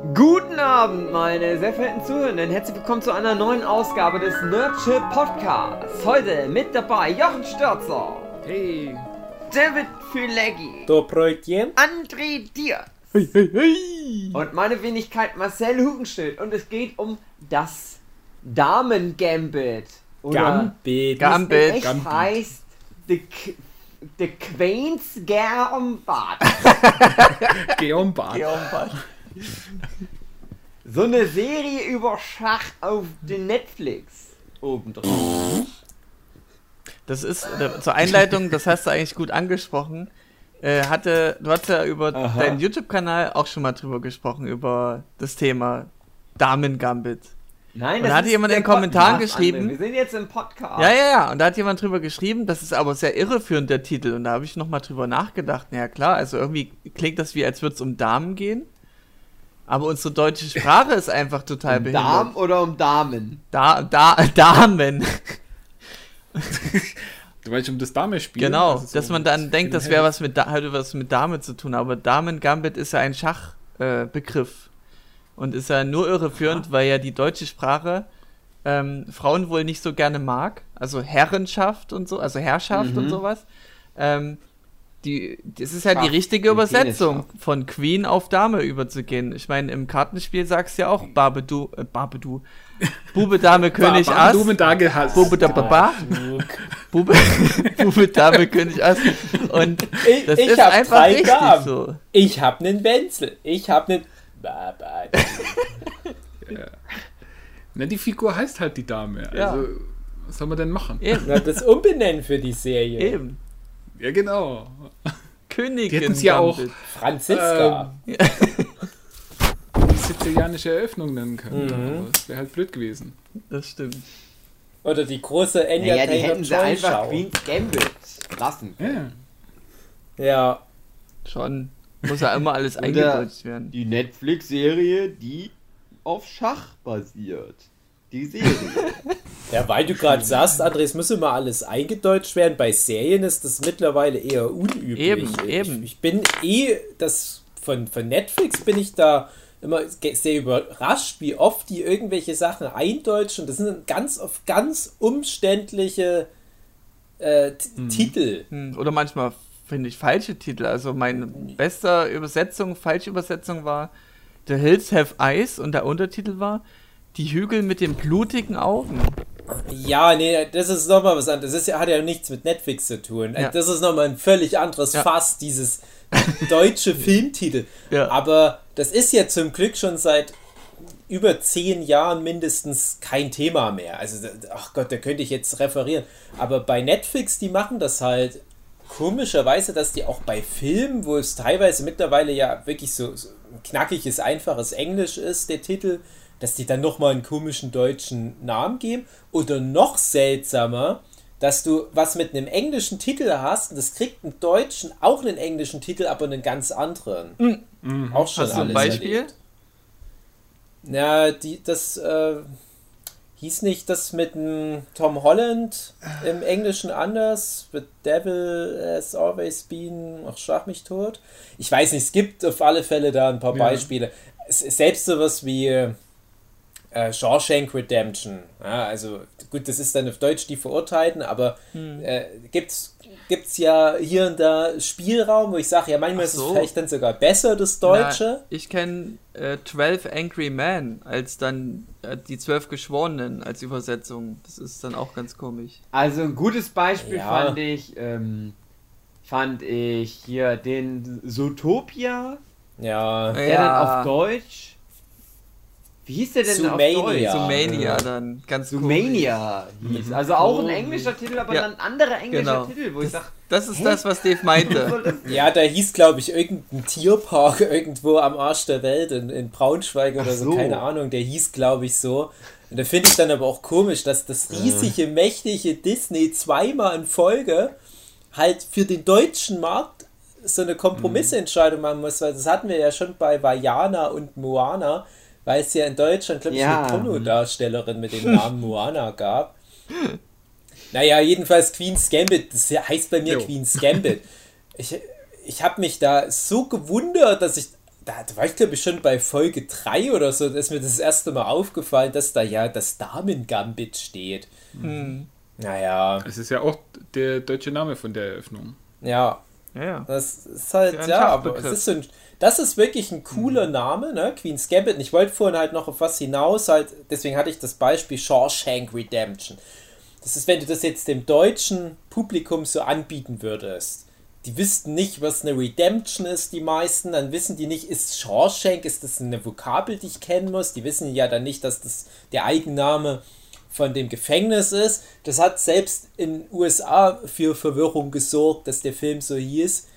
Guten Abend, meine sehr verehrten Zuhörenden. Herzlich willkommen zu einer neuen Ausgabe des Nerdship Podcasts. Heute mit dabei Jochen Störzer. Hey. David Füleggi. Dobrötchen. André Dier. Hey, hey, hey. Und meine Wenigkeit Marcel Hugenschild. Und es geht um das Damen-Gambit. Gambit. Gambit. Echt Gambit. heißt The, K The Queen's Gambit. Geombad. So eine Serie über Schach auf den Netflix. Obendrauf. Das ist äh, zur Einleitung, das hast du eigentlich gut angesprochen. Äh, hatte, du hast ja über Aha. deinen YouTube-Kanal auch schon mal drüber gesprochen, über das Thema Damen Gambit. Nein, Und da hat jemand in den Kommentaren Podcast, geschrieben- André. Wir sind jetzt im Podcast. Ja, ja, ja. Und da hat jemand drüber geschrieben, das ist aber sehr irreführend, der Titel. Und da habe ich nochmal drüber nachgedacht. Na ja, klar, also irgendwie klingt das wie, als würde es um Damen gehen. Aber unsere deutsche Sprache ist einfach total Um behindert. Darm oder um Damen? Da, da, Damen. Du weißt um das Dame-Spiel. Genau, Also so dass man dann denkt, das wäre was mit da hätte was mit Dame zu tun, aber Damen Gambit ist ja ein Schachbegriff äh, und ist ja nur irreführend, weil ja die deutsche Sprache ähm, Frauen wohl nicht so gerne mag, also Herrenschaft und so, also Herrschaft und Mhm. sowas. Ähm, die, das ist ja die Schaft, richtige die Übersetzung, von Queen auf Dame überzugehen. Ich meine, im Kartenspiel sagst du ja auch Babedu, äh, Babedu, Bube, Dame, König, Ass. Blumen da gehasst. Bube, da, Baba. Bube, Bube, Dame, König, Ass. Und Ich, das ich ist hab einfach drei richtig Gaben. so. Ich hab nen Wenzel. Ich hab nen. Ba, ba. Na, die Figur heißt halt die Dame. Ja. Also, was soll man denn machen? Eben, Na, das umbenennen für die Serie. eben. Ja, genau. Königin. Die hätten's ja auch- Gambit. Franziska. Die sizilianische Eröffnung nennen können. Mhm. Aber das wäre halt blöd gewesen. Das stimmt. Oder die große Enya Naja, die hätten sie einfach. Queen's Gambit lassen. Ja. Ja. Schon. Muss ja immer alles eingedeutscht werden. Die Netflix-Serie, die auf Schach basiert. Die Serie. Ja, weil du gerade sagst, André, es muss immer alles eingedeutscht werden. Bei Serien ist das mittlerweile eher unüblich. Eben, ich, eben. Ich bin eh, das von, von Netflix bin ich da immer sehr überrascht, wie oft die irgendwelche Sachen eindeutschen. Das sind ganz oft ganz umständliche äh, T- Titel. Hm, Oder manchmal finde ich falsche Titel. Also meine beste Übersetzung, falsche Übersetzung war The Hills Have Eyes und der Untertitel war Die Hügel mit den blutigen Augen. Ja, nee, das ist nochmal was anderes. Das ist, hat ja nichts mit Netflix zu tun. Ja. Das ist nochmal ein völlig anderes Ja. Fass, dieses deutsche Filmtitel. Ja. Aber das ist ja zum Glück schon seit über zehn Jahren mindestens kein Thema mehr. Also, ach Gott, da könnte ich jetzt referieren. Aber bei Netflix, die machen das halt komischerweise, dass die auch bei Filmen, wo es teilweise mittlerweile ja wirklich so, so ein knackiges, einfaches Englisch ist, der Titel, dass die dann nochmal einen komischen deutschen Namen geben. Oder noch seltsamer, dass du was mit einem englischen Titel hast und das kriegt einen deutschen auch einen englischen Titel, aber einen ganz anderen. Auch schon Hast du ein alles Beispiel? erlebt. Ja, die, das äh, hieß nicht das mit dem Tom Holland im Englischen anders? The Devil has always been, ach, schlag mich tot. Ich weiß nicht, es gibt auf alle Fälle da ein paar Ja. Beispiele. Selbst sowas wie äh, Shawshank Redemption. Ja, also gut, das ist dann auf Deutsch die Verurteilten, aber Hm. äh, gibt's gibt's ja hier und da Spielraum, wo ich sage, ja, manchmal Ach ist es so. vielleicht dann sogar besser, das Deutsche. Na, ich kenne äh, 12 Angry Men als dann äh, die zwölf Geschworenen als Übersetzung. Das ist dann auch ganz komisch. Also ein gutes Beispiel Ja. fand ich, ähm, fand ich hier den Zootopia, Ja. der Ja. dann auf Deutsch. Wie hieß der denn Zoomania. auf Deutsch? Zoomania dann, ganz komisch. Zoomania hieß. Also auch ein englischer Titel, aber Ja. ein anderer englischer Genau. Titel, wo ich sag, Das ist Hä? das, was Dave meinte. Ja, da hieß, glaube ich, irgendein Tierpark irgendwo am Arsch der Welt in, in Braunschweig oder so. so. keine Ahnung. Der hieß, glaube ich, so. Und da finde ich dann aber auch komisch, dass das riesige, mächtige Disney zweimal in Folge halt für den deutschen Markt so eine Kompromissentscheidung machen muss, weil das hatten wir ja schon bei Vajana und Moana, weil es ja in Deutschland, glaube ich, Ja. eine Pornodarstellerin mit dem Namen Moana gab. Naja, jedenfalls Queen's Gambit, das heißt bei mir Jo. Queen's Gambit. Ich, ich habe mich da so gewundert, dass ich da, da war ich glaube ich schon bei Folge 3 oder so, da ist mir das erste Mal aufgefallen, dass da ja das Damen-Gambit steht. Hm. Naja, Es ist ja auch der deutsche Name von der Eröffnung. ja, Ja, ja. das ist halt, Ja, ja, aber es ist so ein, das ist wirklich ein cooler Name, ne? Queen's Gambit. Und ich wollte vorhin halt noch auf was hinaus, halt, deswegen hatte ich das Beispiel Shawshank Redemption. Das ist, wenn du das jetzt dem deutschen Publikum so anbieten würdest. Die wüssten nicht, was eine Redemption ist, die meisten. Dann wissen die nicht, ist Shawshank, ist das eine Vokabel, die ich kennen muss. Die wissen ja dann nicht, dass das der Eigenname von dem Gefängnis ist. Das hat selbst in USA für Verwirrung gesorgt, dass der Film so hieß.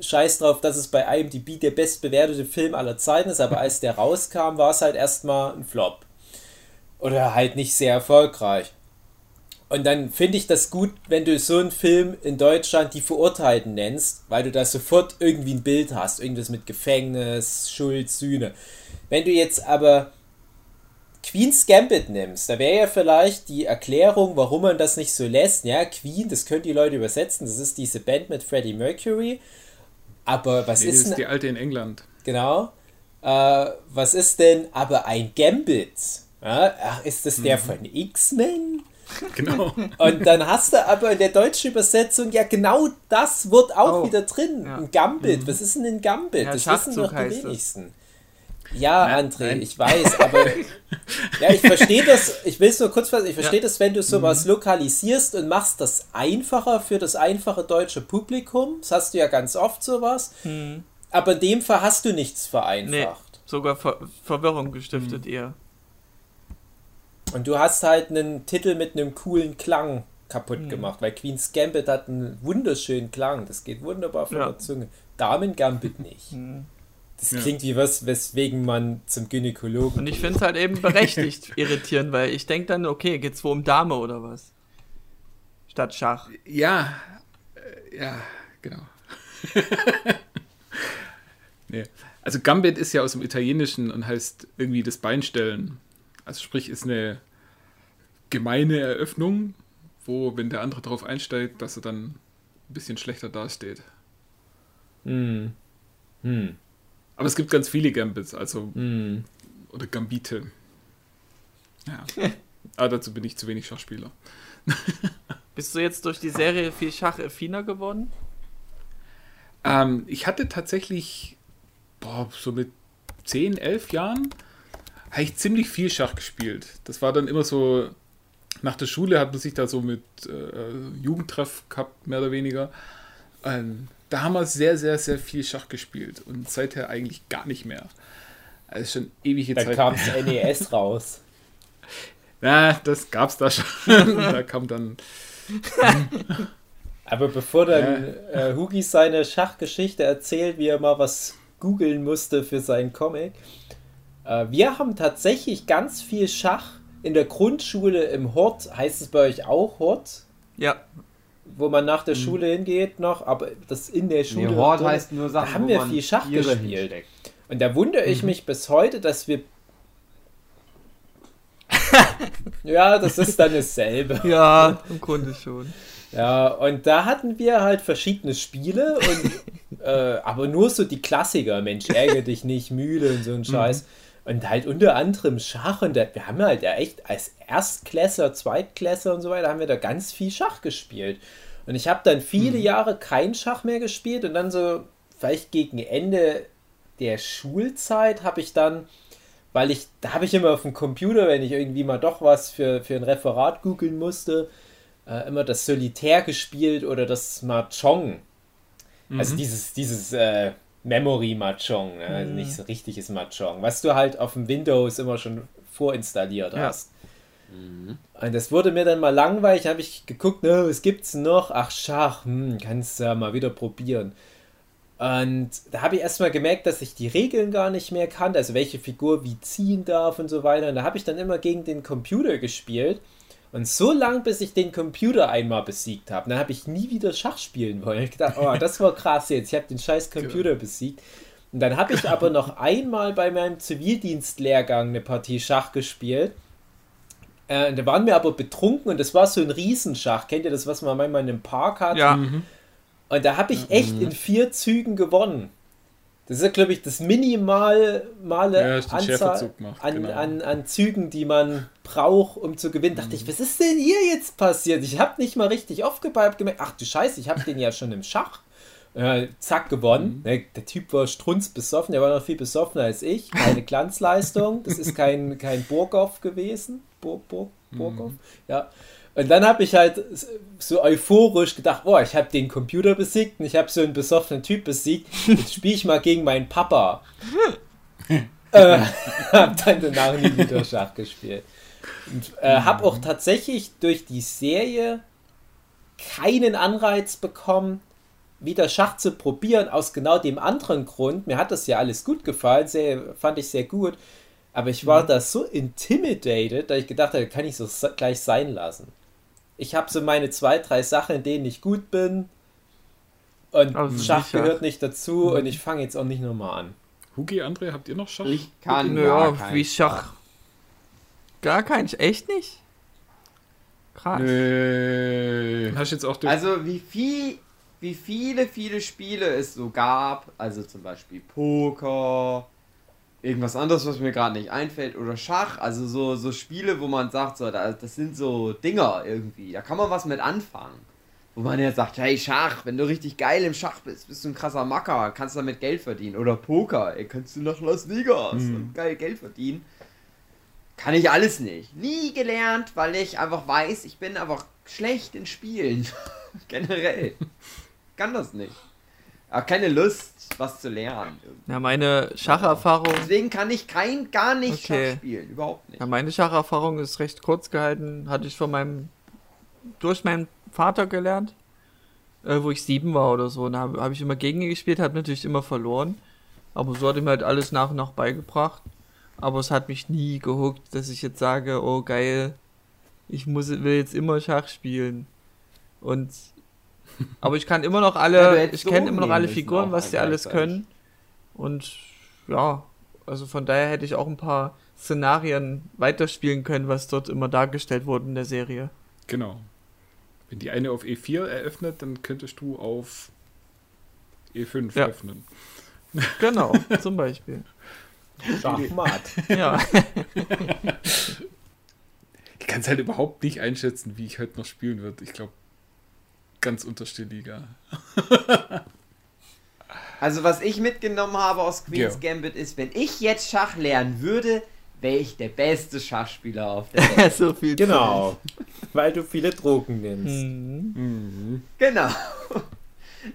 Scheiß drauf, dass es bei IMDb der bestbewertete Film aller Zeiten ist, aber als der rauskam, war es halt erstmal ein Flop. Oder halt nicht sehr erfolgreich. Und dann finde ich das gut, wenn du so einen Film in Deutschland die Verurteilten nennst, weil du da sofort irgendwie ein Bild hast. Irgendwas mit Gefängnis, Schuld, Sühne. Wenn du jetzt aber Queen's Gambit nimmst, da wäre ja vielleicht die Erklärung, warum man das nicht so lässt. Ja, Queen, das können die Leute übersetzen, das ist diese Band mit Freddie Mercury. Aber was Nee, das ist ist denn, die alte in England. genau, äh, was ist denn aber ein Gambit? Ja, ach, ist das der von X-Men? Genau. Und dann hast du aber in der deutschen Übersetzung ja genau das Wort auch Oh, wieder drin. ja. Ein Gambit. Was ist denn ein Gambit? Ja, das wissen Schachzug doch die heißt das. Ja, Nein, André, nein. ich weiß, aber ja, ich verstehe das, ich will es nur kurz fassen, ich verstehe Ja. das, wenn du sowas Mhm. lokalisierst und machst das einfacher für das einfache deutsche Publikum, das hast du ja ganz oft sowas, Hm. aber in dem Fall hast du nichts vereinfacht. Nee, sogar Ver Verwirrung gestiftet eher. Und du hast halt einen Titel mit einem coolen Klang kaputt Mhm. gemacht, weil Queen's Gambit hat einen wunderschönen Klang. Das geht wunderbar von Ja. der Zunge. Damen Gambit nicht. Das Ja. klingt wie was, weswegen man zum Gynäkologen. Und ich finde es halt eben berechtigt irritierend, weil ich denke dann, okay, geht's wohl um Dame oder was? Statt Schach. Ja, äh, ja, genau. nee. Also Gambit ist ja aus dem Italienischen und heißt irgendwie das Beinstellen. Also sprich ist eine gemeine Eröffnung, wo, wenn der andere drauf einsteigt, dass er dann ein bisschen schlechter dasteht. Hm. Hm. Aber es gibt ganz viele Gambits, also Hm. oder Gambite. Ja. Aber dazu bin ich zu wenig Schachspieler. Bist du jetzt durch die Serie viel Schach affiner geworden? Ähm, ich hatte tatsächlich, boah, so mit 10, 11 Jahren, habe ich ziemlich viel Schach gespielt. Das war dann immer so, nach der Schule hat man sich da so mit äh, Jugendtreff gehabt, mehr oder weniger. Ähm, da haben wir sehr, sehr, sehr viel Schach gespielt und seither eigentlich gar nicht mehr. Also schon ewige Dann Zeit. kam das NES raus. Na, das gab's da schon. da kam dann Aber bevor dann äh, Hugi seine Schachgeschichte erzählt, wie er mal was googeln musste für seinen Comic, äh, wir haben tatsächlich ganz viel Schach in der Grundschule im Hort. Heißt es bei euch auch Hort? Ja. Wo man nach der Schule hingeht noch, aber das in der Schule. Nee, Hort heißt nur Sachen, da haben wir viel Schach Tiere gespielt. hinsteckt. Und da wundere ich mich bis heute, dass wir. ja, das ist dann dasselbe. Ja, im Grunde schon. Ja, und da hatten wir halt verschiedene Spiele und äh, aber nur so die Klassiker, Mensch, ärgere dich nicht, Mühle und so ein Scheiß. Und halt unter anderem Schach und da, wir haben halt ja echt als Erstklässler, Zweitklässler und so weiter, haben wir da ganz viel Schach gespielt. Und ich habe dann viele Jahre kein Schach mehr gespielt und dann so, vielleicht gegen Ende der Schulzeit habe ich dann, weil ich, da habe ich immer auf dem Computer, wenn ich irgendwie mal doch was für, für ein Referat googeln musste, äh, immer das Solitär gespielt oder das Mahjong. Also dieses, dieses äh, Memory Mahjong, ne? also nicht so richtiges Mahjong, was du halt auf dem Windows immer schon vorinstalliert Ja. hast. Und das wurde mir dann mal langweilig, habe ich geguckt, ne, was gibt's noch? Ach, Schach, hm, kannst du ja mal wieder probieren. Und da habe ich erstmal gemerkt, dass ich die Regeln gar nicht mehr kannte, also welche Figur wie ziehen darf und so weiter. Und da habe ich dann immer gegen den Computer gespielt. Und so lang, bis ich den Computer einmal besiegt habe. Dann habe ich nie wieder Schach spielen wollen. Ich gedacht, oh, das war krass jetzt. Ich habe den scheiß Computer besiegt. Und dann habe ich aber noch einmal bei meinem Zivildienstlehrgang eine Partie Schach gespielt. Äh, da waren wir aber betrunken und das war so ein Riesenschach. Kennt ihr das, was man manchmal in einem Park hat? Ja. Und da habe ich echt in vier Zügen gewonnen. Das ist ja, glaube ich, das minimale male Ja, Anzahl gemacht, an, genau. an, an Zügen, die man braucht, um zu gewinnen. Dachte ich, was ist denn hier jetzt passiert? Ich habe nicht mal richtig aufgebaut, gemerkt, ach du Scheiße, ich habe den ja schon im Schach. Äh, zack, gewonnen. Ne, Der Typ war strunzbesoffen, der war noch viel besoffener als ich. Keine Glanzleistung. Das ist kein, kein Burgoff gewesen. Bur, Bur, Burgoff? Ja. Und dann habe ich halt so euphorisch gedacht, boah, ich habe den Computer besiegt und ich habe so einen besoffenen Typ besiegt. Jetzt spiele ich mal gegen meinen Papa. äh, hab dann danach nie wieder Schach gespielt. Und äh, habe auch tatsächlich durch die Serie keinen Anreiz bekommen, wieder Schach zu probieren, aus genau dem anderen Grund. Mir hat das ja alles gut gefallen, sehr, fand ich sehr gut. Aber ich war da so intimidated, dass ich gedacht habe, kann ich so gleich sein lassen. Ich habe so meine zwei, drei Sachen, in denen ich gut bin. Und Also Schach sicher. gehört nicht dazu und ich fange jetzt auch nicht nochmal an. Hugi, André, habt ihr noch Schach? Ich kann Naja, gar keinen wie Schach. Gar kein, echt nicht? Krass. Nö. Hast jetzt auch. Also wie viel, wie viele, viele Spiele es so gab, also zum Beispiel Poker, irgendwas anderes, was mir gerade nicht einfällt, oder Schach, also so, so Spiele, wo man sagt, so, da- das sind so Dinger irgendwie, da kann man was mit anfangen. Wo man ja sagt, hey Schach, wenn du richtig geil im Schach bist, bist du ein krasser Macker, kannst damit Geld verdienen. Oder Poker, ey, kannst du nach Las Vegas und geil Geld verdienen. Kann ich alles nicht. Nie gelernt, weil ich einfach weiß, ich bin einfach schlecht in Spielen. Generell. Kann das nicht. Aber keine Lust, was zu lernen. irgendwie. Ja, meine Schacherfahrung, Deswegen kann ich kein, gar nicht Okay. Schach spielen. Überhaupt nicht. ja, meine Schacherfahrung ist recht kurz gehalten. Hatte ich von meinem, durch meinen Vater gelernt, äh, wo ich sieben war oder so. Da habe hab ich immer gegen ihn gespielt, habe natürlich immer verloren. Aber so hat ihm halt alles nach und nach beigebracht. Aber es hat mich nie gehuckt, dass ich jetzt sage, oh geil, ich muss, will jetzt immer Schach spielen. Und aber ich kann immer noch Ja, alle, hättest ich kenne immer noch alle Figuren, was die alles gleichzeitig. können. Und ja, also von daher hätte ich auch ein paar Szenarien weiterspielen können, was dort immer dargestellt wurde in der Serie. Genau. Wenn die eine auf E4 eröffnet, dann könntest du auf E5 Ja. öffnen. Genau, zum Beispiel. Schachmat. Ja. Ich kann es halt überhaupt nicht einschätzen, wie ich heute noch spielen würde. Ich glaube, ganz unterste Liga. Also was ich mitgenommen habe aus Queen's Ja. Gambit ist, wenn ich jetzt Schach lernen würde, wäre ich der beste Schachspieler auf der Welt. so viel Genau. Weil du viele Drogen nimmst. Mhm. genau.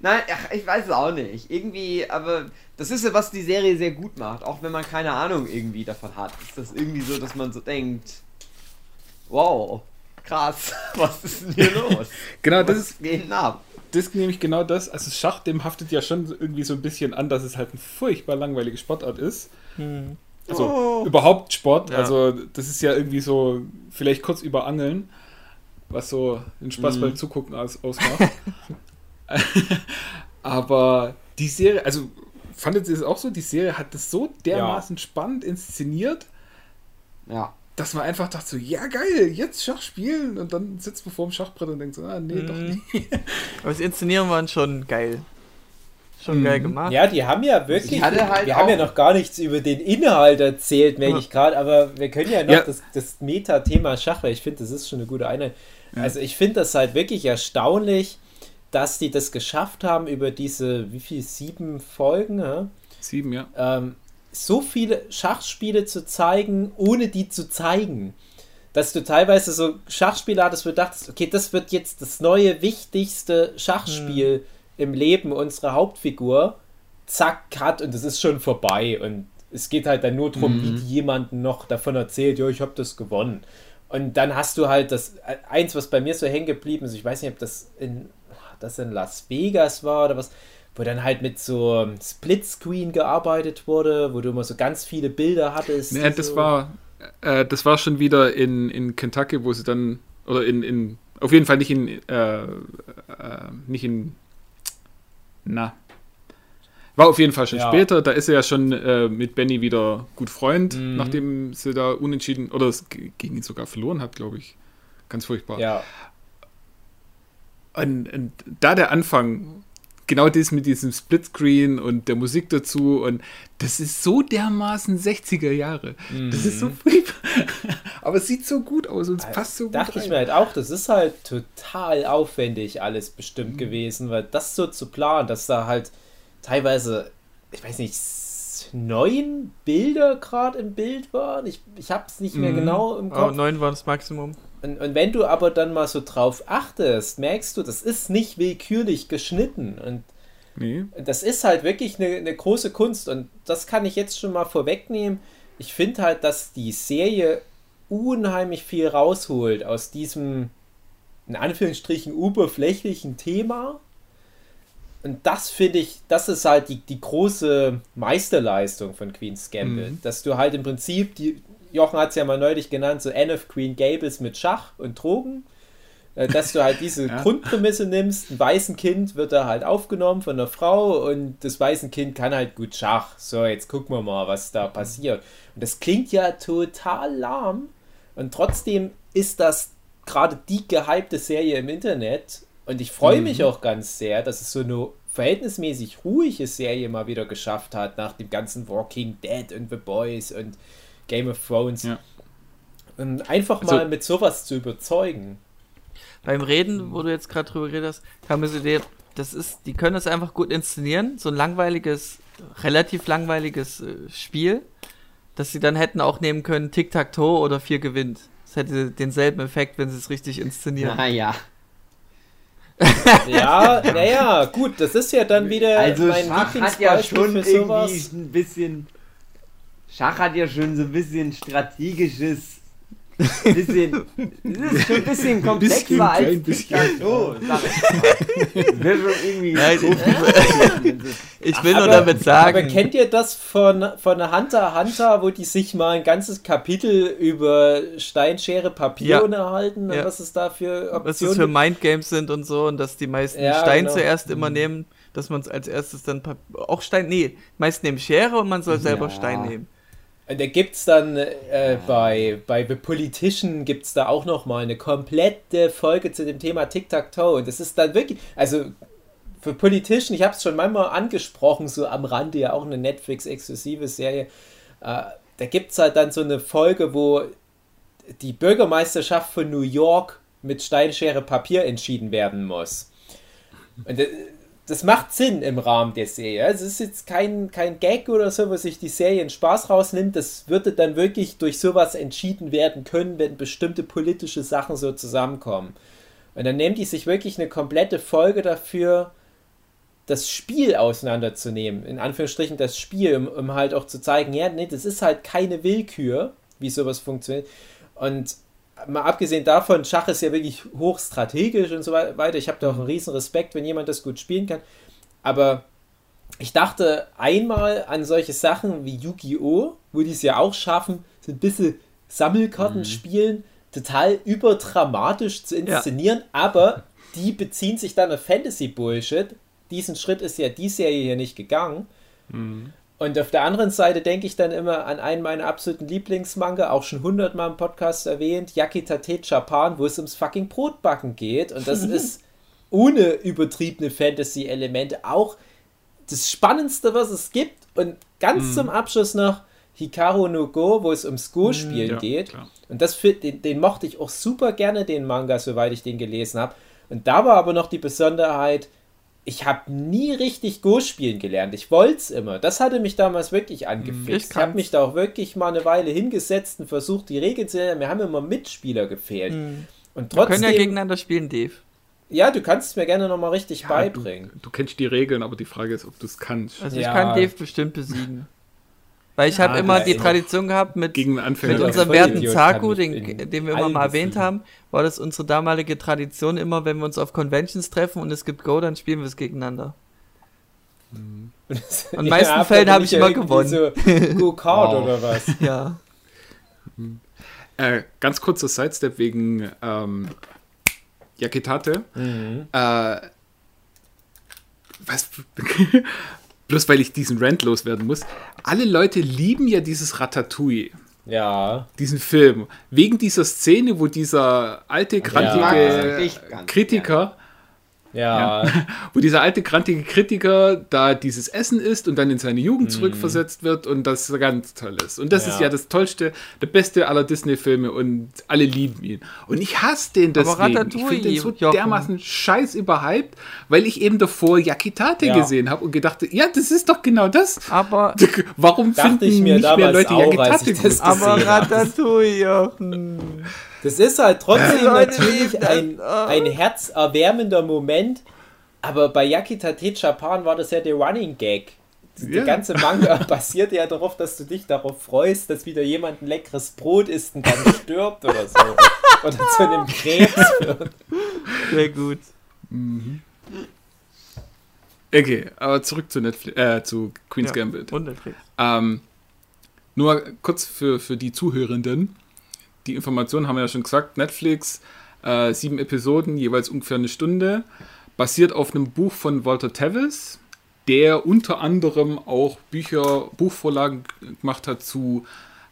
Nein, ach, ich weiß es auch nicht. Irgendwie, aber das ist ja, was die Serie sehr gut macht. Auch wenn man keine Ahnung irgendwie davon hat. Ist das irgendwie so, dass man so denkt, wow, krass, was ist denn hier los? Genau, das was ist, ab? das ist nämlich genau das. Also Schach, dem haftet ja schon irgendwie so ein bisschen an, dass es halt eine furchtbar langweilige Sportart ist. Mhm. Also Oh. überhaupt Sport. Ja. Also das ist ja irgendwie so, vielleicht kurz über Angeln, was so den Spaß Mhm. beim Zugucken aus, ausmacht. Aber die Serie, also fandet ihr es auch so? Die Serie hat das so dermaßen spannend inszeniert, Ja. Dass man einfach dachte so, ja geil, jetzt Schach spielen und dann sitzt man vor dem Schachbrett und denkt so, ah nee, doch Mhm. nicht. Aber das Inszenieren waren schon geil. Schon Mhm. geil gemacht. Ja, die haben ja wirklich. Halt wir haben ja noch gar nichts über den Inhalt erzählt, merke Ja. ich gerade, aber wir können ja noch Ja. das, das Meta-Thema Schach, weil ich finde, das ist schon eine gute Einheit. Also ich finde das halt wirklich erstaunlich, dass die das geschafft haben, über diese, wie viel, sieben Folgen, ja? Sieben, ja. ähm, so viele Schachspiele zu zeigen, ohne die zu zeigen. Dass du teilweise so Schachspiele hattest, wo du dachtest, okay, das wird jetzt das neue, wichtigste Schachspiel im Leben unserer Hauptfigur. Zack, cut und es ist schon vorbei. Und es geht halt dann nur darum, wie die jemanden noch davon erzählt, ja, ich habe das gewonnen. Und dann hast du halt das, eins, was bei mir so hängen geblieben ist, ich weiß nicht, ob das in, das in Las Vegas war oder was, wo dann halt mit so Splitscreen gearbeitet wurde, wo du immer so ganz viele Bilder hattest. Nee, das so, war, äh, das war schon wieder in, in Kentucky, wo sie dann, oder in, in auf jeden Fall nicht in, äh, äh, nicht in, na, war auf jeden Fall schon Ja. später, da ist er ja schon äh, mit Benny wieder gut Freund, Mhm. nachdem sie da unentschieden, oder es gegen ihn sogar verloren hat, glaube ich. Ganz furchtbar. Ja, Und, und da der Anfang genau das mit diesem Splitscreen und der Musik dazu und das ist so dermaßen 60er Jahre. Das ist so Mhm. furchtbar. Aber es sieht so gut aus und es passt so gut. Dachte ich rein. mir halt auch, das ist halt total aufwendig alles Mhm. bestimmt gewesen, weil das so zu planen, dass da halt teilweise, ich weiß nicht, s- neun Bilder gerade im Bild waren. Ich, ich habe es nicht mehr Mhm. genau im Oh, Kopf. neun war das Maximum. Und, und wenn du aber dann mal so drauf achtest, merkst du, das ist nicht willkürlich geschnitten. Und Nee. das ist halt wirklich eine, eine große Kunst. Und das kann ich jetzt schon mal vorwegnehmen. Ich finde halt, dass die Serie unheimlich viel rausholt aus diesem, in Anführungsstrichen, oberflächlichen Thema. Und das finde ich, das ist halt die, die große Meisterleistung von Queen's Gambit. Mhm. Dass du halt im Prinzip, die, Jochen hat es ja mal neulich genannt, so Anne of Queen Gables mit Schach und Drogen. Äh, Dass du halt diese Ja. Grundprämisse nimmst, ein weißen Kind wird da halt aufgenommen von einer Frau und das weiße Kind kann halt gut Schach. So, jetzt gucken wir mal, was da passiert. Und das klingt ja total lahm und trotzdem ist das gerade die gehypte Serie im Internet und ich freue mich auch ganz sehr, dass es so eine verhältnismäßig ruhige Serie mal wieder geschafft hat nach dem ganzen Walking Dead und The Boys und Game of Thrones. Ja. Und einfach Also- mal mit sowas zu überzeugen. Beim Reden, wo du jetzt gerade drüber geredet hast, kam mir so die Idee, das ist, die können das einfach gut inszenieren, so ein langweiliges, relativ langweiliges äh, Spiel, dass sie dann hätten auch nehmen können Tic-Tac-Toe oder 4 gewinnt. Das hätte denselben Effekt, wenn sie es richtig inszenieren. Naja. Ja, naja, gut, das ist ja dann wieder Also mein Schach hat ja schon irgendwie sowas. ein bisschen. Schach hat ja schon so ein bisschen strategisches. Bisschen. Das ist schon ein bisschen komplexer Bisschen, als klein bisschen. Tic-Tac-Toe, sag ich mal. Schon irgendwie. Nein, so Ich will nur Aber- damit sagen, Aber kennt ihr das von, von Hunter x Hunter, wo die sich mal ein ganzes Kapitel über Steinschere Papier Ja. unterhalten und Ja. was es da für was es für? Mindgames sind und so und dass die meisten Ja, Stein genau. zuerst immer nehmen, dass man es als erstes dann Pap auch Stein, nee, meist nehmen Schere und man soll selber Ja. Stein nehmen. Und da gibt es dann äh, bei, bei The Politician gibt es da auch noch mal eine komplette Folge zu dem Thema Tic-Tac-Toe. Und das ist dann wirklich, also für Politician, ich habe es schon manchmal angesprochen, so am Rande ja auch eine Netflix-exklusive Serie. Äh, da gibt es halt dann so eine Folge, wo die Bürgermeisterschaft von New York mit Steinschere Papier entschieden werden muss. Und äh, das macht Sinn im Rahmen der Serie. Es ist jetzt kein, kein Gag oder so, wo sich die Serie einen Spaß rausnimmt. Das würde dann wirklich durch sowas entschieden werden können, wenn bestimmte politische Sachen so zusammenkommen. Und dann nehmen die sich wirklich eine komplette Folge dafür, das Spiel auseinanderzunehmen. In Anführungsstrichen das Spiel, um, um halt auch zu zeigen, ja, nee, das ist halt keine Willkür, wie sowas funktioniert. Und mal abgesehen davon, Schach ist ja wirklich hochstrategisch und so weiter. Ich habe da auch einen riesen Respekt, wenn jemand das gut spielen kann. Aber ich dachte einmal an solche Sachen wie Yu-Gi-Oh!, wo die es ja auch schaffen, so ein bisschen Sammelkarten spielen, total überdramatisch zu inszenieren, aber die beziehen sich dann auf Fantasy-Bullshit. Diesen Schritt ist ja die Serie hier nicht gegangen. Und auf der anderen Seite denke ich dann immer an einen meiner absoluten Lieblingsmanga, auch schon hundertmal im Podcast erwähnt, Yakitate Japan, wo es ums fucking Brotbacken geht. Und das ist ohne übertriebene Fantasy-Elemente auch das Spannendste, was es gibt. Und ganz zum Abschluss noch Hikaru no Go, wo es ums Go-Spielen ja, geht. klar. Und das für, den, den mochte ich auch super gerne, den Manga, soweit ich den gelesen habe. Und da war aber noch die Besonderheit, ich habe nie richtig Go spielen gelernt. Ich wollte es immer. Das hatte mich damals wirklich Ich angefixt. Ich, habe kann's. mich da auch wirklich mal eine Weile hingesetzt und versucht, die Regeln zu lernen. Mir haben immer Mitspieler gefehlt. Und Wir trotzdem, können ja gegeneinander spielen, Dave. ja, du kannst es mir gerne nochmal richtig Ja, beibringen. Du, du kennst die Regeln, aber die Frage ist, ob du es kannst. Also Ja. ich kann Dave bestimmt besiegen. Weil ich habe Ja, immer die Tradition gehabt mit, mit Ja, unserem werten Zaku, den, in den wir immer mal erwähnt haben, war das unsere damalige Tradition immer, wenn wir uns auf Conventions treffen und es gibt Go, dann spielen wir es gegeneinander. In den meisten Fällen habe ich immer gewonnen. So Go-Kart Wow. oder was? Ja. Äh, ganz kurzer Sidestep wegen ähm, Yakitate. Mhm. Äh, was? Bloß weil ich diesen Rant loswerden muss. Alle Leute lieben ja dieses Ratatouille, Ja. diesen Film. Wegen dieser Szene, wo dieser alte, ich ganz Kritiker Ja. Ja. Wo dieser alte, krantige Kritiker da dieses Essen isst und dann in seine Jugend zurückversetzt wird und das ganz toll ist. Und das Ja. ist ja das tollste, der beste aller Disney-Filme und alle lieben ihn. Und ich hasse den Aber deswegen. Ich Ratatouille, finde den so Jochen. dermaßen scheiß überhyped, weil ich eben davor Yakitate Ja. gesehen habe und gedachte, ja, das ist doch genau das. Aber, Warum finden ich mir nicht mehr Leute auch, Yakitate ich das gut? aber. Ratatouille, Jochen. Das ist halt trotzdem natürlich ein. Ah. ein herzerwärmender Moment. Aber bei Yakitate Japan war das ja der Running Gag. Ja. Der ganze Manga basiert ja darauf, dass du dich darauf freust, dass wieder jemand ein leckeres Brot isst und dann stirbt oder so. Oder zu einem Krebs wird. Sehr gut. Okay, aber zurück zu Netflix, äh, zu Queen's Ja. Gambit. Und Netflix. Ähm, nur kurz für, für die Zuhörenden. Die Informationen haben wir ja schon gesagt. Netflix, äh, sieben Episoden, jeweils ungefähr eine Stunde. Basiert auf einem Buch von Walter Tevis, der unter anderem auch Bücher, Buchvorlagen gemacht hat zu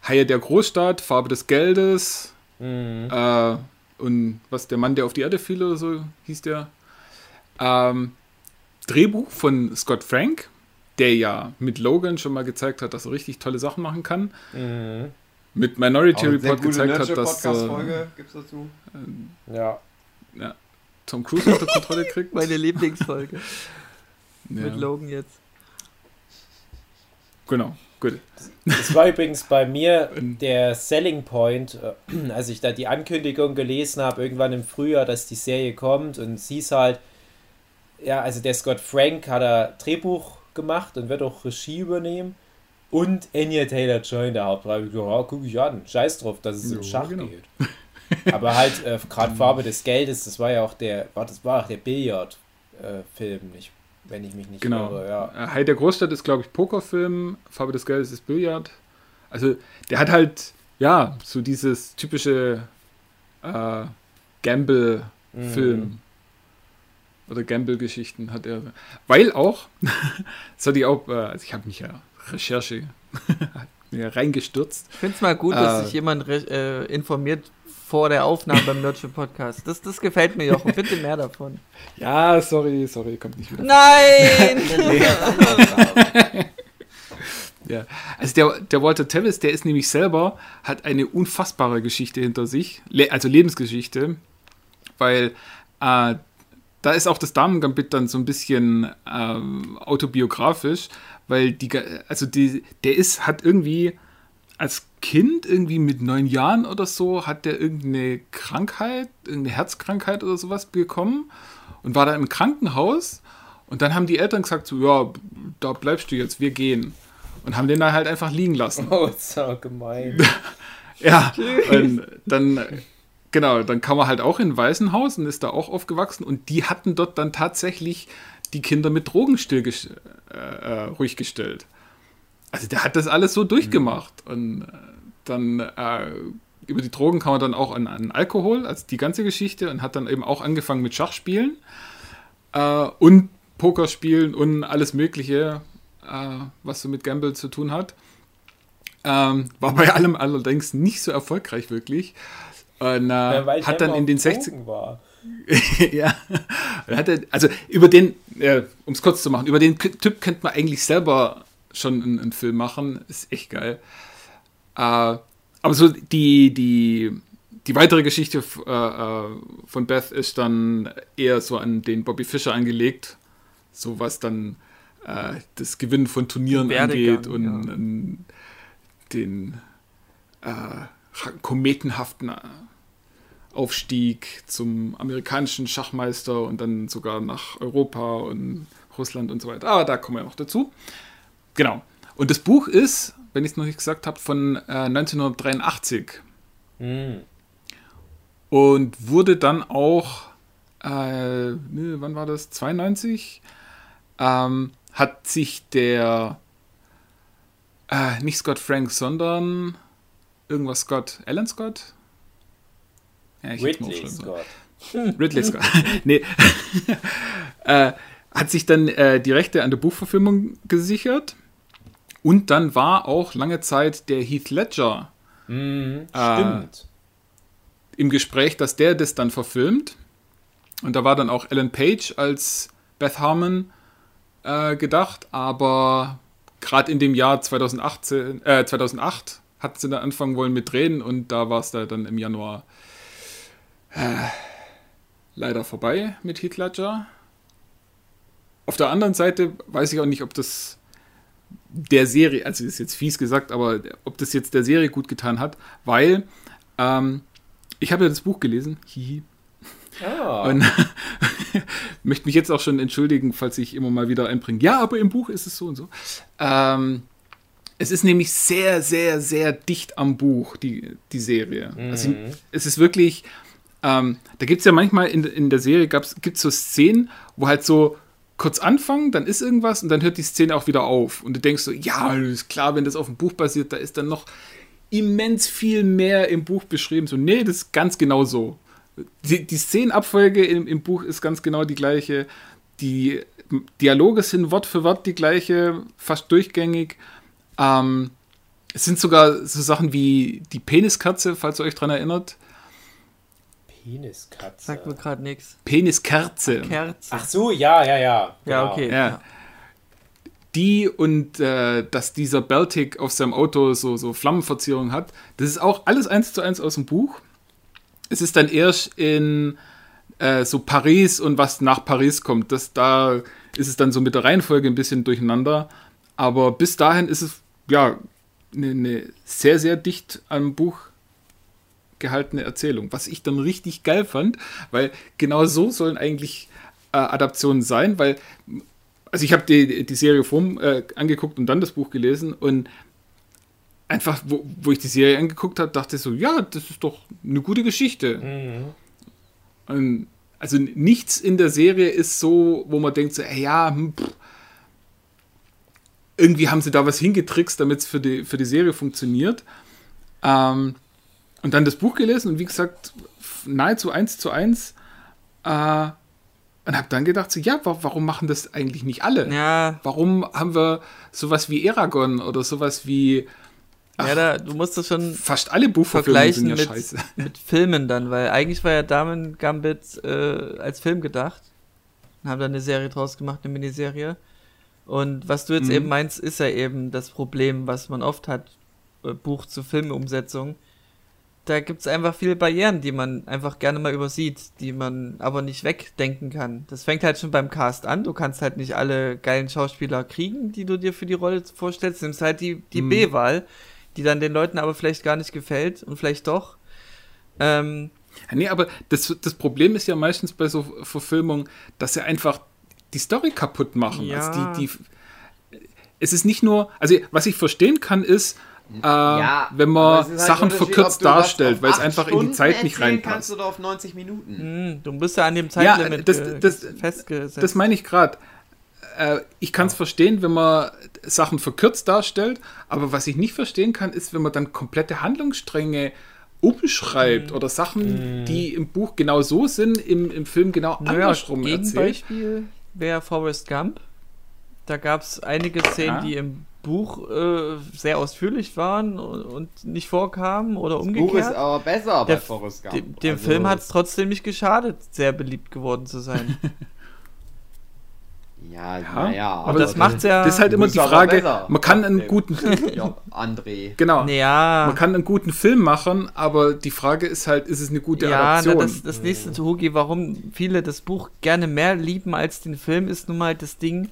Haie der Großstadt, Farbe des Geldes äh, und was der Mann, der auf die Erde fiel oder so hieß der. Ähm, Drehbuch von Scott Frank, der ja mit Logan schon mal gezeigt hat, dass er richtig tolle Sachen machen kann. Mit Minority Auch Report gezeigt hat, dass äh, Nerdship-Podcast-Folge gibt's dazu. Ja. Tom Cruise unter Kontrolle kriegt. Meine Lieblingsfolge. ja, Mit Logan jetzt. Genau, gut. Das war übrigens bei mir der Selling Point, äh, als ich da die Ankündigung gelesen habe, irgendwann im Frühjahr, dass die Serie kommt und sie ist halt, ja, also der Scott Frank hat da Drehbuch gemacht und wird auch Regie übernehmen und Anya Taylor-Joy in der Hauptrolle. Ich dachte, Ja, guck ich an, scheiß drauf, dass es Jo, Schach genau. geht. Aber halt, äh, gerade Farbe des Geldes, das war ja auch der, war, das war auch der Billard-Film, nicht, wenn ich mich nicht Genau. irre, ja. Äh, Hai der Großstadt ist, glaube ich, Pokerfilm, Farbe des Geldes ist Billard. Also, der hat halt, ja, so dieses typische äh, Gamble-Film. Mhm. Oder Gamble-Geschichten hat er. Weil auch, das hatte ich auch, äh, also ich habe mich ja Recherche mir reingestürzt. Ich finde es mal gut, dass Äh. sich jemand äh, informiert vor der Aufnahme beim Nerdship Podcast. Das, das gefällt mir, Jochen. Bitte mehr davon. Ja, sorry, sorry, kommt nicht wieder. Nein! Ja, also der, der Walter Tevis, der ist nämlich selber, hat eine unfassbare Geschichte hinter sich, Le also Lebensgeschichte, weil äh, da ist auch das Damengambit dann so ein bisschen ähm, autobiografisch, weil die, also die, der ist, hat irgendwie als Kind, irgendwie mit neun Jahren oder so, hat der irgendeine Krankheit, irgendeine Herzkrankheit oder sowas bekommen und war da im Krankenhaus und dann haben die Eltern gesagt so, ja, da bleibst du jetzt, wir gehen. Und haben den da halt einfach liegen lassen. Oh, ist so gemein. Ja, und dann, genau, dann kam er halt auch in ein Waisenhaus und ist da auch aufgewachsen und die hatten dort dann tatsächlich die Kinder mit Drogen still gest- äh, äh, ruhig gestellt. Also der hat das alles so durchgemacht und äh, dann äh, über die Drogen kam er dann auch an, an Alkohol, also die ganze Geschichte und hat dann eben auch angefangen mit Schachspielen äh, und Pokerspielen und alles Mögliche, äh, was so mit Gamble zu tun hat. Ähm, war bei allem allerdings nicht so erfolgreich wirklich. Und, äh, Ja, hat dann in den auf 60 Drogen war. ja, also über den, äh, um es kurz zu machen, über den Typ könnte man eigentlich selber schon einen, einen Film machen. Ist echt geil. Äh, aber so die, die, die weitere Geschichte äh, äh, von Beth ist dann eher so an den Bobby Fischer angelegt. So was dann äh, das Gewinnen von Turnieren angeht und ja. den äh, kometenhaften Aufstieg zum amerikanischen Schachmeister und dann sogar nach Europa und Russland und so weiter. Aber da kommen wir noch dazu. Genau. Und das Buch ist, wenn ich es noch nicht gesagt habe, von äh, 1983 Hm. und wurde dann auch, äh, ne, wann war das? 92? Ähm, hat sich der, äh, nicht Scott Frank, sondern irgendwas Scott, Alan Scott? Ja, mal Ridley. Scott. Ridley Scott. nee. äh, hat sich dann äh, die Rechte an der Buchverfilmung gesichert. Und dann war auch lange Zeit der Heath Ledger Mhm, stimmt. im Gespräch, dass der das dann verfilmt. Und da war dann auch Ellen Page als Beth Harmon äh, gedacht, aber gerade in dem Jahr 2018, äh, 2008 hat sie dann anfangen wollen mit Drehen und da war es da dann im Januar äh, leider vorbei mit Heath Ledger. Auf der anderen Seite weiß ich auch nicht, ob das der Serie, also ist jetzt fies gesagt, aber ob das jetzt der Serie gut getan hat, weil ähm, ich habe ja das Buch gelesen, hihi, Ah. und möchte mich jetzt auch schon entschuldigen, falls ich immer mal wieder einbringe. Ja, aber im Buch ist es so und so. Ähm, es ist nämlich sehr, sehr, sehr dicht am Buch, die, die Serie. Also, es ist wirklich, ähm, da gibt es ja manchmal in, in der Serie, gibt es so Szenen, wo halt so kurz anfangen, dann ist irgendwas und dann hört die Szene auch wieder auf. Und du denkst so, ja, ist klar, wenn das auf dem Buch basiert, da ist dann noch immens viel mehr im Buch beschrieben. So, nee, das ist ganz genau so. Die, die Szenenabfolge im, im Buch ist ganz genau die gleiche. Die Dialoge sind Wort für Wort die gleiche, fast durchgängig. Ähm, es sind sogar so Sachen wie die Peniskatze, falls ihr euch dran erinnert. Peniskatze. Sagt mir gerade nichts. Peniskerze. Kerze. Ach so, ja, ja, ja. ja, genau. okay. Ja. Die und äh, dass dieser Baltic auf seinem Auto so, so Flammenverzierung hat, das ist auch alles eins zu eins aus dem Buch. Es ist dann erst in äh, so Paris und was nach Paris kommt. Das, da ist es dann so mit der Reihenfolge ein bisschen durcheinander. Aber bis dahin ist es ja eine, eine sehr, sehr dicht am Buch gehaltene Erzählung, was ich dann richtig geil fand, weil genau so sollen eigentlich äh, Adaptionen sein, weil also ich habe die, die Serie vorm äh, angeguckt und dann das Buch gelesen und einfach, wo, wo ich die Serie angeguckt habe, dachte ich so, ja, das ist doch eine gute Geschichte. Mhm. Und also nichts in der Serie ist so, wo man denkt so, ey, ja, hm, pff, irgendwie haben sie da was hingetrickst, damit es für die, für die Serie funktioniert. Ähm, und dann das Buch gelesen und wie gesagt, nahezu eins zu eins. Äh, und habe dann gedacht, so, ja, wa warum machen das eigentlich nicht alle? Ja, Warum haben wir sowas wie Eragon oder sowas wie ja da, du musst das schon fast alle vergleichen ja mit, scheiße. mit Filmen dann, weil eigentlich war ja Damen Gambit äh, als Film gedacht. Und haben da eine Serie draus gemacht, eine Miniserie. Und was du jetzt Mhm. eben meinst, ist ja eben das Problem, was man oft hat, äh, Buch zu Filmumsetzung. Da gibt es einfach viele Barrieren, die man einfach gerne mal übersieht, die man aber nicht wegdenken kann. Das fängt halt schon beim Cast an. Du kannst halt nicht alle geilen Schauspieler kriegen, die du dir für die Rolle vorstellst. Du nimmst halt die, die Mhm. B-Wahl, die dann den Leuten aber vielleicht gar nicht gefällt und vielleicht doch. Ähm, Nee, aber das, das Problem ist ja meistens bei so Verfilmungen, dass sie einfach die Story kaputt machen. Ja. Also die, die, es ist nicht nur, also was ich verstehen kann, ist, äh, wenn aber man halt Sachen verkürzt das darstellt, weil es einfach in die Stunden Zeit nicht reinpasst. kannst oder auf 90 Minuten. Hm, du bist ja an dem Zeitlimit das- äh, das- festgesetzt. Das meine ich gerade. Äh, ich kann es verstehen, wenn man Sachen verkürzt darstellt, aber was ich nicht verstehen kann, ist, wenn man dann komplette Handlungsstränge umschreibt oder Sachen, die im Buch genau so sind, im, im Film genau naja, andersrum erzählt. Gegenbeispiel wäre Forrest Gump. Da gab es einige Szenen, Ja. die im Buch äh, sehr ausführlich waren und, nicht vorkamen oder Buch ist umgekehrt. aber besser Der bei Forrest Gump. Dem, dem Also, Film hat es trotzdem nicht geschadet, sehr beliebt geworden zu sein. Ja, Ja, naja. aber das macht's ja. Das ist halt immer die Frage, man kann einen guten, Ja, André. genau, ja, man kann einen guten Film machen, aber die Frage ist halt, ist es eine gute ja, na, Adaption? das, das nächste zu Hugi, warum viele das Buch gerne mehr lieben als den Film, ist nun mal das Ding.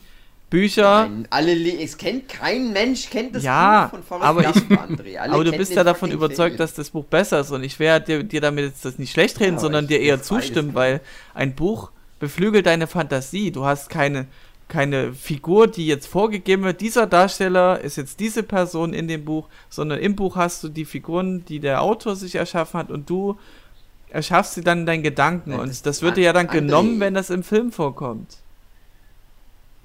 Bücher, Nein, alle le- es kennt kein Mensch kennt das Ja, Buch von Forrest aber Gump, André. Alle aber du bist ja davon überzeugt, Film. dass das Buch besser ist und ich werde dir, dir damit jetzt das nicht schlecht reden, Ja, sondern ich- dir eher zustimmen, ich. weil ein Buch beflügelt deine Fantasie. Du hast keine, keine Figur, die jetzt vorgegeben wird, dieser Darsteller ist jetzt diese Person in dem Buch, sondern im Buch hast du die Figuren, die der Autor sich erschaffen hat und du erschaffst sie dann in deinen Gedanken und das- das wird dir ja dann André. genommen, wenn das im Film vorkommt.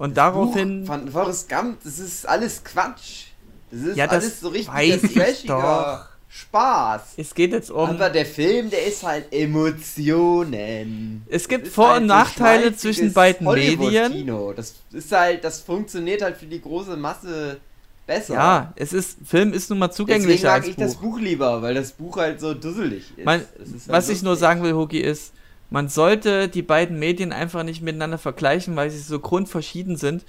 Und daraufhin... Buch von Forrest Gump, das ist alles Quatsch. Das ist Ja, das alles so richtig weiß ich trashiger Spaß. Es geht jetzt um... Aber der Film, der ist halt Emotionen. Es gibt Vor- halt und Nachteile zwischen beiden Medien. Das ist halt, das funktioniert halt für die große Masse besser. Ja, es ist, Film ist nun mal Deswegen zugänglicher mag als ich Buch. das Buch lieber, weil das Buch halt so dusselig ist. Mein, ist halt was ich nur lustig. sagen will, Hugi, ist, man sollte die beiden Medien einfach nicht miteinander vergleichen, weil sie so grundverschieden sind,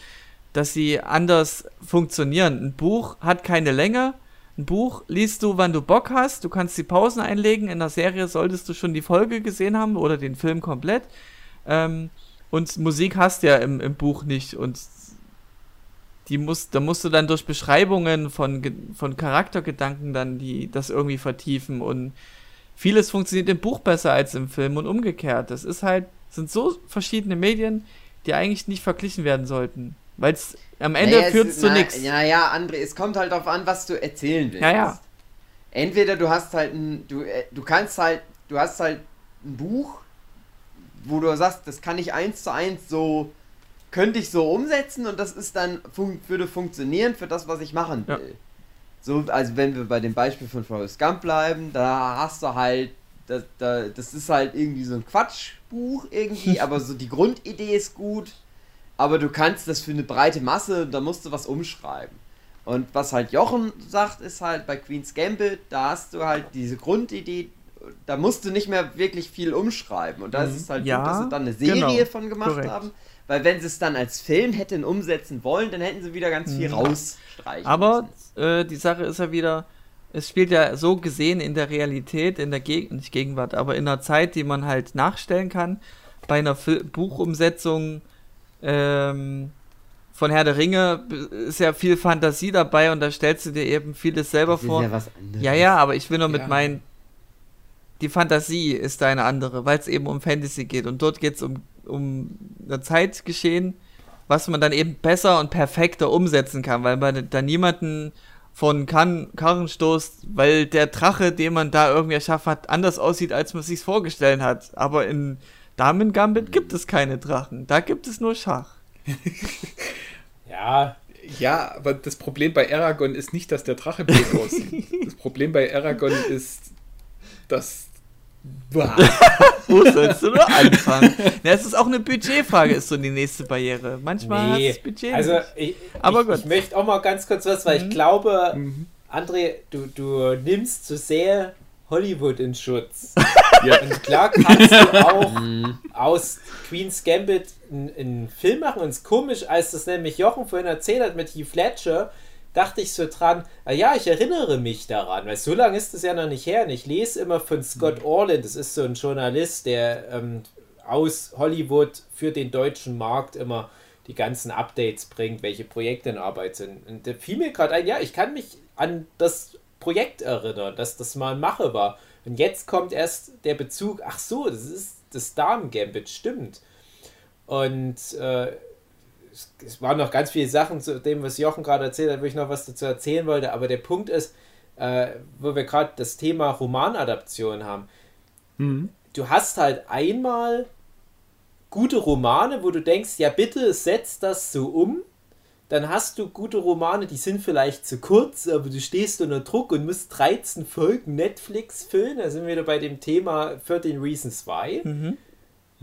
dass sie anders funktionieren. Ein Buch hat keine Länge. Ein Buch liest du, wann du Bock hast. Du kannst die Pausen einlegen. In der Serie solltest du schon die Folge gesehen haben oder den Film komplett. Ähm, und Musik hast du ja im, im Buch nicht. Und die muss, da musst du dann durch Beschreibungen von, von Charaktergedanken dann die, das irgendwie vertiefen. Und vieles funktioniert im Buch besser als im Film und umgekehrt. Das ist halt, sind so verschiedene Medien, die eigentlich nicht verglichen werden sollten. Weil es am Ende naja, führt es zu nichts. Ja, ja, André, es kommt halt darauf an, was du erzählen willst. Ja, ja. Entweder du hast halt ein, du, äh, du kannst halt, du hast halt ein Buch, wo du sagst, das kann ich eins zu eins so, könnte ich so umsetzen und das ist dann, fun würde funktionieren für das, was ich machen will. Ja. So, also wenn wir bei dem Beispiel von Forrest Gump bleiben, da hast du halt, das, da, das ist halt irgendwie so ein Quatschbuch irgendwie, aber so die Grundidee ist gut aber du kannst das für eine breite Masse, da musst du was umschreiben. Und was halt Jochen sagt, ist halt bei Queen's Gambit, da hast du halt diese Grundidee, da musst du nicht mehr wirklich viel umschreiben. Und da mhm. ist es halt ja, gut, dass sie dann eine Serie genau, von gemacht korrekt. haben. Weil wenn sie es dann als Film hätten umsetzen wollen, dann hätten sie wieder ganz viel mhm. rausstreichen Aber äh, die Sache ist ja wieder, es spielt ja so gesehen in der Realität, in der Geg nicht Gegenwart, aber in einer Zeit, die man halt nachstellen kann. Bei einer Fil Buchumsetzung ähm, von Herr der Ringe ist ja viel Fantasie dabei und da stellst du dir eben vieles selber das vor. Ja, ja, ja, aber ich will nur ja. mit meinen. Die Fantasie ist da eine andere, weil es eben um Fantasy geht und dort geht es um, um ein Zeitgeschehen, was man dann eben besser und perfekter umsetzen kann, weil man da niemanden von kan Karren stoßt, weil der Drache, den man da irgendwie erschaffen hat, anders aussieht, als man sich vorgestellt hat. Aber in Damen Gambit gibt es keine Drachen. Da gibt es nur Schach. ja. Ja, aber das Problem bei Aragon ist nicht, dass der Drache blöd aussieht. Das Problem bei Aragon ist, dass. Wo sollst du nur anfangen? Ja, es ist auch eine Budgetfrage, ist so die nächste Barriere. Manchmal nee, das Budget. Also, ich, aber ich, gut. ich möchte auch mal ganz kurz was, weil mhm. ich glaube, mhm. André, du, du nimmst zu sehr Hollywood in Schutz. Ja. Und klar kannst du auch mhm. aus Queen's Gambit einen Film machen. Und es ist komisch, als das nämlich Jochen vorhin erzählt hat mit Heath Ledger, dachte ich so dran, ah ja, ich erinnere mich daran, weil so lange ist es ja noch nicht her. Und ich lese immer von Scott mhm. Orland, das ist so ein Journalist, der ähm, aus Hollywood für den deutschen Markt immer die ganzen Updates bringt, welche Projekte in Arbeit sind. Und da fiel mir gerade ein, ja, ich kann mich an das Projekt erinnern, dass das mal ein Mache war. Und jetzt kommt erst der Bezug, ach so, das ist das Damen-Gambit, stimmt. Und äh, es, waren noch ganz viele Sachen zu dem, was Jochen gerade erzählt hat, wo ich noch was dazu erzählen wollte, aber der Punkt ist, äh, wo wir gerade das Thema Romanadaption haben. Mhm. Du hast halt einmal gute Romane, wo du denkst, ja bitte setz das so um dann hast du gute Romane, die sind vielleicht zu kurz, aber du stehst unter Druck und musst 13 Folgen Netflix füllen. Da sind wir wieder bei dem Thema 13 Reasons Why. Mhm.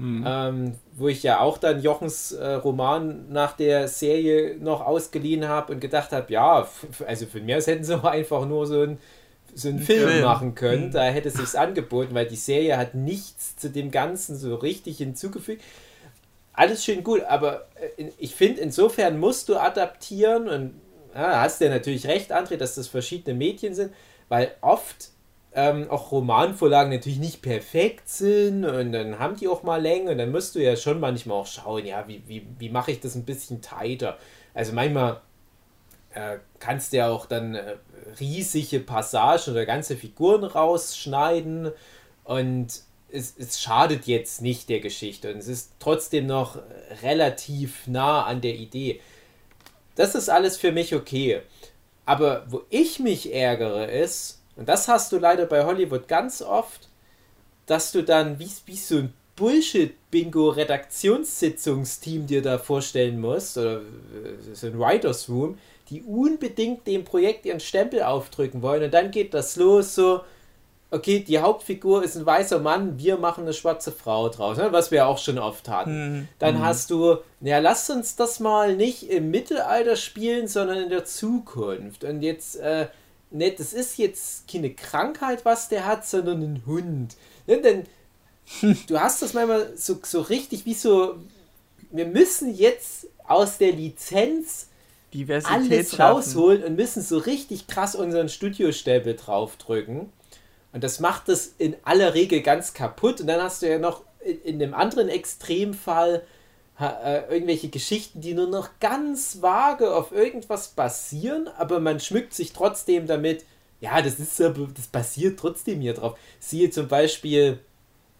Mhm. Ähm, wo ich ja auch dann Jochens äh, Roman nach der Serie noch ausgeliehen habe und gedacht habe, ja, also für mich hätten sie einfach nur so ein so einen Film, Film machen können, mhm. da hätte es sich angeboten, weil die Serie hat nichts zu dem Ganzen so richtig hinzugefügt alles schön gut, aber äh, ich finde, insofern musst du adaptieren und ja, hast ja natürlich recht, André, dass das verschiedene Mädchen sind, weil oft ähm, auch Romanvorlagen natürlich nicht perfekt sind und dann haben die auch mal Länge und dann musst du ja schon manchmal auch schauen, ja, wie, wie, wie mache ich das ein bisschen tighter. Also manchmal äh, kannst du ja auch dann äh, riesige Passagen oder ganze Figuren rausschneiden und es, es schadet jetzt nicht der Geschichte und es ist trotzdem noch relativ nah an der Idee. Das ist alles für mich okay. Aber wo ich mich ärgere ist, und das hast du leider bei Hollywood ganz oft, dass du dann wie, wie so ein Bullshit-Bingo-Redaktionssitzungsteam dir da vorstellen musst, oder äh, so ein Writers Room, die unbedingt dem Projekt ihren Stempel aufdrücken wollen. Und dann geht das los so, okay, die Hauptfigur ist ein weißer Mann, wir machen eine schwarze Frau draus, ne? was wir auch schon oft hatten. Mhm. Dann mhm. hast du, ja, lass uns das mal nicht im Mittelalter spielen, sondern in der Zukunft. Und jetzt, äh, ne, das ist jetzt keine Krankheit, was der hat, sondern ein Hund. Ne? Denn du hast das manchmal so, so richtig wie so, wir müssen jetzt aus der Lizenz alles schaffen. rausholen und müssen so richtig krass unseren Studiostäbel draufdrücken. Und das macht es in aller Regel ganz kaputt. Und dann hast du ja noch in, in dem anderen Extremfall äh, irgendwelche Geschichten, die nur noch ganz vage auf irgendwas basieren, aber man schmückt sich trotzdem damit. Ja, das ist das basiert trotzdem hier drauf. Siehe zum Beispiel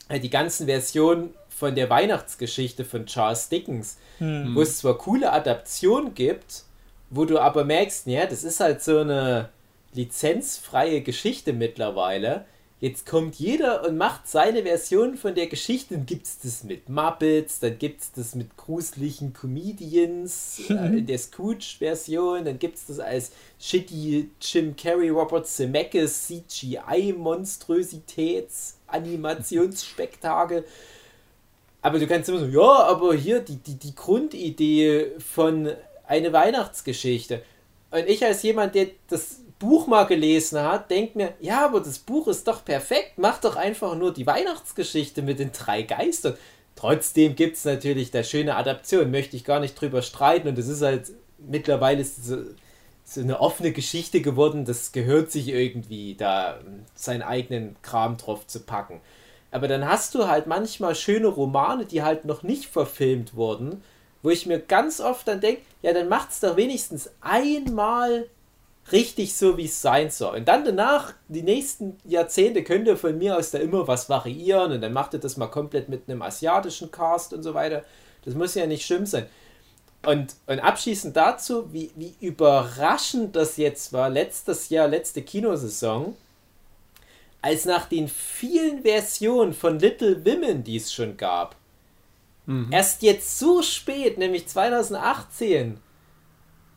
äh, die ganzen Versionen von der Weihnachtsgeschichte von Charles Dickens, wo es zwar coole Adaptionen gibt, wo du aber merkst, ja, das ist halt so eine lizenzfreie Geschichte mittlerweile. Jetzt kommt jeder und macht seine Version von der Geschichte. Dann gibt es das mit Muppets, dann gibt es das mit gruseligen Comedians äh, in der Scrooge-Version, dann gibt es das als shitty Jim Carrey, Robert Zemeckis, CGI-Monstrositäts, Animationsspektakel. Aber du kannst immer so, ja, aber hier die, die, die Grundidee von eine Weihnachtsgeschichte. Und ich als jemand, der das Buch mal gelesen hat, denkt mir, ja, aber das Buch ist doch perfekt, mach doch einfach nur die Weihnachtsgeschichte mit den drei Geistern. Trotzdem gibt es natürlich da schöne Adaptionen, möchte ich gar nicht drüber streiten und es ist halt, mittlerweile ist so, so eine offene Geschichte geworden, das gehört sich irgendwie, da seinen eigenen Kram drauf zu packen. Aber dann hast du halt manchmal schöne Romane, die halt noch nicht verfilmt wurden, wo ich mir ganz oft dann denke, ja, dann macht's doch wenigstens einmal richtig so, wie es sein soll. Und dann danach, die nächsten Jahrzehnte, könnt ihr von mir aus da immer was variieren und dann macht ihr das mal komplett mit einem asiatischen Cast und so weiter. Das muss ja nicht schlimm sein. Und, und abschließend dazu, wie, wie überraschend das jetzt war, letztes Jahr, letzte Kinosaison, als nach den vielen Versionen von Little Women, die es schon gab, erst jetzt so spät, nämlich 2018,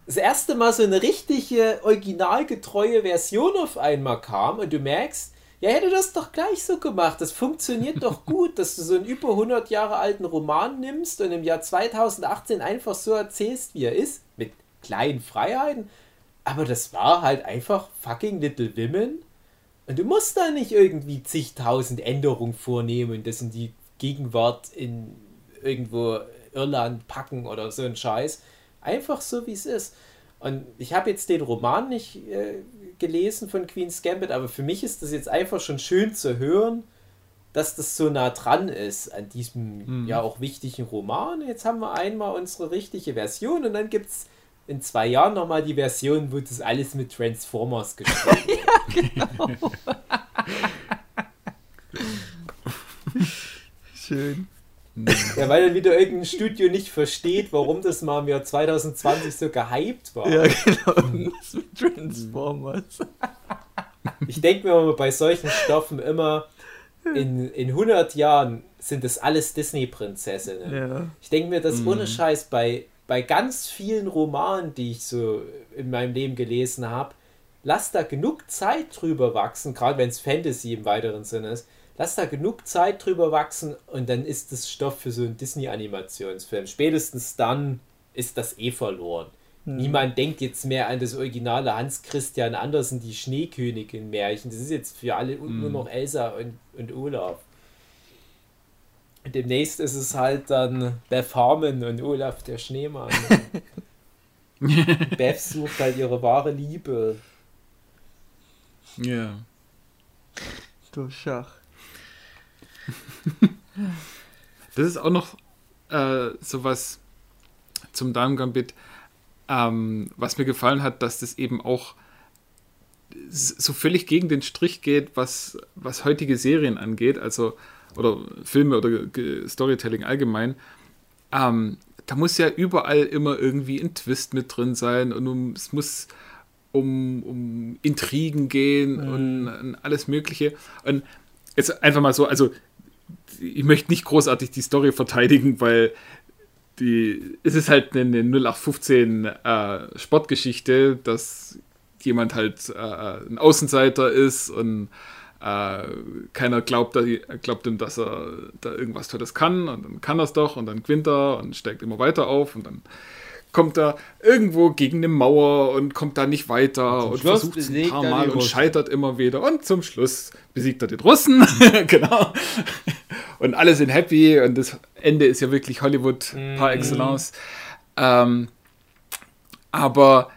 das erste Mal so eine richtige, originalgetreue Version auf einmal kam und du merkst, ja, hätte das doch gleich so gemacht. Das funktioniert doch gut, dass du so einen über 100 Jahre alten Roman nimmst und im Jahr 2018 einfach so erzählst, wie er ist, mit kleinen Freiheiten. Aber das war halt einfach fucking Little Women. Und du musst da nicht irgendwie zigtausend Änderungen vornehmen und das in die Gegenwart in irgendwo Irland packen oder so ein Scheiß. Einfach so, wie es ist. Und ich habe jetzt den Roman nicht äh, gelesen von Queen's Gambit, aber für mich ist das jetzt einfach schon schön zu hören, dass das so nah dran ist an diesem ja auch wichtigen Roman. Jetzt haben wir einmal unsere richtige Version und dann gibt es in zwei Jahren nochmal die Version, wo das alles mit Transformers gespielt wird. Schön. Ja, weil dann wieder irgendein Studio nicht versteht, warum das mal im Jahr 2020 so gehypt war. Ja, genau. Irgendwas mit Transformers. Ich denke mir bei solchen Stoffen immer, in, in 100 Jahren sind das alles Disney-Prinzessinnen. Ja. Ich denke mir, das ohne Scheiß bei, bei ganz vielen Romanen, die ich so in meinem Leben gelesen habe, lass da genug Zeit drüber wachsen, gerade wenn es Fantasy im weiteren Sinne ist, lass da genug Zeit drüber wachsen und dann ist das Stoff für so einen Disney-Animationsfilm. Spätestens dann ist das eh verloren. Niemand denkt jetzt mehr an das originale Hans Christian Andersen, die Schneekönigin-Märchen. Das ist jetzt für alle nur noch Elsa und, und Olaf. Und demnächst ist es halt dann Beth Harmon und Olaf der Schneemann. Beth sucht halt ihre wahre Liebe. Ja. Du Schach. Das ist auch noch äh, sowas zum Damen Gambit, ähm, was mir gefallen hat, dass das eben auch so völlig gegen den Strich geht, was, was heutige Serien angeht, also oder Filme oder Storytelling allgemein. Ähm, da muss ja überall immer irgendwie ein Twist mit drin sein und um, es muss um, um Intrigen gehen und, und alles Mögliche. Und jetzt einfach mal so, also ich möchte nicht großartig die Story verteidigen, weil die, es ist halt eine 0815 äh, Sportgeschichte, dass jemand halt äh, ein Außenseiter ist und äh, keiner glaubt, glaubt ihm, dass er da irgendwas Tolles kann und dann kann er es doch und dann gewinnt er und steigt immer weiter auf und dann kommt er irgendwo gegen eine Mauer und kommt da nicht weiter und, Schluss versucht es ein paar Mal und scheitert immer wieder und zum Schluss besiegt er den Russen, genau. und alle sind happy und das Ende ist ja wirklich Hollywood Mhm. par excellence. Ähm, aber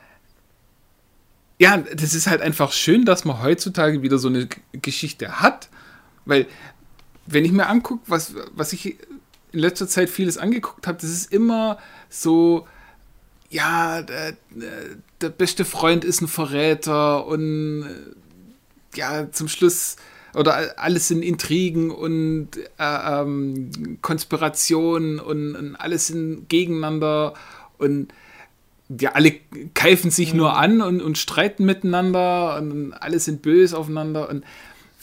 ja, das ist halt einfach schön, dass man heutzutage wieder so eine Geschichte hat, weil wenn ich mir angucke, was, was ich in letzter Zeit vieles angeguckt habe, das ist immer so, ja, der, der beste Freund ist ein Verräter und äh, ja, zum Schluss oder alles sind Intrigen und äh, ähm, Konspirationen und, und alles sind gegeneinander und ja, alle keifen sich nur an und, und streiten miteinander und alle sind böse aufeinander und,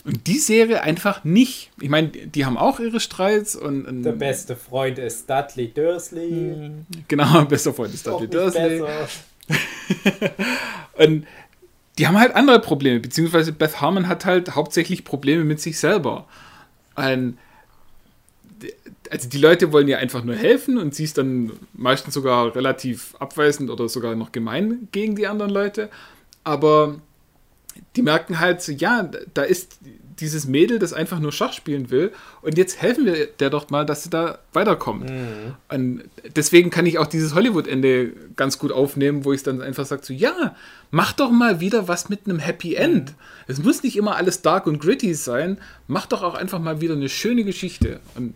und die Serie einfach nicht. Ich meine, die haben auch ihre Streits und, und Der beste Freund ist Dudley Dursley. genau, bester Freund ist Dudley Dursley. Und die haben halt andere Probleme, beziehungsweise Beth Harmon hat halt hauptsächlich Probleme mit sich selber. Und also die Leute wollen ihr einfach nur helfen und sie ist dann meistens sogar relativ abweisend oder sogar noch gemein gegen die anderen Leute. Aber die merken halt so, ja, da ist dieses Mädel, das einfach nur Schach spielen will und jetzt helfen wir der doch mal, dass sie da weiterkommt. Und deswegen kann ich auch dieses Hollywood-Ende ganz gut aufnehmen, wo ich dann einfach sage, so, ja, mach doch mal wieder was mit einem Happy End. Es muss nicht immer alles dark und gritty sein, mach doch auch einfach mal wieder eine schöne Geschichte. Und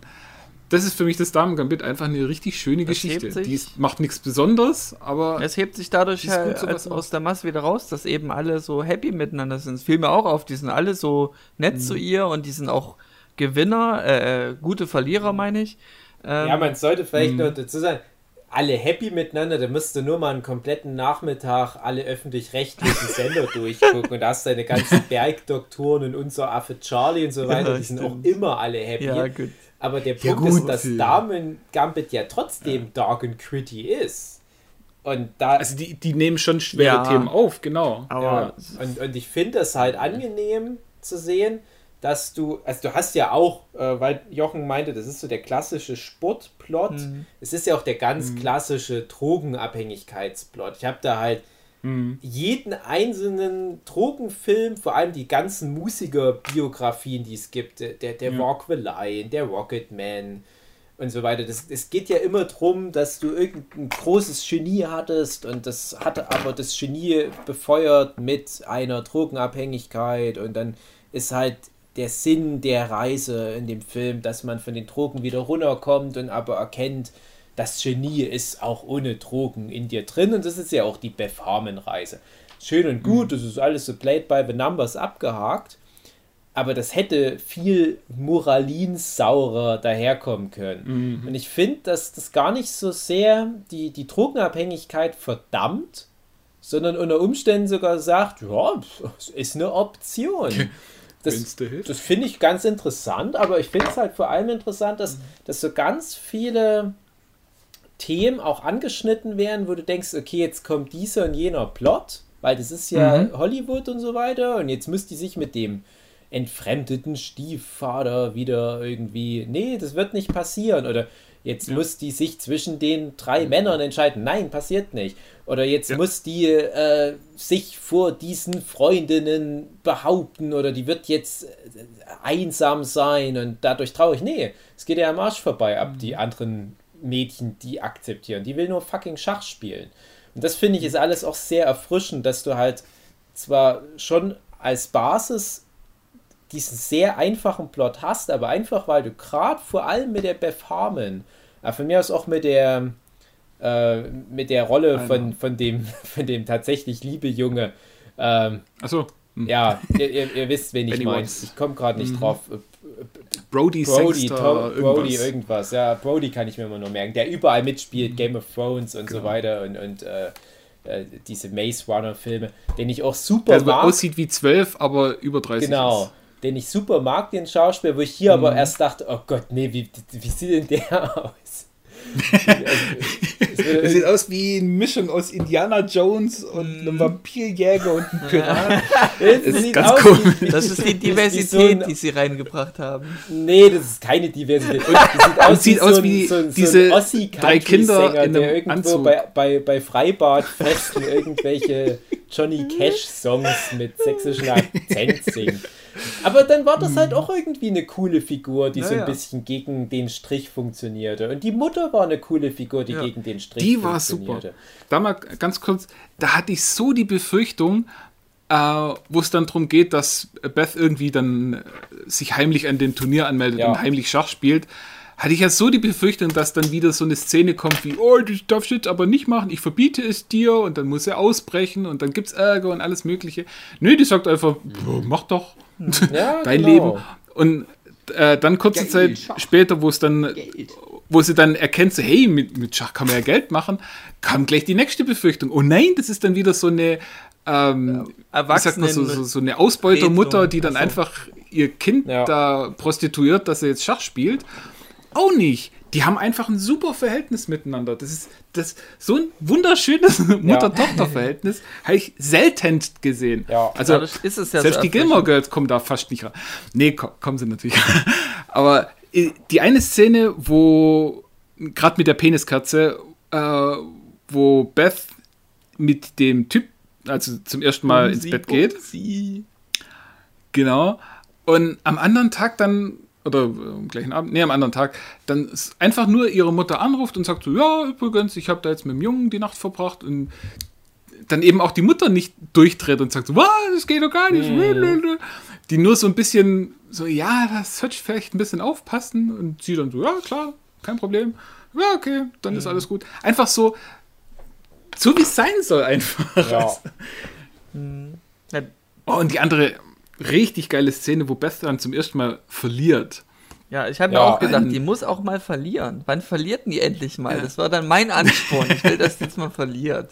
das ist für mich das Damen Gambit einfach eine richtig schöne Das Geschichte. hebt sich- Die ist, macht nichts Besonderes, aber Es hebt sich dadurch gut, halt sowas als auch. aus der Masse wieder raus, dass eben alle so happy miteinander sind. Es fiel mir auch auf, die sind alle so nett Mhm. zu ihr und die sind auch Gewinner, äh, äh, gute Verlierer, meine ich. Ähm, Ja, man sollte vielleicht Mhm. noch dazu sagen, alle happy miteinander, da musst du nur mal einen kompletten Nachmittag alle öffentlich-rechtlichen Sender durchgucken und da hast du deine ganzen Bergdoktoren und unser Affe Charlie und so weiter, Ja, die sind stimmt. auch immer alle happy. ja, gut. Aber der Ja, Punkt gut, ist, dass ja. Damen Gambit ja trotzdem dark and gritty ist. Und da also die, die nehmen schon schwere Ja. Themen auf, genau. Aber Ja, und, und ich finde es halt angenehm zu sehen, dass du, also du hast ja auch, äh, weil Jochen meinte, das ist so der klassische Sportplot. Mhm. Es ist ja auch der ganz klassische Drogenabhängigkeitsplot. Ich habe da halt Mhm. jeden einzelnen Drogenfilm, vor allem die ganzen Musikerbiografien, die es gibt, der, der, der Ja. Walk the Line, der Rocket Man und so weiter. Das, es geht ja immer darum, dass du irgendein großes Genie hattest und das hatte aber das Genie befeuert mit einer Drogenabhängigkeit und dann ist halt der Sinn der Reise in dem Film, dass man von den Drogen wieder runterkommt und aber erkennt, das Genie ist auch ohne Drogen in dir drin und das ist ja auch die Beth Harmon Reise. Schön und gut, das ist alles so played by the numbers abgehakt, aber das hätte viel moralinsaurer daherkommen können. Und ich finde, dass das gar nicht so sehr die, die Drogenabhängigkeit verdammt, sondern unter Umständen sogar sagt, ja, es ist eine Option. Das, das finde ich ganz interessant, aber ich finde es halt vor allem interessant, dass, dass so ganz viele Themen auch angeschnitten werden, wo du denkst, okay, jetzt kommt dieser und jener Plot, weil das ist ja Hollywood und so weiter und jetzt müsst die sich mit dem entfremdeten Stiefvater wieder irgendwie, nee, das wird nicht passieren oder jetzt muss die sich zwischen den drei Männern entscheiden, nein, passiert nicht. Oder jetzt Ja. muss die äh, sich vor diesen Freundinnen behaupten oder die wird jetzt äh, einsam sein und dadurch traurig, nee, es geht ja am Arsch vorbei ab die anderen Mädchen, die akzeptieren, die will nur fucking Schach spielen und das finde ich ist alles auch sehr erfrischend, dass du halt zwar schon als Basis diesen sehr einfachen Plot hast, aber einfach weil du gerade vor allem mit der Beth Harmon, äh, von mir aus auch mit der äh, mit der Rolle von, von dem von dem tatsächlich liebe Junge, ähm, Achso, hm. ja, ihr, ihr, ihr wisst, wen ich meine. Ich komme gerade nicht drauf. Brody, Brody, Sangster, Tom, Brody, irgendwas. irgendwas. Ja, Brody kann ich mir immer nur merken. Der überall mitspielt, Game of Thrones und so weiter und, und äh, äh, diese Maze Runner Filme, den ich auch super Der mag. aussieht wie 12, aber über 30 Genau, ist. den ich super mag, den Schauspieler, wo ich hier aber erst dachte, oh Gott, nee, wie, wie sieht denn der aus? Er sieht aus wie eine Mischung aus Indiana Jones und einem Vampirjäger und einem Pirat. Das ist sieht ganz wie- Das ist die so Diversität, die sie reingebracht haben. Nee, das ist keine Diversität. Das sieht aus, sieht wie, aus so ein, wie so ein, diese Ossi drei Kinder in der einem irgendwo Anzug. bei, bei, bei Freibadfesten irgendwelche Johnny Cash-Songs mit sächsischen Akzent singt. Aber dann war das halt auch irgendwie eine coole Figur, die so ein Naja. bisschen gegen den Strich funktionierte. Und die Mutter war eine coole Figur, die Ja. gegen den Strich Die war super. funktionierte. Da mal ganz kurz, da hatte ich so die Befürchtung, äh, wo es dann darum geht, dass Beth irgendwie dann äh, sich heimlich an dem Turnier anmeldet Ja. und heimlich Schach spielt. Hatte ich ja so die Befürchtung, dass dann wieder so eine Szene kommt wie, oh, das darfst du jetzt aber nicht machen, ich verbiete es dir und dann muss er ausbrechen und dann gibt's Ärger und alles Mögliche. Nö, die sagt einfach, "Ja, mach doch Ja, dein genau. Leben. Und äh, dann kurze Geil, Zeit Schach. später, wo es dann Geld. wo sie dann erkennt, so, hey, mit, mit Schach kann man ja Geld machen, kam gleich die nächste Befürchtung. Oh nein, das ist dann wieder so eine, ähm, man, so, so, so eine Ausbeutermutter, die dann so. einfach ihr Kind Ja. da prostituiert, dass er jetzt Schach spielt. Auch nicht. Die haben einfach ein super Verhältnis miteinander. Das ist das, so ein wunderschönes Mutter-Tochter-Verhältnis habe ich selten gesehen. Ja. Also, ist es ja selbst so die Gilmore Girls kommen da fast nicht ran. Nee, ko kommen sie natürlich. Aber äh, die eine Szene, wo, gerade mit der Peniskatze, äh, wo Beth mit dem Typ, also zum ersten Mal ins Sie, Bett geht, Sie. genau, und am anderen Tag dann, oder äh, am gleichen Abend, nee, am anderen Tag, dann einfach nur ihre Mutter anruft und sagt so, ja, übrigens, ich habe da jetzt mit dem Jungen die Nacht verbracht und dann eben auch die Mutter nicht durchdreht und sagt so, was, das geht doch gar nicht. Die nur so ein bisschen so, ja, das sollte ich vielleicht ein bisschen aufpassen. Und sie dann so, ja, klar, kein Problem. Ja, okay, dann ist alles gut. Einfach so, so wie es sein soll einfach. Ja. Ja, Oh, und die andere richtig geile Szene, wo Beth dann zum ersten Mal verliert. Ja, ich habe Ja. mir auch gedacht, die muss auch mal verlieren. Wann verliert die endlich mal? Das war dann mein Ansporn. Ich will, dass die jetzt mal verliert.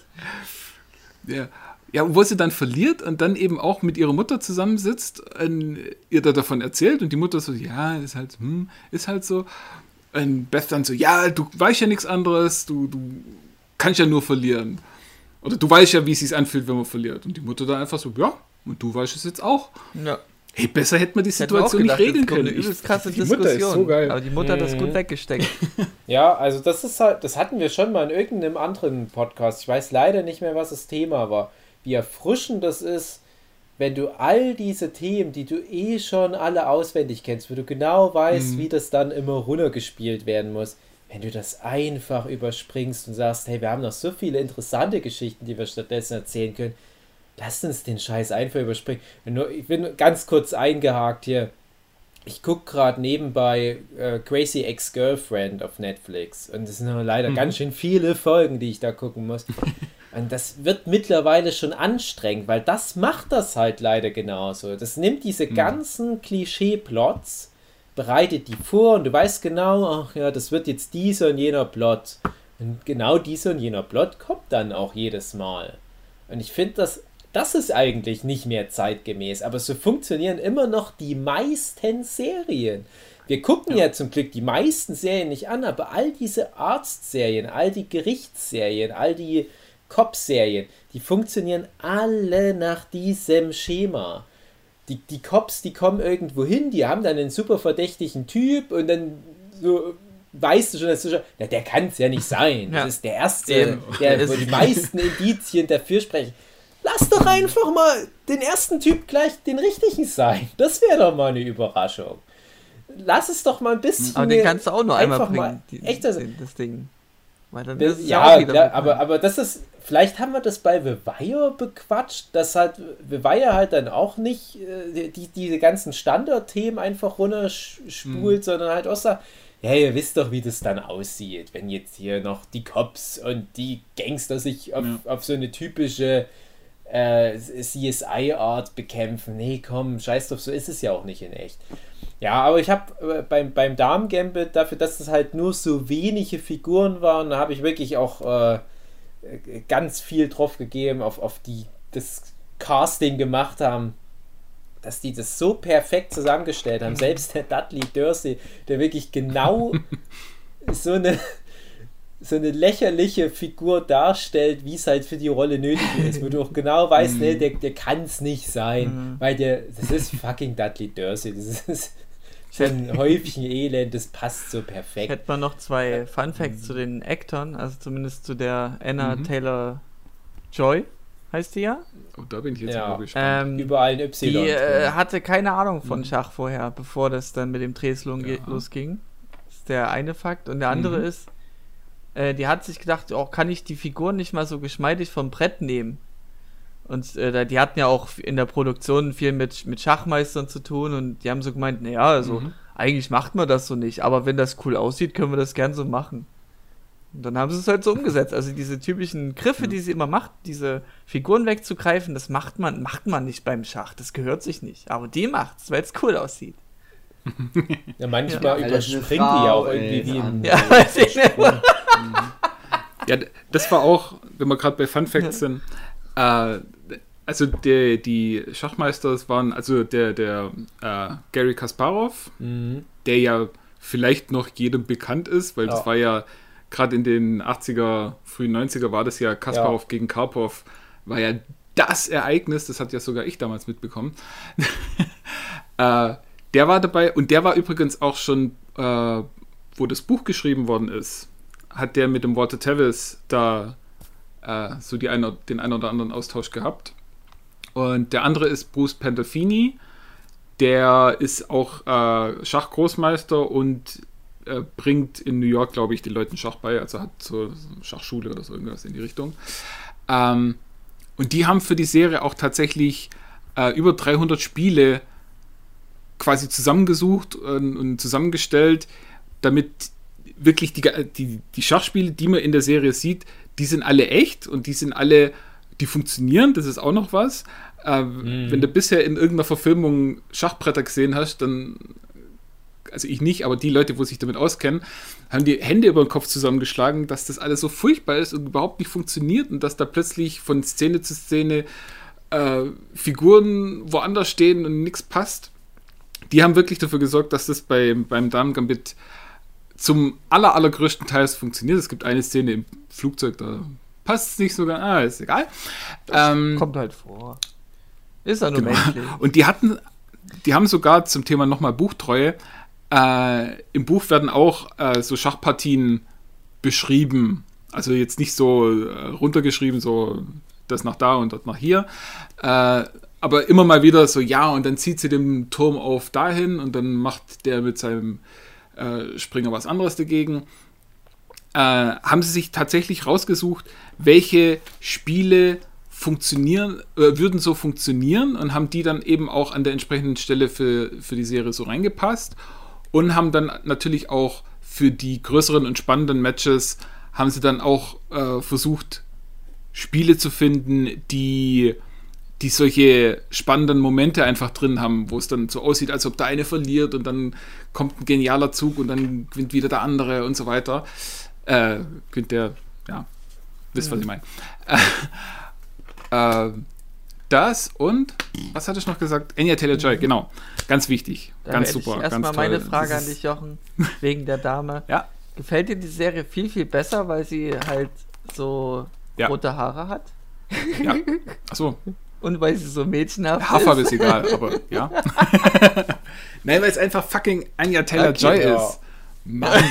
Ja. Ja, wo sie dann verliert und dann eben auch mit ihrer Mutter zusammensitzt, und ihr da davon erzählt und die Mutter so, ja, ist halt, hm, ist halt so. Und Beth dann so, ja, du weißt ja nichts anderes, du, du kannst ja nur verlieren. Oder du weißt ja, wie es sich anfühlt, wenn man verliert. Und die Mutter dann einfach so, ja, und du weißt es jetzt auch. Ja. Hey, besser hätte man die Situation gedacht, nicht regeln können. Eine krasse die Diskussion. Mutter ist so geil. Aber die Mutter hat das gut weggesteckt. Ja, also das ist halt, das hatten wir schon mal in irgendeinem anderen Podcast. Ich weiß leider nicht mehr, was das Thema war. Wie erfrischend das ist, wenn du all diese Themen, die du eh schon alle auswendig kennst, wo du genau weißt, wie das dann immer runtergespielt werden muss, wenn du das einfach überspringst und sagst, hey, wir haben noch so viele interessante Geschichten, die wir stattdessen erzählen können. Lasst uns den Scheiß einfach überspringen. Ich bin ganz kurz eingehakt hier. Ich gucke gerade nebenbei äh, Crazy Ex-Girlfriend auf Netflix. Und es sind aber leider ganz schön viele Folgen, die ich da gucken muss. Und das wird mittlerweile schon anstrengend, weil das macht das halt leider genauso. Das nimmt diese ganzen Klischee-Plots, bereitet die vor und du weißt genau, ach ja, das wird jetzt dieser und jener Plot. Und genau dieser und jener Plot kommt dann auch jedes Mal. Und ich finde, das, das ist eigentlich nicht mehr zeitgemäß, aber so funktionieren immer noch die meisten Serien. Wir gucken ja. zum Glück die meisten Serien nicht an, aber all diese Arztserien, all die Gerichtsserien, all die Cop-Serien, die funktionieren alle nach diesem Schema. Die, die Cops, die kommen irgendwo hin, die haben dann einen super verdächtigen Typ und dann so weißt du schon, dass du schon, na, der kann es ja nicht sein. Das Ja. ist der Erste, der, wo die meisten Indizien dafür sprechen. Lass doch einfach mal den ersten Typ gleich den richtigen sein. Das wäre doch mal eine Überraschung. Lass es doch mal ein bisschen. Aber den kannst du auch nur einmal einfach bringen, mal- die, echt, also- den, das Ding. Weil dann Das, ja, klar, aber, aber das ist, vielleicht haben wir das bei The Wire bequatscht, dass halt The Wire halt dann auch nicht äh, die, diese ganzen Standardthemen einfach runterspult, sondern halt auch sagt, ja, ihr wisst doch, wie das dann aussieht, wenn jetzt hier noch die Cops und die Gangster sich auf, auf so eine typische äh, CSI-Art bekämpfen. Nee, komm, scheiß drauf, so ist es ja auch nicht in echt. Ja, aber ich habe äh, beim, beim Damen-Gambit, dafür, dass es halt nur so wenige Figuren waren, da habe ich wirklich auch äh, ganz viel drauf gegeben, auf, auf die das Casting gemacht haben, dass die das so perfekt zusammengestellt haben. Selbst der Dudley Dursley, der wirklich genau so eine so eine lächerliche Figur darstellt, wie es halt für die Rolle nötig ist, wo du auch genau weißt, ne, der, der kann es nicht sein, weil der, das ist fucking Dudley Dursley, das ist so ein Häufchen Elend, das passt so perfekt. hätte mal noch zwei Fun Facts zu den Actern, also zumindest zu der Anna Mhm. Taylor Joy, heißt die ja. Oh, da bin ich jetzt Ja. gespannt. Ähm, Überall ein Y. die äh, hatte keine Ahnung von Mhm. Schach vorher, bevor das dann mit dem ge- Ja. losging. Das ist der eine Fakt. Und der andere Mhm. ist, äh, die hat sich gedacht, oh, kann ich die Figuren nicht mal so geschmeidig vom Brett nehmen? Und äh, die hatten ja auch in der Produktion viel mit, mit Schachmeistern zu tun und die haben so gemeint, naja, also Mhm. eigentlich macht man das so nicht, aber wenn das cool aussieht, können wir das gern so machen. Und dann haben sie es halt so umgesetzt. Also diese typischen Griffe, die sie immer macht, diese Figuren wegzugreifen, das macht man, macht man nicht beim Schach. Das gehört sich nicht. Aber die macht's, weil es cool aussieht. Ja, manchmal Ja, das überspringt die ja auch irgendwie ist, wie ein. Ja. Ja, das war auch, wenn wir gerade bei Fun Facts sind, äh, also der, die Schachmeister das waren, also der, der äh, Gary Kasparov, Mhm. der ja vielleicht noch jedem bekannt ist, weil das Ja. war ja gerade in den 80er, frühen 90er war das ja Kasparov gegen Karpov, war ja das Ereignis, das hat ja sogar ich damals mitbekommen. äh, der war dabei und der war übrigens auch schon, äh, wo das Buch geschrieben worden ist, hat der mit dem Walter Tevis da äh, so die eine, den einen oder anderen Austausch gehabt. Und der andere ist Bruce Pandolfini, der ist auch äh, Schachgroßmeister und äh, bringt in New York, glaube ich, den Leuten Schach bei, also hat so eine Schachschule oder so irgendwas in die Richtung. Ähm, und die haben für die Serie auch tatsächlich äh, über 300 Spiele quasi zusammengesucht und, und zusammengestellt, damit wirklich die, die, die Schachspiele, die man in der Serie sieht, die sind alle echt und die sind alle, die funktionieren, das ist auch noch was. Äh, Wenn du bisher in irgendeiner Verfilmung Schachbretter gesehen hast, dann, also ich nicht, aber die Leute, wo sich damit auskennen, haben die Hände über den Kopf zusammengeschlagen, dass das alles so furchtbar ist und überhaupt nicht funktioniert und dass da plötzlich von Szene zu Szene äh, Figuren woanders stehen und nichts passt. Die haben wirklich dafür gesorgt, dass das bei, beim Damen Gambit zum aller, allergrößten Teil funktioniert. Es gibt eine Szene im Flugzeug, da passt es nicht sogar. Ah, ist egal. Ähm, Kommt halt vor. Ist ja nur Genau. menschlich. und die hatten, die haben sogar zum Thema nochmal Buchtreue, äh, im Buch werden auch äh, so Schachpartien beschrieben. Also jetzt nicht so äh, runtergeschrieben, so das nach da und dort nach hier. Äh, aber immer mal wieder so, ja, und dann zieht sie den Turm auf dahin und dann macht der mit seinem äh, Springer was anderes dagegen. Äh, haben sie sich tatsächlich rausgesucht, welche Spiele funktionieren, äh, würden so funktionieren und haben die dann eben auch an der entsprechenden Stelle für, für die Serie so reingepasst und haben dann natürlich auch für die größeren und spannenden Matches haben sie dann auch äh, versucht, Spiele zu finden, die, die solche spannenden Momente einfach drin haben, wo es dann so aussieht, als ob der eine verliert und dann kommt ein genialer Zug und dann gewinnt wieder der andere und so weiter. Äh, gewinnt der, ja, wisst, was ich meine. Äh, das und, was hatte ich noch gesagt? Anya Taylor-Joy, genau. Ganz wichtig. Da ganz super. Ich erstmal meine. Frage an dich, Jochen, wegen der Dame. Ja, Gefällt dir die Serie viel, viel besser, weil sie halt so Ja. rote Haare hat? ja. Achso, Und weil sie so mädchenhaft Haarfarbe ist? ist egal, aber ja. Nein, weil es einfach fucking Anya Taylor-Joy Okay, ja. ist. Mann.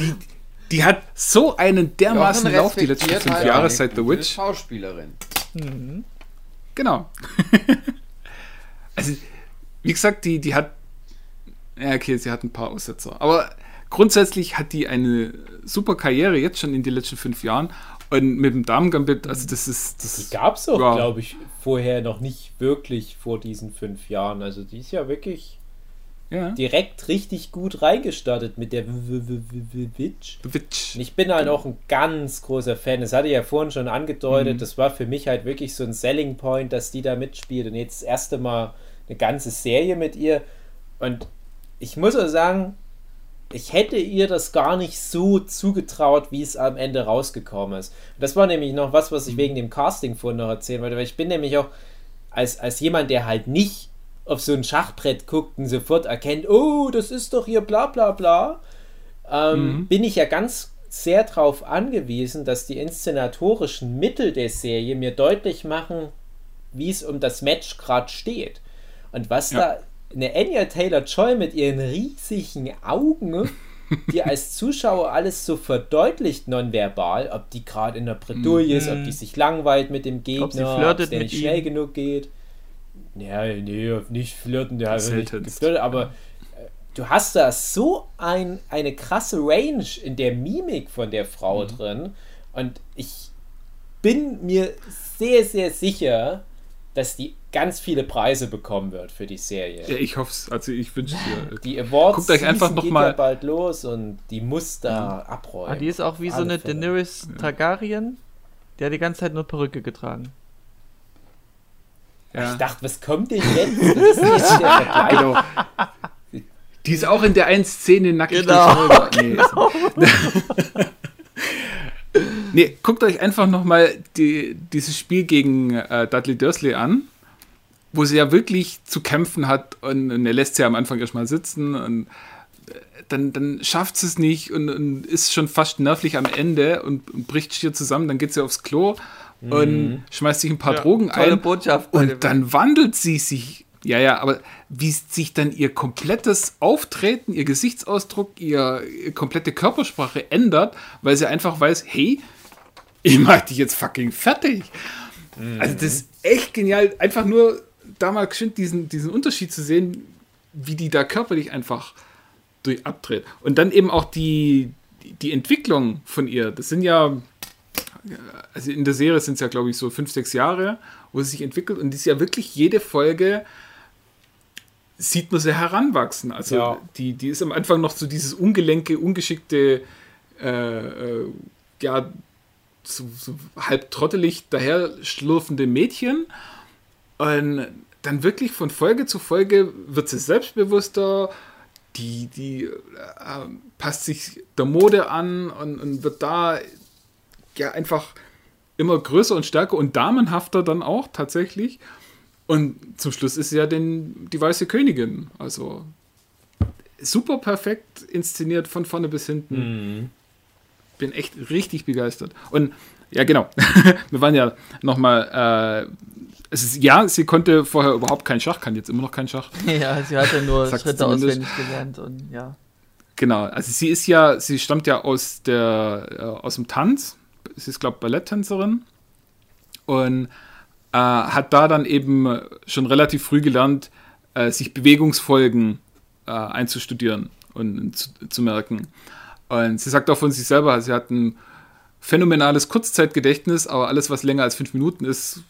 Die, die hat so einen dermaßen Lauf die letzten fünf halt Jahre seit The Witch. Schauspielerin. Mhm. Genau. also, wie gesagt, die, die hat. Ja, okay, sie hat ein paar Aussetzer. Aber grundsätzlich hat die eine super Karriere jetzt schon in den letzten fünf Jahren. Und mit dem Damen-Gambit, also das ist. Das Die gab es auch, Ja. glaube ich, vorher noch nicht wirklich vor diesen fünf Jahren. Also die ist ja wirklich ja, direkt richtig gut reingestartet mit der Witch. Witch. Und ich bin halt auch ein ganz großer Fan. Das hatte ich ja vorhin schon angedeutet. Mhm. Das war für mich halt wirklich so ein Selling Point, dass die da mitspielt. Und jetzt das erste Mal eine ganze Serie mit ihr. Und ich muss auch sagen, ich hätte ihr das gar nicht so zugetraut, wie es am Ende rausgekommen ist. Und das war nämlich noch was, was ich wegen dem Casting vorhin noch erzählen wollte, weil ich bin nämlich auch als, als jemand, der halt nicht auf so ein Schachbrett guckt und sofort erkennt, oh, das ist doch hier bla bla bla, ähm, bin ich ja ganz sehr darauf angewiesen, dass die inszenatorischen Mittel der Serie mir deutlich machen, wie es um das Match gerade steht. Und was Ja. da eine Anya Taylor-Joy mit ihren riesigen Augen dir als Zuschauer alles so verdeutlicht nonverbal, ob die gerade in der Bredouille ist, ob die sich langweilt mit dem Gegner, Ob sie flirtet der nicht schnell ihm. genug geht. Ja, nee, nicht flirten, der hat nicht geflirtet, aber äh, du hast da so ein, eine krasse Range in der Mimik von der Frau Mhm. drin und ich bin mir sehr, sehr sicher, dass die ganz viele Preise bekommen wird für die Serie. Ja, ich hoffe es. Also ich wünsche dir. Die Awards Guckt euch einfach noch geht mal- ja bald los und die muss da abräumen. Ah, die ist auch wie so eine Fälle. Daenerys Targaryen. Die hat die ganze Zeit nur Perücke getragen. Ich Ja. dachte, was kommt denn jetzt? Das ist nicht der. Genau. Die ist auch in der einen Szene nackig. Genau, durch Nee, nee, guckt euch einfach nochmal die, dieses Spiel gegen äh, Dudley Dursley an, wo sie ja wirklich zu kämpfen hat und, und er lässt sie am Anfang erstmal sitzen und äh, dann, dann schafft sie es nicht und, und ist schon fast nervlich am Ende und, und bricht schier zusammen. Dann geht sie aufs Klo und schmeißt sich ein paar Ja, Drogen ein. Botschaft. Und dann wandelt sie sich. Ja, ja, aber wie sich dann ihr komplettes Auftreten, ihr Gesichtsausdruck, ihr, ihre komplette Körpersprache ändert, weil sie einfach weiß, hey, ich mach dich jetzt fucking fertig. Also das ist echt genial, einfach nur da mal geschwind diesen, diesen Unterschied zu sehen, wie die da körperlich einfach durch abdreht. Und dann eben auch die, die, die Entwicklung von ihr. Das sind ja, also in der Serie sind es ja, glaube ich, so fünf, sechs Jahre, wo sie sich entwickelt und die ist ja wirklich jede Folge sieht man sie heranwachsen. Also Ja. die, die ist am Anfang noch so dieses ungelenke, ungeschickte, äh, äh, ja, so, so halb trottelig daher schlurfende Mädchen. Und dann wirklich von Folge zu Folge wird sie selbstbewusster, die, die äh, passt sich der Mode an und, und wird da ja einfach immer größer und stärker und damenhafter dann auch tatsächlich. Und zum Schluss ist sie ja den, die weiße Königin. Also super perfekt inszeniert von vorne bis hinten. Bin echt richtig begeistert. Und ja, genau. Wir waren ja nochmal. Äh, es ist, ja, sie konnte vorher überhaupt keinen Schach, kann jetzt immer noch keinen Schach. Ja, sie hat ja nur Schritte auswendig gelernt und ja. Genau, also sie ist ja, sie stammt ja aus der äh, aus dem Tanz. Sie ist, glaube ich, Balletttänzerin und äh, hat da dann eben schon relativ früh gelernt, äh, sich Bewegungsfolgen äh, einzustudieren und zu, zu merken. Und sie sagt auch von sich selber, sie hat ein phänomenales Kurzzeitgedächtnis, aber alles, was länger als fünf Minuten ist,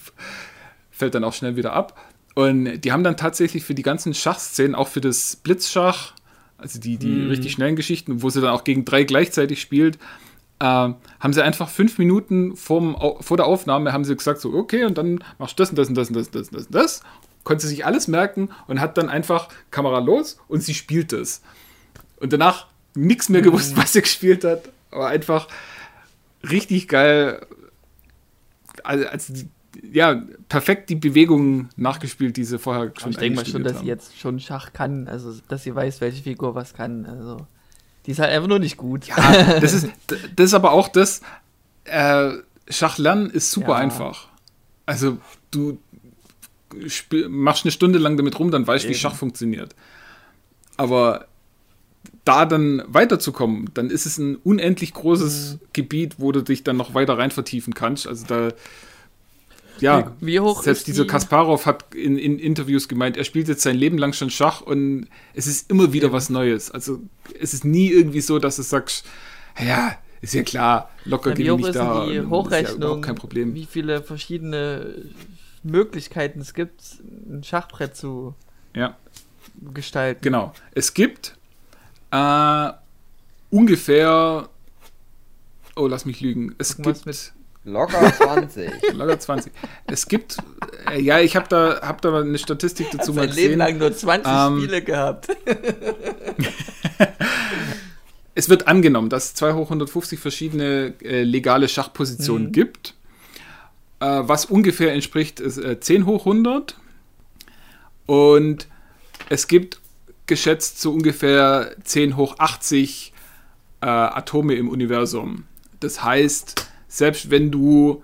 fällt dann auch schnell wieder ab. Und die haben dann tatsächlich für die ganzen Schachszenen, auch für das Blitzschach, also die, die richtig schnellen Geschichten, wo sie dann auch gegen drei gleichzeitig spielt, äh, haben sie einfach fünf Minuten vorm, vor der Aufnahme haben sie gesagt, so, okay, und dann machst du das und das und das und das und das und das, und das. Konnte sie sich alles merken und hat dann einfach Kamera los und sie spielt es. Und danach nichts mehr gewusst, was sie gespielt hat, aber einfach richtig geil. Also, die, ja, perfekt die Bewegungen nachgespielt, die sie vorher schon ich denke mal schon, eingestudiert dass sie haben. jetzt schon Schach kann, also dass sie weiß, welche Figur was kann. Also die ist halt einfach nur nicht gut. Ja, das ist, das ist aber auch das, äh, Schach lernen ist super Ja. einfach. Also du machst eine Stunde lang damit rum, dann weißt du, wie. Schach funktioniert. Aber da dann weiterzukommen, dann ist es ein unendlich großes Mhm. Gebiet, wo du dich dann noch weiter rein vertiefen kannst. Also da, ja, Wie- wie hoch selbst dieser die- Kasparov hat in, in Interviews gemeint, er spielt jetzt sein Leben lang schon Schach und es ist immer wieder was Neues. Also es ist nie irgendwie so, dass du sagst, ja, ist ja klar, locker hoch gewinne ich da. die Hochrechnung? Ja kein Problem. Wie viele verschiedene Möglichkeiten es gibt, ein Schachbrett zu Ja. gestalten. Genau. Es gibt äh, ungefähr, oh, lass mich lügen, es Irgendwas gibt mit- Locker 20. locker 20. Es gibt, äh, ja, ich habe da, hab da mal eine Statistik dazu mal Sein Leben gesehen. lang nur 20 Ähm, Spiele gehabt. Es wird angenommen, dass es 2 hoch 150 verschiedene äh, legale Schachpositionen gibt, äh, was ungefähr entspricht ist, äh, 10 hoch 100. Und es gibt geschätzt so ungefähr 10 hoch 80 äh, Atome im Universum. Das heißt, selbst wenn du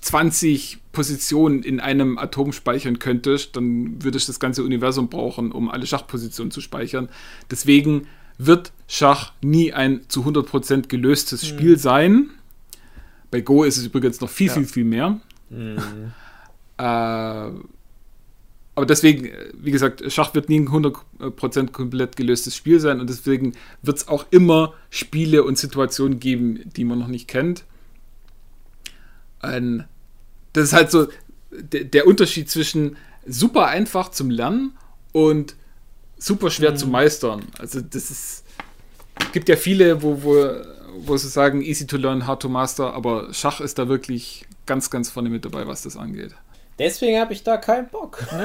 20 Positionen in einem Atom speichern könntest, dann würdest du das ganze Universum brauchen, um alle Schachpositionen zu speichern. Deswegen wird Schach nie ein zu 100% gelöstes mhm. Spiel sein. Bei Go ist es übrigens noch viel, ja. viel, viel mehr. Mhm. Äh, aber deswegen, wie gesagt, Schach wird nie ein 100% komplett gelöstes Spiel sein und deswegen wird es auch immer Spiele und Situationen geben, die man noch nicht kennt. Ein, das ist halt so der, der Unterschied zwischen super einfach zum Lernen und super schwer mhm. zu meistern. Also das ist, es gibt ja viele, wo, wo, wo sie sagen, easy to learn, hard to master, aber Schach ist da wirklich ganz, ganz vorne mit dabei, was das angeht. Deswegen habe ich da keinen Bock.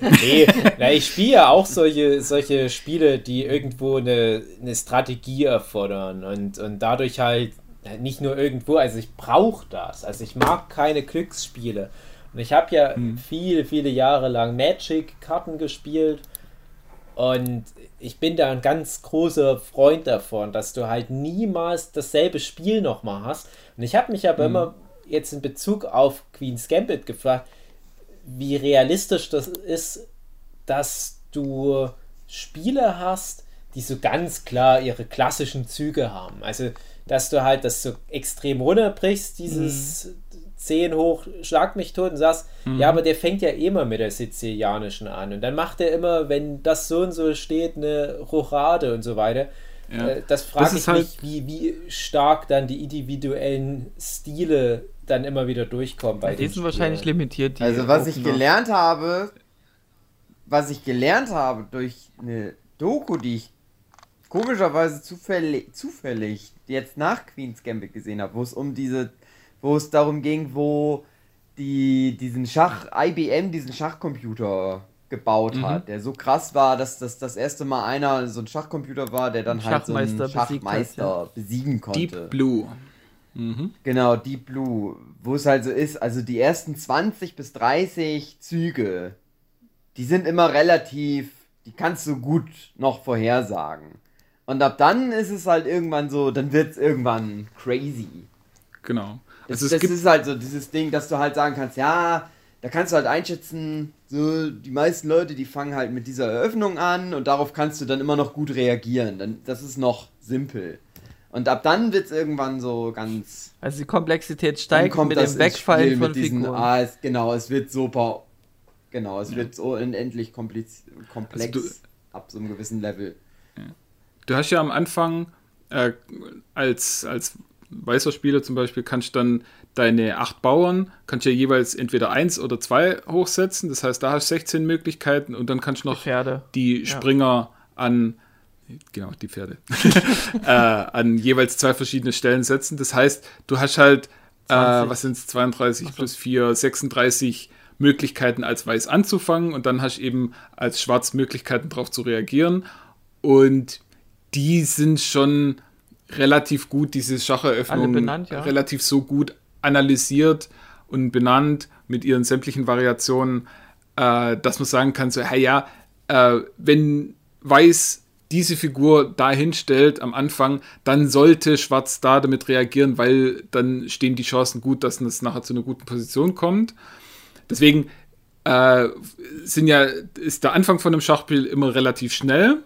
Nee, na, ich spiele ja auch solche, solche Spiele, die irgendwo eine, eine Strategie erfordern und, und dadurch halt nicht nur irgendwo, also ich brauche das. Also ich mag keine Glücksspiele. Und ich habe ja hm. viele, viele Jahre lang Magic-Karten gespielt und ich bin da ein ganz großer Freund davon, dass du halt niemals dasselbe Spiel nochmal hast. Und ich habe mich aber hm. immer jetzt in Bezug auf Queen's Gambit gefragt, wie realistisch das ist, dass du Spiele hast, die so ganz klar ihre klassischen Züge haben. Also, dass du halt das so extrem runterbrichst, dieses mhm. 10 hoch, schlag mich tot und sagst, mhm. ja, aber der fängt ja immer mit der Sizilianischen an. Und dann macht er immer, wenn das so und so steht, eine Rochade und so weiter. Ja. Äh, das frage ich halt mich, wie, wie stark dann die individuellen Stile dann immer wieder durchkommen. Bei die sind wahrscheinlich limitiert. also was ich gelernt habe, was ich gelernt habe durch eine Doku, die ich komischerweise zufällig, zufällig jetzt nach Queen's Gambit gesehen habe, wo es um diese, wo es darum ging, wo die diesen Schach, IBM diesen Schachcomputer gebaut mhm. hat, der so krass war, dass das das erste Mal einer so ein Schachcomputer war, der dann halt so einen Schachmeister hat, ja. besiegen konnte. Deep Blue. Mhm. Genau, Deep Blue. Wo es halt so ist, also die ersten 20 bis 30 Züge, die sind immer relativ, die kannst du gut noch vorhersagen. Und ab dann ist es halt irgendwann so, dann wird es irgendwann crazy. Genau. Also das, das ist halt so dieses Ding, dass du halt sagen kannst, ja, da kannst du halt einschätzen, so die meisten Leute, die fangen halt mit dieser Eröffnung an und darauf kannst du dann immer noch gut reagieren. Dann, das ist noch simpel. Und ab dann wird es irgendwann so ganz. Also die Komplexität steigt mit dem Wegfallen von diesen, Figuren. Ah, es, genau, es wird super. Genau, es ja. wird so unendlich komplex, komplex also du, ab so einem gewissen Level. Ja. Du hast ja am Anfang äh, als, als weißer Spieler zum Beispiel, kannst du dann deine acht Bauern, kannst ja jeweils entweder eins oder zwei hochsetzen. Das heißt, da hast du 16 Möglichkeiten und dann kannst du noch die, die Springer ja. an genau, die Pferde, äh, an jeweils zwei verschiedene Stellen setzen. Das heißt, du hast halt, äh, was sind es, 32 so. plus 4, 36 Möglichkeiten als Weiß anzufangen und dann hast du eben als Schwarz Möglichkeiten darauf zu reagieren. Und die sind schon relativ gut, diese Schacheröffnung, benannt, ja. relativ so gut analysiert und benannt mit ihren sämtlichen Variationen, äh, dass man sagen kann, so, hey ja, äh, wenn Weiß diese Figur dahin stellt am Anfang, dann sollte Schwarz da damit reagieren, weil dann stehen die Chancen gut, dass es nachher zu einer guten Position kommt. Deswegen äh, sind ja, ist der Anfang von einem Schachspiel immer relativ schnell,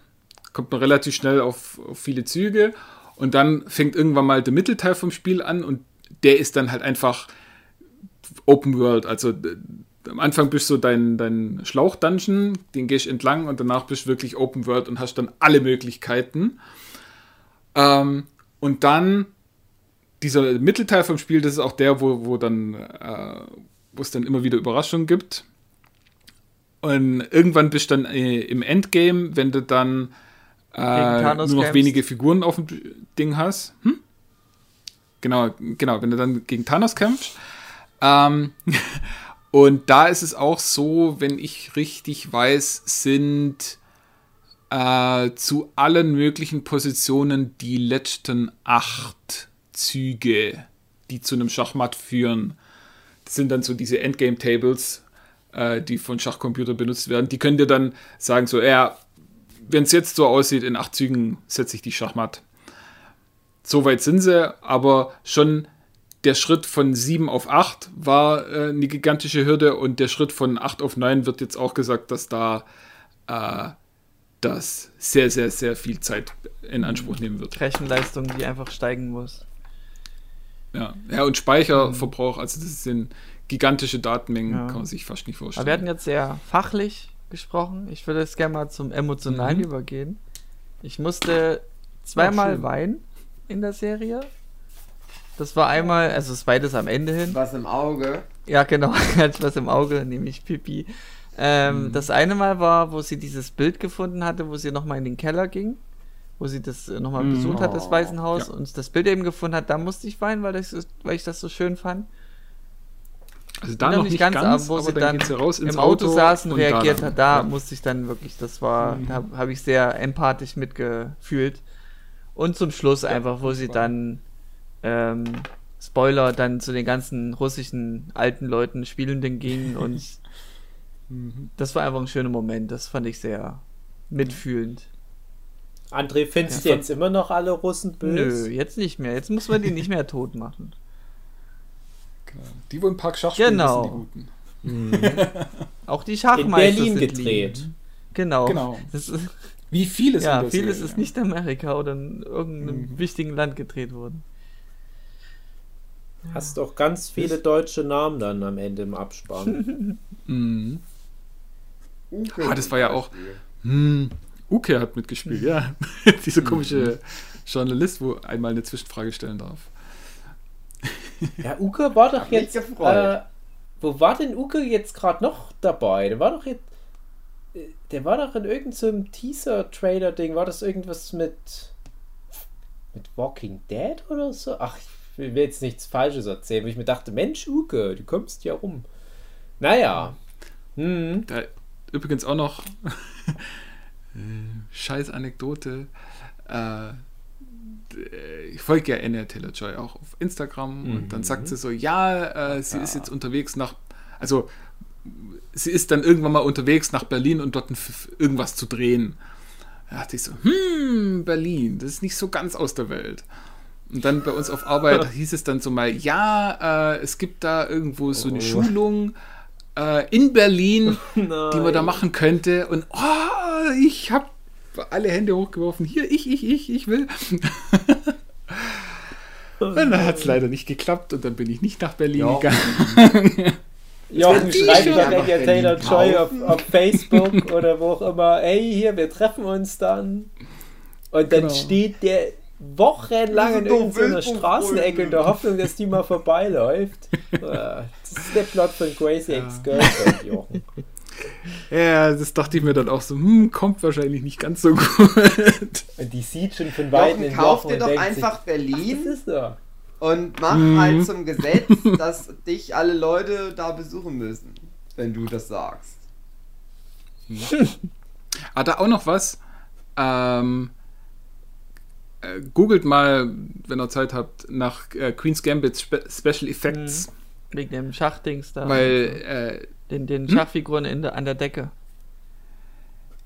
kommt man relativ schnell auf, auf viele Züge und dann fängt irgendwann mal der Mittelteil vom Spiel an und der ist dann halt einfach Open World. Also am Anfang bist du dein, dein Schlauch-Dungeon, den gehst du entlang und danach bist du wirklich Open World und hast dann alle Möglichkeiten. Ähm, und dann dieser Mittelteil vom Spiel, das ist auch der, wo, wo dann, äh, wo es dann immer wieder Überraschungen gibt. Und irgendwann bist du dann äh, im Endgame, wenn du dann äh, nur noch kämpfst. wenige Figuren auf dem Ding hast. Hm? Genau, genau, wenn du dann gegen Thanos kämpfst. Ähm, Und da ist es auch so, wenn ich richtig weiß, sind äh, zu allen möglichen Positionen die letzten acht Züge, die zu einem Schachmatt führen. Das sind dann so diese Endgame-Tables, äh, die von Schachcomputern benutzt werden. Die können dir dann sagen, so, ja, wenn es jetzt so aussieht, in acht Zügen setze ich die Schachmatt. So weit sind sie, aber schon der Schritt von 7 auf 8 war äh, eine gigantische Hürde und der Schritt von 8 auf 9 wird jetzt auch gesagt, dass da äh, das sehr, sehr, sehr viel Zeit in Anspruch nehmen wird. Rechenleistung, die einfach steigen muss. Ja, ja und Speicherverbrauch, also das sind gigantische Datenmengen, Ja. kann man sich fast nicht vorstellen. Aber wir hatten jetzt sehr fachlich gesprochen. Ich würde jetzt gerne mal zum Emotionalen Mhm. übergehen. Ich musste zweimal schön. weinen in der Serie. Das war einmal, also das beides am Ende hin. Was im Auge. Ja, genau, ich was im Auge, nämlich Pipi. Ähm, Das eine Mal war, wo sie dieses Bild gefunden hatte, wo sie nochmal in den Keller ging, wo sie das nochmal Mhm. besucht hat, das Oh. Waisenhaus, Ja. und das Bild eben gefunden hat, da musste ich weinen, weil, das, weil ich das so schön fand. also da noch nicht ganz, ganz, aber wo sie dann, dann raus Im Auto, saß und und reagiert hat, da ja. musste ich dann wirklich, das war, Mhm. da habe hab ich sehr empathisch mitgefühlt. Und zum Schluss einfach, wo sie war- dann, ähm, Spoiler, dann zu den ganzen russischen alten Leuten, Spielenden ging und Mhm. das war einfach ein schöner Moment, das fand ich sehr mitfühlend. André, findest du Ja, jetzt immer noch alle Russen böse? Nö, jetzt nicht mehr, jetzt muss man die nicht mehr tot machen. Genau. Die, wo im Park Schach spielen, Genau. die Guten. Auch die In Schachmeister Berlin sind gedreht. lieb. Genau. Genau. Ist, Wie vieles ja, in der vieles Serie. ist nicht Amerika oder in irgendeinem Mhm. wichtigen Land gedreht worden. Hast auch ganz viele deutsche Namen dann am Ende im Abspann. Mhm. Uke Ah, das war ja auch- Beispiel. Hm. Uke hat mitgespielt, ja. Dieser komische Journalist, wo einmal eine Zwischenfrage stellen darf. ja, Uke war doch Hab jetzt. Äh, wo war denn Uke jetzt gerade noch dabei? Der war doch jetzt. äh, Der war doch in irgendeinem Teaser-Trailer-Ding. War das irgendwas mit. mit Walking Dead oder so? Ach, ich will jetzt nichts Falsches erzählen, wo ich mir dachte, Mensch, Uke, du kommst ja rum. Naja. Hm. Da, übrigens auch noch äh, scheiß Anekdote. Äh, ich folge ja Anya Taylor-Joy auch auf Instagram und dann sagt sie so, ja, äh, sie ist jetzt unterwegs nach, also sie ist dann irgendwann mal unterwegs nach Berlin und dort irgendwas zu drehen. Da dachte ich so, hm, Berlin, das ist nicht so ganz aus der Welt. Und dann bei uns auf Arbeit hieß es dann so mal, ja, äh, es gibt da irgendwo so eine Schulung äh, in Berlin, die man da machen könnte. Und oh, ich habe alle Hände hochgeworfen. Hier, ich, ich, ich, ich will. und dann hat es leider nicht geklappt und dann bin ich nicht nach Berlin Ja. gegangen. Jochen schreibt doch einfach Anya Taylor Joy auf, auf Facebook oder wo auch immer, ey, hier, wir treffen uns dann. Und dann Genau. steht der wochenlang in irgendeiner Straßenecke in der. Hoffnung, dass die mal vorbeiläuft. Ah, das ist der Plot von Crazy Ex-Girlfriend, Jochen. Ja, das dachte ich mir dann auch so, hm, kommt wahrscheinlich nicht ganz so gut. Und die sieht schon von Weitem Jochen, in kauf dir doch einfach sich, Berlin was ist und mach Mhm. halt zum Gesetz, dass dich alle Leute da besuchen müssen, wenn du das sagst. Ah, da auch noch was. Ähm, äh, googelt mal, wenn ihr Zeit habt, nach äh, Queen's Gambit Spe Special Effects, Wegen dem Schachdings da. weil äh, den, den Hm? Schachfiguren in der, an der Decke.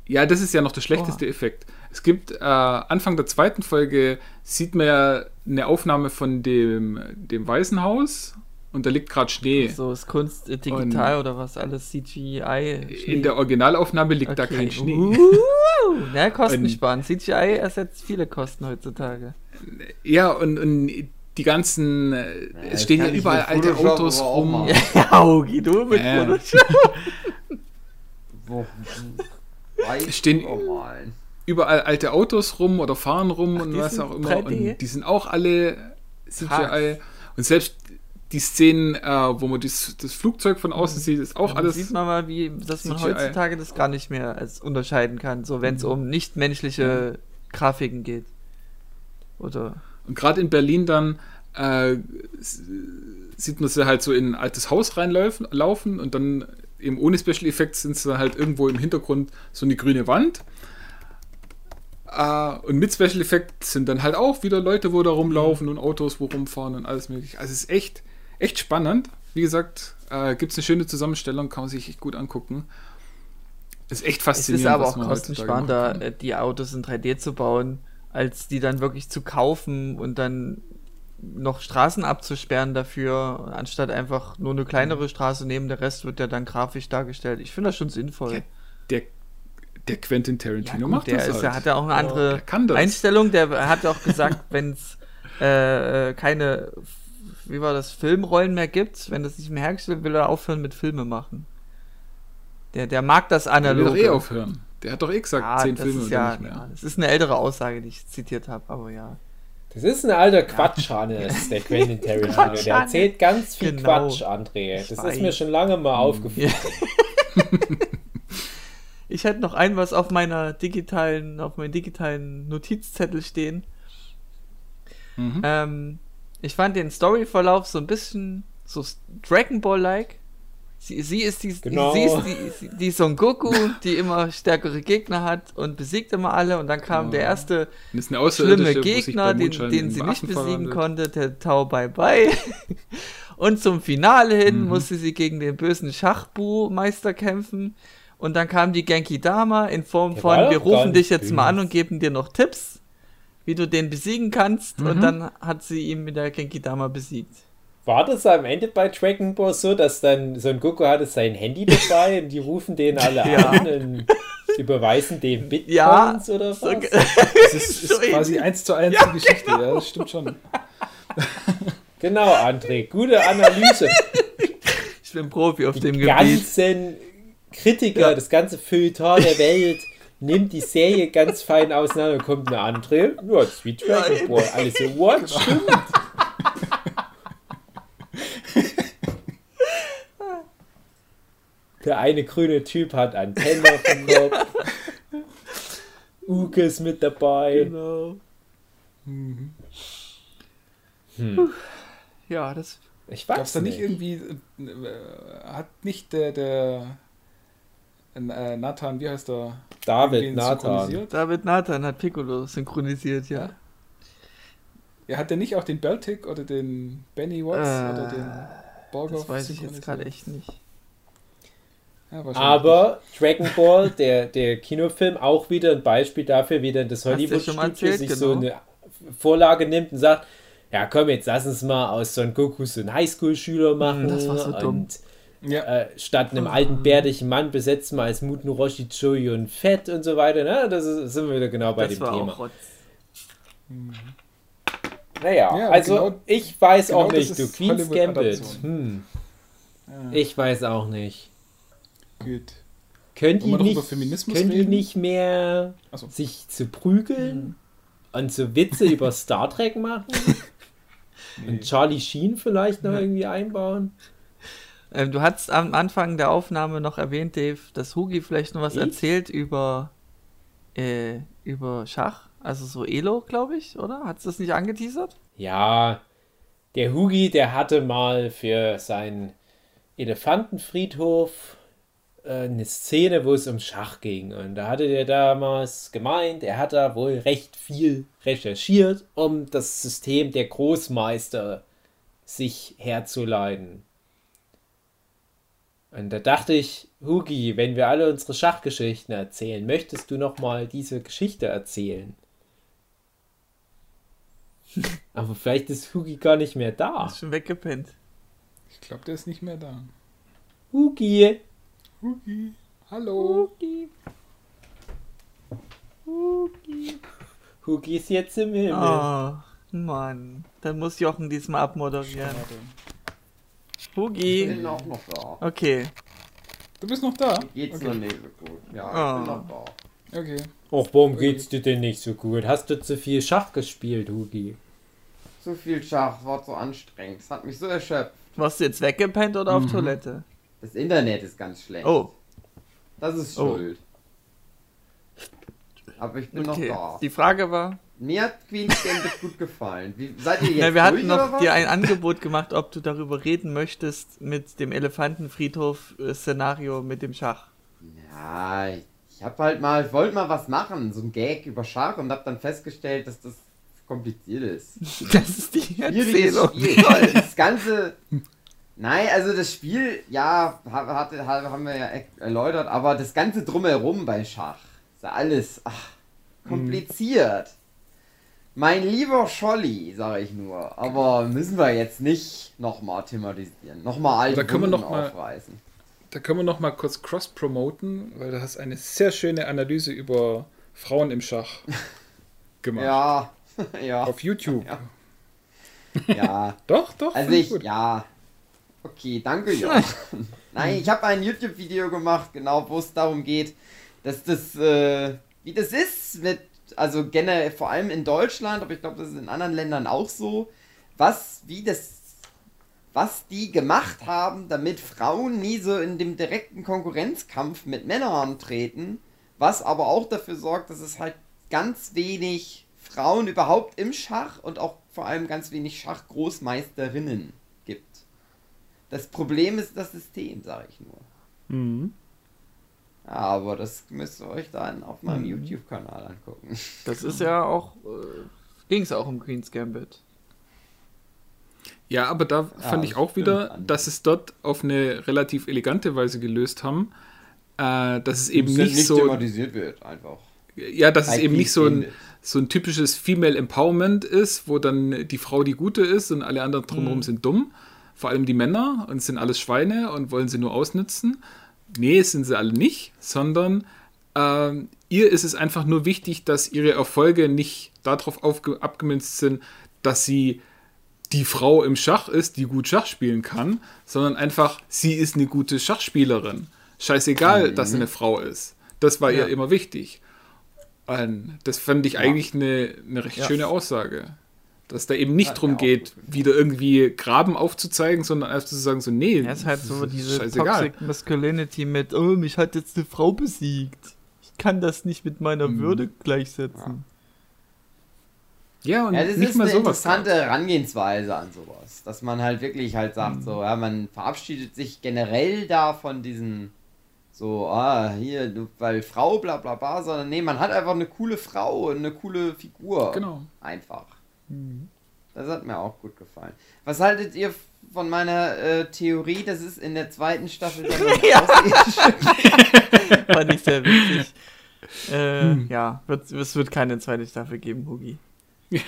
Ja, das ist ja noch der schlechteste Effekt. Es gibt äh, Anfang der zweiten Folge sieht man ja eine Aufnahme von dem, dem Waisenhaus und da liegt gerade Schnee. So ist Kunst äh, digital oder was? Alles CGI. In der Originalaufnahme liegt da kein Schnee. Uh, ja, Kosten Und- sparen. CGI ersetzt viele Kosten heutzutage. Ja, und, und die ganzen, äh, es stehen ja überall alte Autos rum. Ja, Augi, du mit Ja. Photoshop. Weiß Stehen-. Überall alte Autos rum oder fahren rum Ach, und was sind auch immer. 3D? Und die sind auch alle CGI. Krass. Und selbst die Szenen, äh, wo man das, das Flugzeug von außen sieht, ist auch Da alles. sieht man mal, wie, dass man CGI. heutzutage das gar nicht mehr als unterscheiden kann, so wenn es um nichtmenschliche Grafiken geht. Oder Und gerade in Berlin dann äh, sieht man sie halt so in ein altes Haus reinlaufen laufen und dann eben ohne Special Effects sind sie dann halt irgendwo im Hintergrund so eine grüne Wand. Äh, und mit Special Effects sind dann halt auch wieder Leute, wo da rumlaufen und Autos, wo rumfahren und alles mögliche. Also es ist echt, echt spannend. Wie gesagt, äh, gibt es eine schöne Zusammenstellung, kann man sich echt gut angucken. Ist echt es faszinierend. ist aber auch kostensparender, äh, die Autos in 3D zu bauen, als die dann wirklich zu kaufen und dann noch Straßen abzusperren dafür, anstatt einfach nur eine kleinere Straße nehmen, der Rest wird ja dann grafisch dargestellt. Ich finde das schon sinnvoll. Ja, der, Der Quentin Tarantino Ja, gut, macht der das ist, halt. ja- hat ja auch eine der andere das. Einstellung. Der hat auch gesagt, wenn es äh, äh, keine, wie war das, Filmrollen mehr gibt, wenn das nicht mehr hergestellt wird, will er aufhören mit Filme machen. Der, der mag das Der will analog. doch eh aufhören. Der hat doch eh gesagt, ja, zehn das Filme ja, nicht mehr. ja, das ist eine ältere Aussage, die ich zitiert habe, aber ja. Das ist ein alter Quatsch, Hannes, der Quentin Tarantino. Der Quatsch, erzählt ganz viel Genau. Quatsch, André. Das ist mir schon lange mal aufgefallen. Ich hätte noch ein was auf meiner digitalen, auf meinem digitalen Notizzettel stehen. Mhm. Ähm, ich fand den Storyverlauf so ein bisschen so Dragon Ball-like. Sie, sie ist, die, Genau. sie ist die, die Son Goku, die immer stärkere Gegner hat und besiegt immer alle. Und dann kam der erste Das ist eine schlimme Gegner, den, den sie nicht besiegen konnte, der Tau Bye Bye. Und zum Finale hin Mhm. musste sie gegen den bösen Schachbu-Meister kämpfen. Und dann kam die Genki Dama in Form Der von, wir rufen dich jetzt mal an und geben dir noch Tipps, wie du den besiegen kannst. Und Mhm. dann hat sie ihn mit der Genki Dama besiegt. War das am Ende bei Dragon Ball so, dass dann so ein Goku hatte sein Handy dabei und die rufen den alle Ja. an und überweisen dem Bitcoins Ja, oder was? So, Das ist, ist quasi eins zu eins die Geschichte, ja, das stimmt schon. Genau, André, gute Analyse. ich bin Profi auf dem Die Gebiet. ganzen Kritiker, Ja. das ganze Feuilleton der Welt nimmt die Serie ganz fein auseinander und kommt eine andere. Ja, das ist wie Dragon Ja, Ball. Alles so, what? Stimmt. Der eine grüne Typ hat Antenne auf dem Kopf. Uke ist mit dabei. Genau. Mhm. Hm. Ja, das. Ich weiß es da nicht nicht. irgendwie, äh, hat nicht der, der äh, Nathan, wie heißt der? David Nathan. David Nathan hat Piccolo synchronisiert, ja. Ja, hat der nicht auch den Beltic oder den Benny Watts Äh, oder den Borgov Das weiß ich jetzt synchronisiert? gerade echt nicht. Ja, Aber Dragon Ball, der, der Kinofilm, auch wieder ein Beispiel dafür, wie dann das Hollywood-Studio sich so genau. eine Vorlage nimmt und sagt, ja komm, jetzt lass uns mal aus Son Goku so einen Highschool-Schüler machen. Hm, das war so dumm. Und. Ja, äh, statt einem alten bärtigen Mann besetzen wir als Muten Roshi Joey und Fett und so weiter. Na, das ist, sind wir wieder genau bei das dem war Thema. auch Rotz. Naja, Ja, also genau- ich weiß genau auch nicht, du Queen's. Gambit. Hm, ja, ich weiß auch nicht. gut. Könnt ihr nicht, könnt ihr nicht mehr so. sich zu prügeln und so Witze über Star Trek machen und Charlie Sheen vielleicht noch irgendwie einbauen? Ähm, du hast am Anfang der Aufnahme noch erwähnt, Dave, dass Hugi vielleicht noch was Ich? erzählt über, äh, über Schach. Also so Elo, glaube ich, oder? Hat das nicht angeteasert? Ja, der Hugi, der hatte mal für seinen Elefantenfriedhof äh, eine Szene, wo es um Schach ging. Und da hatte der damals gemeint, er hat da wohl recht viel recherchiert, um das System der Großmeister sich herzuleiten. Und da dachte ich, Hugi, wenn wir alle unsere Schachgeschichten erzählen, möchtest du noch mal diese Geschichte erzählen? Aber vielleicht ist Hugi gar nicht mehr da. Ist schon weggepennt. Ich glaube, der ist nicht mehr da. Hugi. Hugi, hallo. Hugi. Hugi. Hugi ist jetzt im Himmel. Oh, Mann. Dann muss Jochen diesmal abmoderieren. Schade. Ich Hugi. bin auch noch da. Okay. Du bist noch da? Geht's okay. noch nicht so gut. Ja, Ah. ich bin noch da. Okay. Och, warum geht's dir denn nicht so gut? Hast du zu viel Schach gespielt, Hugi? Zu viel Schach, war zu anstrengend. Es hat mich so erschöpft. Warst du jetzt weggepennt oder auf Mhm. Toilette? Das Internet ist ganz schlecht. Oh, Das ist Oh. schuld. Aber ich bin okay. noch da. Die Frage war, Mir hat Queen's Gambit gut gefallen. Wie, seid ihr jetzt na, wir hatten noch dir ein Angebot gemacht, ob du darüber reden möchtest mit dem Elefantenfriedhof-Szenario mit dem Schach. Ja, ich, hab halt mal, ich wollte mal was machen, so ein Gag über Schach und hab dann festgestellt, dass das kompliziert ist. Das ist die Erzählung. Spiel. Das ganze. Nein, also das Spiel, ja, ha- hatte, ha- haben wir ja e- erläutert, aber das ganze Drumherum bei Schach, ist ja alles ach, kompliziert. Mein lieber Scholli, sage ich nur, aber müssen wir jetzt nicht nochmal thematisieren, nochmal alte Oder können wir noch mal- aufreißen. Da können wir noch mal kurz cross-promoten, weil du hast eine sehr schöne Analyse über Frauen im Schach gemacht. Ja, ja. Auf YouTube. Ja. Ja, Doch, doch. also ich, gut. ja. Okay, danke, Jochen. Nein, ich habe ein YouTube-Video gemacht, genau, wo es darum geht, dass das, äh, wie das ist mit, also generell, vor allem in Deutschland, aber ich glaube, das ist in anderen Ländern auch so, was, wie das, was die gemacht haben, damit Frauen nie so in dem direkten Konkurrenzkampf mit Männern treten, was aber auch dafür sorgt, dass es halt ganz wenig Frauen überhaupt im Schach und auch vor allem ganz wenig Schachgroßmeisterinnen gibt. Das Problem ist das System, sage ich nur. Mhm. Aber das müsst ihr euch dann auf meinem YouTube-Kanal angucken. Das ist ja auch. Äh, Ging es auch um Queen's Gambit. Ja, aber da Ja, fand ich auch wieder, dass es dort auf eine relativ elegante Weise gelöst haben. Äh, dass es eben Dass nicht so. thematisiert wird, einfach. Ja, dass es eben nicht so ein, so ein typisches Female Empowerment ist, wo dann die Frau die Gute ist und alle anderen drumherum Mhm. sind dumm. Vor allem die Männer und sind alles Schweine und wollen sie nur ausnützen. Nee, sind sie alle nicht, sondern ähm, ihr ist es einfach nur wichtig, dass ihre Erfolge nicht darauf abgemünzt sind, dass sie die Frau im Schach ist, die gut Schach spielen kann, sondern einfach, sie ist eine gute Schachspielerin. Scheißegal, dass sie eine Frau ist. Das war Ja. ihr immer wichtig. Und das fand ich eigentlich eine, eine recht Ja. schöne Aussage. Dass da eben nicht drum auch geht, wieder irgendwie Graben aufzuzeigen, sondern einfach zu sagen, so, nee, Ja, ist halt so das ist diese scheißegal. Toxic Masculinity mit, oh, mich hat jetzt eine Frau besiegt. Ich kann das nicht mit meiner Mhm. Würde gleichsetzen. Ja, und Ja, das nicht ist mal eine sowas. interessante Herangehensweise an sowas. Dass man halt wirklich halt sagt, Mhm. so, ja, man verabschiedet sich generell da von diesen, so, ah, hier, du, weil Frau, bla bla bla, sondern nee, man hat einfach eine coole Frau und eine coole Figur. Genau. Einfach. Mhm. Das hat mir auch gut gefallen. Was haltet ihr von meiner äh, Theorie, dass es in der zweiten Staffel dann noch Ja. Fand ich sehr witzig. Äh, Hm. Ja, wird, es wird keine zweite Staffel geben, Hugi.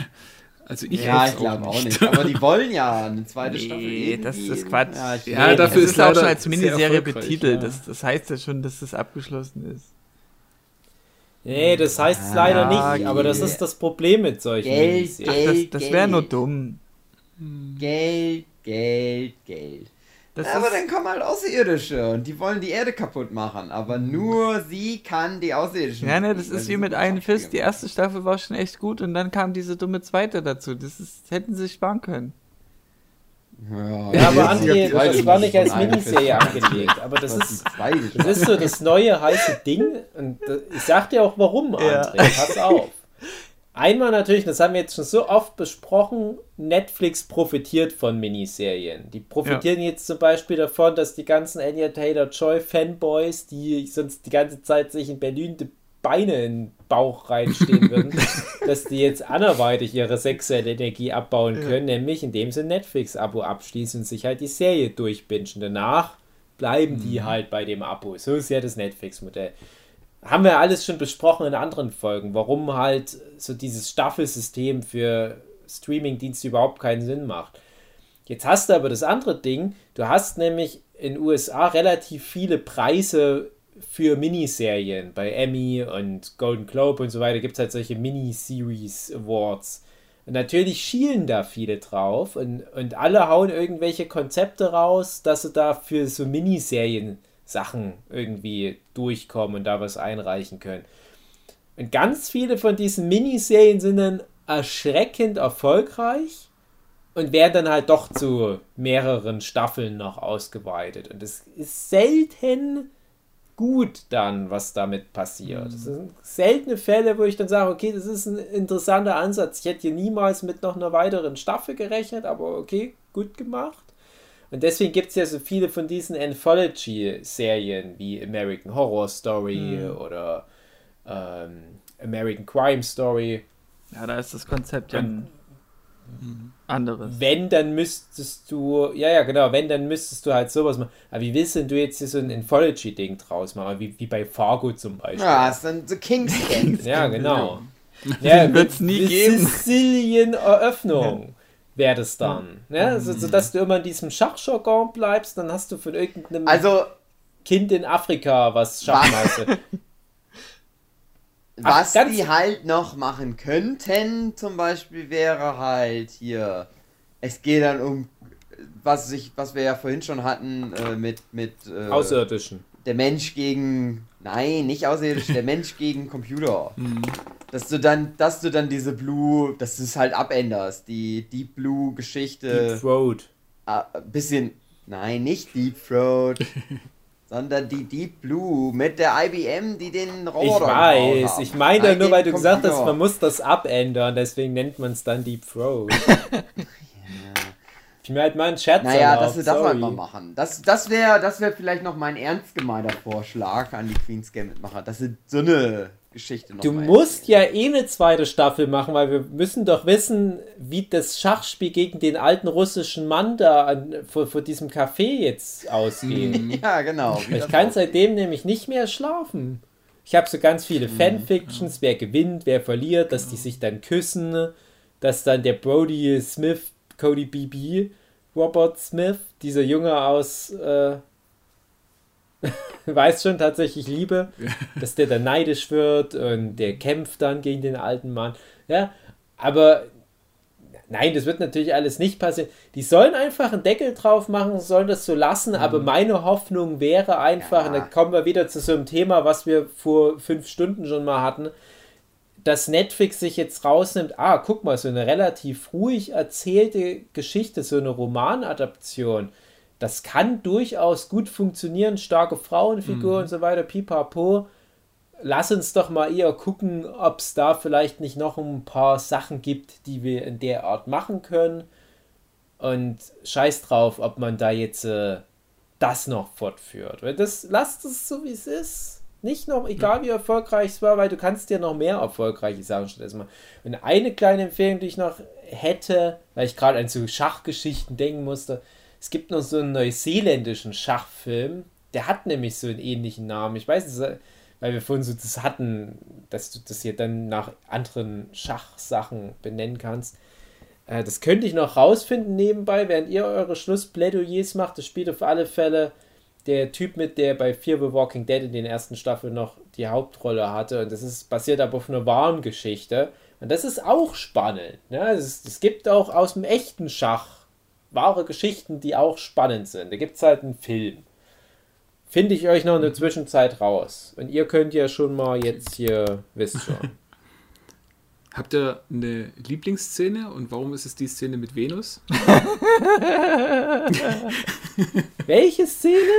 Also ich Ja, ich glaube auch nicht. Aber die wollen ja eine zweite Staffel. Nee, das ist Quatsch. Ja, Ja, weiß dafür es ist ist auch schon als Miniserie betitelt. ja. Das, das heißt ja schon, dass das abgeschlossen ist. Nee, das heißt es Ah, leider nicht, aber das ist das Problem mit solchen Geld, Miniserien. Ach, das, Geld, das wäre nur Geld. dumm. Geld, Geld, Geld. Das aber dann kommen halt Außerirdische und die wollen die Erde kaputt machen. Aber nur sie kann die Außerirdischen. ja, ne, das ist sie wie mit einem Fist. Die erste Staffel war schon echt gut und dann kam diese dumme zweite dazu. Das ist, hätten sie sich sparen können. Machen. Ja, aber André, das war nicht als Miniserie angelegt, aber das ist, das ist so das neue heiße Ding und das, ich sag dir auch warum, Ja. André, pass auf. Einmal natürlich, das haben wir jetzt schon so oft besprochen, Netflix profitiert von Miniserien. Die profitieren jetzt zum Beispiel davon, dass die ganzen Anya Taylor-Joy-Fanboys, die sonst die ganze Zeit sich in Berlin die Beine in Bauch reinstehen würden, dass die jetzt anderweitig ihre sexuelle Energie abbauen können, nämlich indem sie ein Netflix-Abo abschließen und sich halt die Serie durchbingen. Danach bleiben die halt bei dem Abo. So ist ja das Netflix-Modell haben wir alles schon besprochen in anderen Folgen, warum halt so dieses Staffelsystem für Streaming-Dienste überhaupt keinen Sinn macht. Jetzt hast du aber das andere Ding, du hast nämlich in USA relativ viele Preise für Miniserien. Bei Emmy und Golden Globe und so weiter gibt es halt solche Miniseries Awards. Und natürlich schielen da viele drauf und, und alle hauen irgendwelche Konzepte raus, dass sie da für so Miniserien Sachen irgendwie durchkommen und da was einreichen können. Und ganz viele von diesen Miniserien sind dann erschreckend erfolgreich und werden dann halt doch zu mehreren Staffeln noch ausgeweitet. Und es ist selten gut dann, was damit passiert. Das sind seltene Fälle, wo ich dann sage, okay, das ist ein interessanter Ansatz. Ich hätte hier niemals mit noch einer weiteren Staffel gerechnet, aber okay, gut gemacht. Und deswegen gibt es ja so viele von diesen Anthology-Serien wie American Horror Story oder ähm, American Crime Story. Ja, da ist das Konzept ja ein anderes. Wenn, dann müsstest du, ja, ja, genau, wenn, dann müsstest du halt sowas machen. Aber wie willst denn du jetzt hier so ein Anthology-Ding draus machen? Wie, wie bei Fargo zum Beispiel. Ja, ist dann so King's. Ja, genau. Ja, Wird's mit- nie geben. Sizilien-Eröffnung wäre das dann. Ja, so, so, dass du immer in diesem Schachjargon bleibst, dann hast du von irgendeinem. Also, Kind in Afrika, was Schachmeister. Ach, Was ganz- die halt noch machen könnten, zum Beispiel, wäre halt hier. Es geht dann um, was ich, was wir ja vorhin schon hatten, äh, mit, mit äh, Außerirdischen. der Mensch gegen. Nein, nicht außerirdisch, der Mensch gegen Computer. Dass du dann, dass du dann diese Blue, dass du es halt abänderst, die Deep Blue Geschichte. Deep Throat. Ah, ein bisschen. Nein, nicht Deep Throat. sondern die Deep Blue mit der IBM, die den Ich Roboter gebaut weiß, ich meine Nein, nur, weil du gesagt hast, Computer. man muss das abändern, deswegen nennt man es dann Deep Throat. Ich mir halt mal einen Scherz Naja, dass wir das sorry. mal machen. Das, das wäre das wär vielleicht noch mein ernst gemeinter Vorschlag an die Queen's Game Mitmacher, dass sie so eine Geschichte noch Du mal musst ja eh eine zweite Staffel machen, weil wir müssen doch wissen, wie das Schachspiel gegen den alten russischen Mann da an, vor, vor diesem Café jetzt ausgeht. erzählen. Ja, genau. Ich kann seitdem nämlich nicht mehr schlafen. Ich habe so ganz viele Mhm. Fanfictions, wer gewinnt, wer verliert, dass die sich dann küssen, dass dann der Brody Smith, Cody BB, Robert Smith, dieser Junge aus, äh, weiß schon tatsächlich Liebe, dass der dann neidisch wird und der kämpft dann gegen den alten Mann. Ja, aber Nein, das wird natürlich alles nicht passieren. Die sollen einfach einen Deckel drauf machen, sollen das so lassen, aber meine Hoffnung wäre einfach, Ja. und dann kommen wir wieder zu so einem Thema, was wir vor fünf Stunden schon mal hatten, dass Netflix sich jetzt rausnimmt, ah, guck mal, so eine relativ ruhig erzählte Geschichte, so eine Romanadaption, das kann durchaus gut funktionieren, starke Frauenfigur und so weiter, pipapo. Lass uns doch mal eher gucken, ob es da vielleicht nicht noch ein paar Sachen gibt, die wir in der Art machen können. Und scheiß drauf, ob man da jetzt äh, das noch fortführt. Weil das, lasst es so, wie es ist. Nicht noch, egal wie erfolgreich es war, weil du kannst dir noch mehr erfolgreiche Sachen stattdessen machen. Und eine kleine Empfehlung, die ich noch hätte, weil ich gerade an so Schachgeschichten denken musste, es gibt noch so einen neuseeländischen Schachfilm, der hat nämlich so einen ähnlichen Namen. Ich weiß weil wir vorhin so das hatten, dass du das hier dann nach anderen Schachsachen benennen kannst. Äh, das könnte ich noch rausfinden nebenbei, während ihr eure Schlussplädoyers macht. Das spielt auf alle Fälle der Typ mit, der bei Fear the Walking Dead in den ersten Staffeln noch die Hauptrolle hatte. Und das ist basiert aber auf einer wahren Geschichte. Und das ist auch spannend. Ne? Es, es gibt auch aus dem echten Schach wahre Geschichten, die auch spannend sind. Da gibt es halt einen Film. Finde ich euch noch in der Zwischenzeit raus. Und ihr könnt ja schon mal jetzt hier, wisst schon. Habt ihr eine Lieblingsszene und warum ist es die Szene mit Venus? Welche Szene?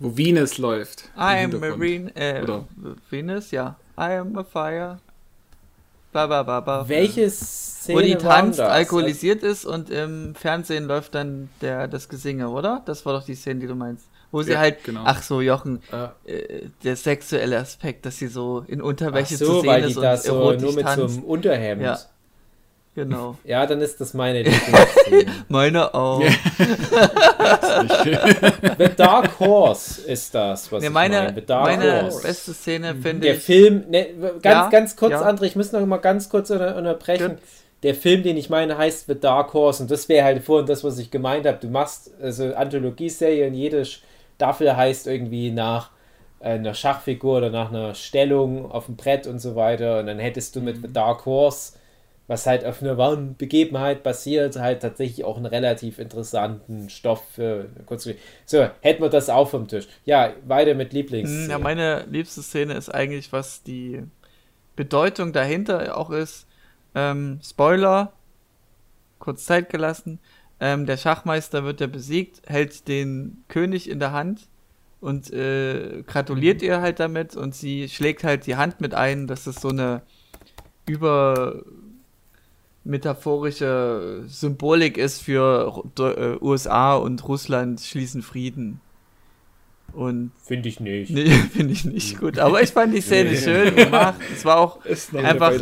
Wo Venus läuft. I am Hintergrund. Marine, äh, Oder? Venus, ja. I am a fire. Ba, ba, ba, ba. Welche Szene? Wo die tanzt, das? alkoholisiert ist und im Fernsehen läuft dann der, das Gesinge, oder? Das war doch die Szene, die du meinst. Wo sie Ja, halt, genau. ach so, Jochen, Ah. äh, der sexuelle Aspekt, dass sie so in Ach Unterwäsche zu so, sehen weil die ist und da so erotisch nur mit so tanzt. einem Unterhemd. Ja. Ja. Genau. dann ist das meine Lieblingsszene. Meine auch. The Dark Horse ist das, was Nee, ich meine meine. The Dark meine Horse. beste Szene finde Der ich. Film, ne, ganz, Ja, ganz kurz, ja. André, ich muss noch mal ganz kurz unter, unterbrechen. Gut. Der Film, den ich meine, heißt The Dark Horse und das wäre halt vorhin das, was ich gemeint habe. Du machst also Anthologieserie und jede Staffel heißt irgendwie nach äh, einer Schachfigur oder nach einer Stellung auf dem Brett und so weiter und dann hättest du Mhm. mit The Dark Horse, was halt auf einer wahren Begebenheit basiert, halt tatsächlich auch einen relativ interessanten Stoff für Kurzgeschichte. So, hätten wir das auch vom Tisch. Ja, weiter mit Lieblings. Ja, meine liebste Szene ist eigentlich, was die Bedeutung dahinter auch ist. Ähm, Spoiler, kurz Zeit gelassen. Ähm, der Schachmeister wird ja besiegt, hält den König in der Hand und äh, gratuliert ihr halt damit und sie schlägt halt die Hand mit ein, dass es so eine über metaphorische Symbolik ist für äh, USA und Russland schließen Frieden. Und Finde ich nicht. Nee, finde ich nicht gut. Aber ich fand die Szene schön gemacht. Es war auch Einfach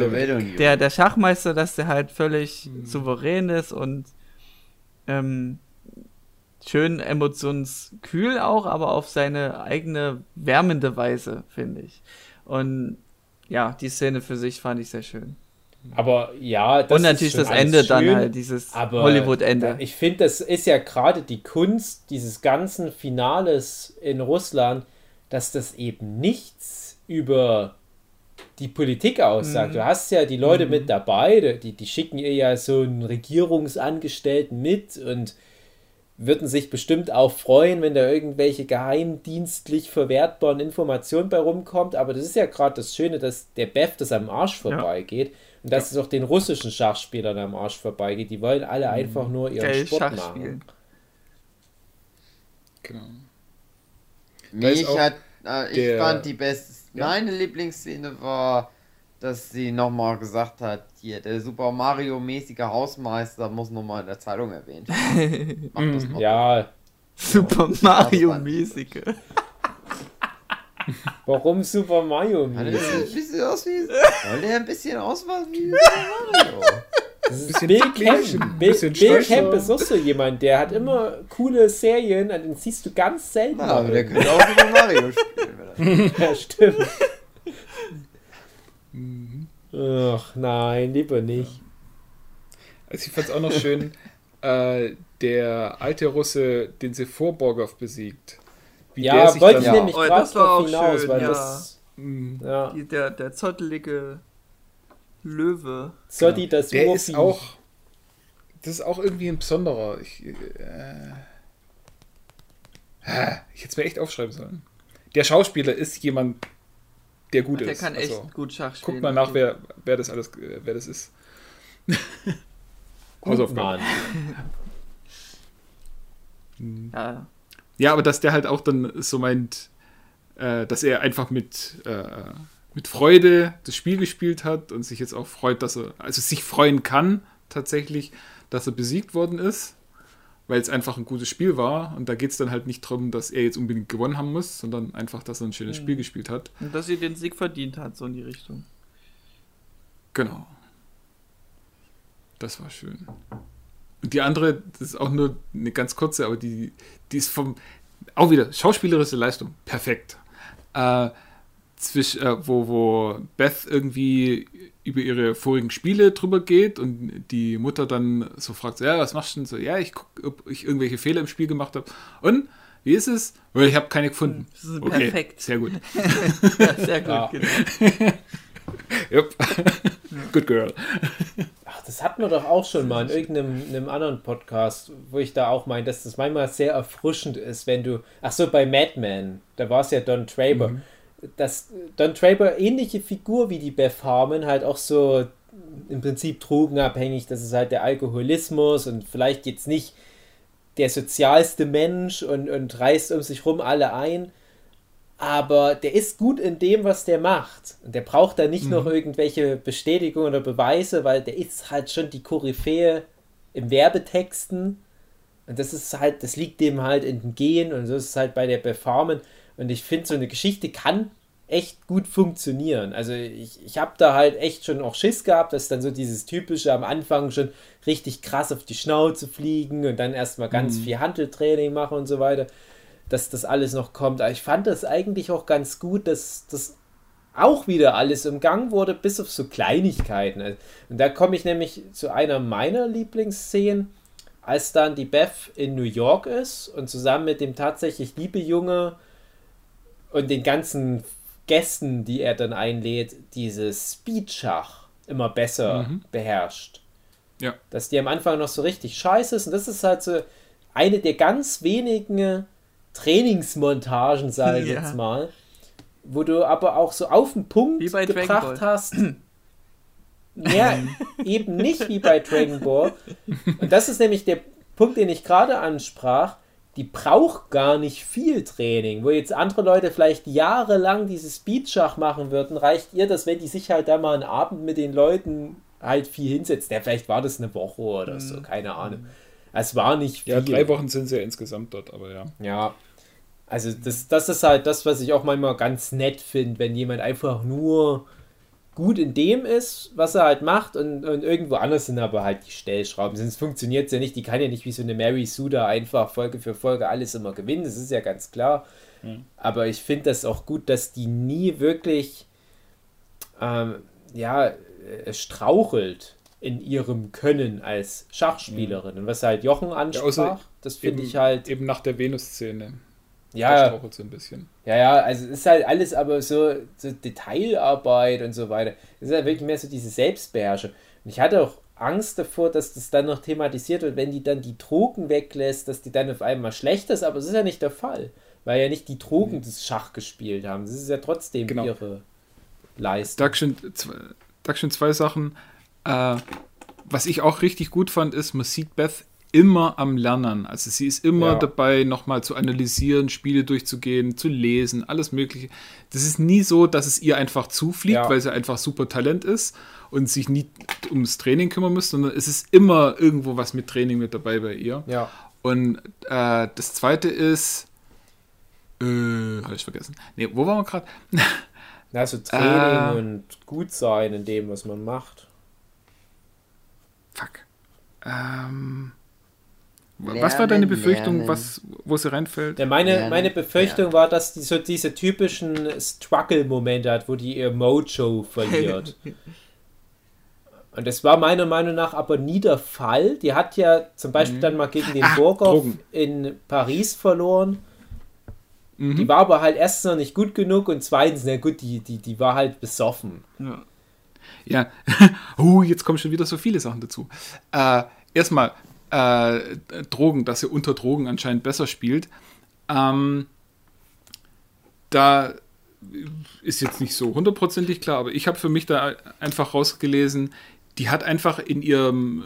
der, der Schachmeister, dass der halt völlig souverän ist und ähm, schön emotionskühl auch, aber auf seine eigene wärmende Weise, finde ich. Und ja, die Szene für sich fand ich sehr schön. Aber ja, das Und natürlich das Ende schön, dann halt, dieses Hollywood-Ende. Ich finde, das ist ja gerade die Kunst dieses ganzen Finales in Russland, dass das eben nichts über die Politik aussagt. Mhm. Du hast ja die Leute mhm. mit dabei, die, die schicken ihr ja so einen Regierungsangestellten mit und würden sich bestimmt auch freuen, wenn da irgendwelche geheimdienstlich verwertbaren Informationen bei rumkommt. Aber das ist ja gerade das Schöne, dass der Bev das am Arsch vorbeigeht. Ja. Und dass ja. es auch den russischen Schachspielern am Arsch vorbeigeht. Die wollen alle mhm. einfach nur ihren Geil, Sport Schach machen. Spielen. Genau. Mich hat, äh, ich fand die beste, ja. meine Lieblingsszene war, dass sie nochmal gesagt hat, hier, der Super Mario-mäßige Hausmeister muss nochmal in der Zeitung erwähnt werden. ja. Super Mario-mäßige. Warum Super Mario? Soll der ein bisschen ausmachen wie Super Mario? Das ist Bill Camp. Bill, Bill Camp ist auch so jemand, der hat immer coole Serien, an denen siehst du ganz selten. Ja, aber der könnte auch Super Mario spielen. ja, stimmt. Ach nein, lieber nicht. Also ich fand es auch noch schön, äh, der alte Russe, den sie vor Borgov besiegt. Wie ja, wollte ich nämlich oh, gerade drauf hinaus, schön, weil ja. das... Mhm. Ja. Die, der, der zottelige Löwe. Zotti, das Der Murphy. ist auch... Das ist auch irgendwie ein besonderer. Ich, äh, ich hätte es mir echt aufschreiben sollen. Der Schauspieler ist jemand, der gut der ist. Der kann echt also, gut Schach spielen. Guck mal nach, wer, wer das alles, wer das ist. Hausaufgaben. ja. Ja, aber dass der halt auch dann so meint, äh, dass er einfach mit, äh, mit Freude das Spiel gespielt hat und sich jetzt auch freut, dass er, also sich freuen kann tatsächlich, dass er besiegt worden ist weil es einfach ein gutes Spiel war. Und da geht es dann halt nicht darum, dass er jetzt unbedingt gewonnen haben muss, sondern einfach, dass er ein schönes mhm. Spiel gespielt hat. Und dass sie den Sieg verdient hat, so in die Richtung. Genau. Das war schön. Und die andere, das ist auch nur eine ganz kurze, aber die, die ist vom, auch wieder, schauspielerische Leistung, perfekt. Äh, zwisch, äh, wo, wo Beth irgendwie über ihre vorigen Spiele drüber geht und die Mutter dann so fragt, ja, was machst du denn so? Ja, ich gucke, ob ich irgendwelche Fehler im Spiel gemacht habe. Und wie ist es? Ich habe keine gefunden. Okay, perfekt. Sehr gut. ja, sehr gut, ja. genau. yep. Good girl. Das hatten wir doch auch schon mal in irgendeinem anderen Podcast, wo ich da auch meine, dass das manchmal sehr erfrischend ist, wenn du. Ach so, bei Mad Men, da war es ja Don Traber. Mhm dass Don Draper ähnliche Figur wie die Beth Harmon halt auch so im Prinzip drogenabhängig, das ist halt der Alkoholismus und vielleicht jetzt nicht der sozialste Mensch und, und reißt um sich rum alle ein, aber der ist gut in dem, was der macht. Und der braucht da nicht mhm. noch irgendwelche Bestätigungen oder Beweise, weil der ist halt schon die Koryphäe im Werbetexten. Und das ist halt, das liegt dem halt in den Gehen und so ist es halt bei der Harmon. Und ich finde, so eine Geschichte kann echt gut funktionieren. Also ich, ich habe da halt echt schon auch Schiss gehabt, dass dann so dieses typische am Anfang schon richtig krass auf die Schnauze fliegen und dann erstmal ganz mhm. viel Handeltraining machen und so weiter, dass das alles noch kommt. Aber ich fand das eigentlich auch ganz gut, dass das auch wieder alles im Gang wurde, bis auf so Kleinigkeiten. Und da komme ich nämlich zu einer meiner Lieblingsszenen, als dann die Beth in New York ist und zusammen mit dem tatsächlich liebe Junge und den ganzen Gästen, die er dann einlädt, dieses Speedschach immer besser mhm. beherrscht. Ja. Dass die am Anfang noch so richtig scheiße ist. Und das ist halt so eine der ganz wenigen Trainingsmontagen, sage ich ja. jetzt mal, wo du aber auch so auf den Punkt gebracht hast. ja, eben nicht wie bei Dragon Ball. Und das ist nämlich der Punkt, den ich gerade ansprach die braucht gar nicht viel Training. Wo jetzt andere Leute vielleicht jahrelang dieses Speedschach machen würden, reicht ihr das, wenn die sich halt da mal einen Abend mit den Leuten halt viel hinsetzt. Ja, vielleicht war das eine Woche oder mhm. so, keine Ahnung. Es war nicht viel. Ja, drei Wochen sind sie ja insgesamt dort, aber ja. Ja. Also das, das ist halt das, was ich auch manchmal ganz nett finde, wenn jemand einfach nur gut in dem ist, was er halt macht und, und irgendwo anders sind aber halt die Stellschrauben. Sonst funktioniert es ja nicht. Die kann ja nicht wie so eine Mary Suda einfach Folge für Folge alles immer gewinnen. Das ist ja ganz klar. Mhm. Aber ich finde das auch gut, dass die nie wirklich, ähm, ja, äh, strauchelt in ihrem Können als Schachspielerin. Und was halt Jochen ansprach, außer das finde Eben- ich halt. Eben nach der Venus-Szene. Da Ja, so ein bisschen. ja, ja, also es ist halt alles aber so, so Detailarbeit und so weiter. Es ist halt wirklich mehr so diese Selbstbeherrschung. Und ich hatte auch Angst davor, dass das dann noch thematisiert wird, wenn die dann die Drogen weglässt, dass die dann auf einmal schlecht ist, aber es ist ja nicht der Fall. Weil ja nicht die Drogen das Schach gespielt haben. Das ist ja trotzdem Genau. ihre Leistung. Dankeschön, zwei, Dankeschön, zwei Sachen. Äh, was ich auch richtig gut fand, ist, man sieht Beth immer am Lernen. Also sie ist immer Ja. dabei, nochmal zu analysieren, Spiele durchzugehen, zu lesen, alles Mögliche. Das ist nie so, dass es ihr einfach zufliegt, Ja. weil sie einfach super Talent ist und sich nie ums Training kümmern muss, sondern es ist immer irgendwo was mit Training mit dabei bei ihr. Ja. Und äh, das zweite ist. Äh, habe ich vergessen. Nee, wo waren wir gerade? Also Training Ah. und gut sein in dem, was man macht. Fuck. Ähm, was war deine Lernen, Befürchtung, lernen. was, wo sie reinfällt? Ja, meine, Ja, meine Befürchtung war, dass die so diese typischen Struggle-Momente hat, wo die ihr Mojo verliert. Und das war meiner Meinung nach aber nie der Fall. Die hat ja zum Beispiel dann mal gegen den Burghoff Drogen. in Paris verloren. Mhm. Die war aber halt erstens noch nicht gut genug und zweitens, na gut, die, die, die war halt besoffen. Ja. Ja, uh, jetzt kommen schon wieder so viele Sachen dazu. Äh, erstmal, äh, Drogen, dass sie unter Drogen anscheinend besser spielt. Ähm, da ist jetzt nicht so hundertprozentig klar, aber ich habe für mich da einfach rausgelesen, die hat einfach in ihrem,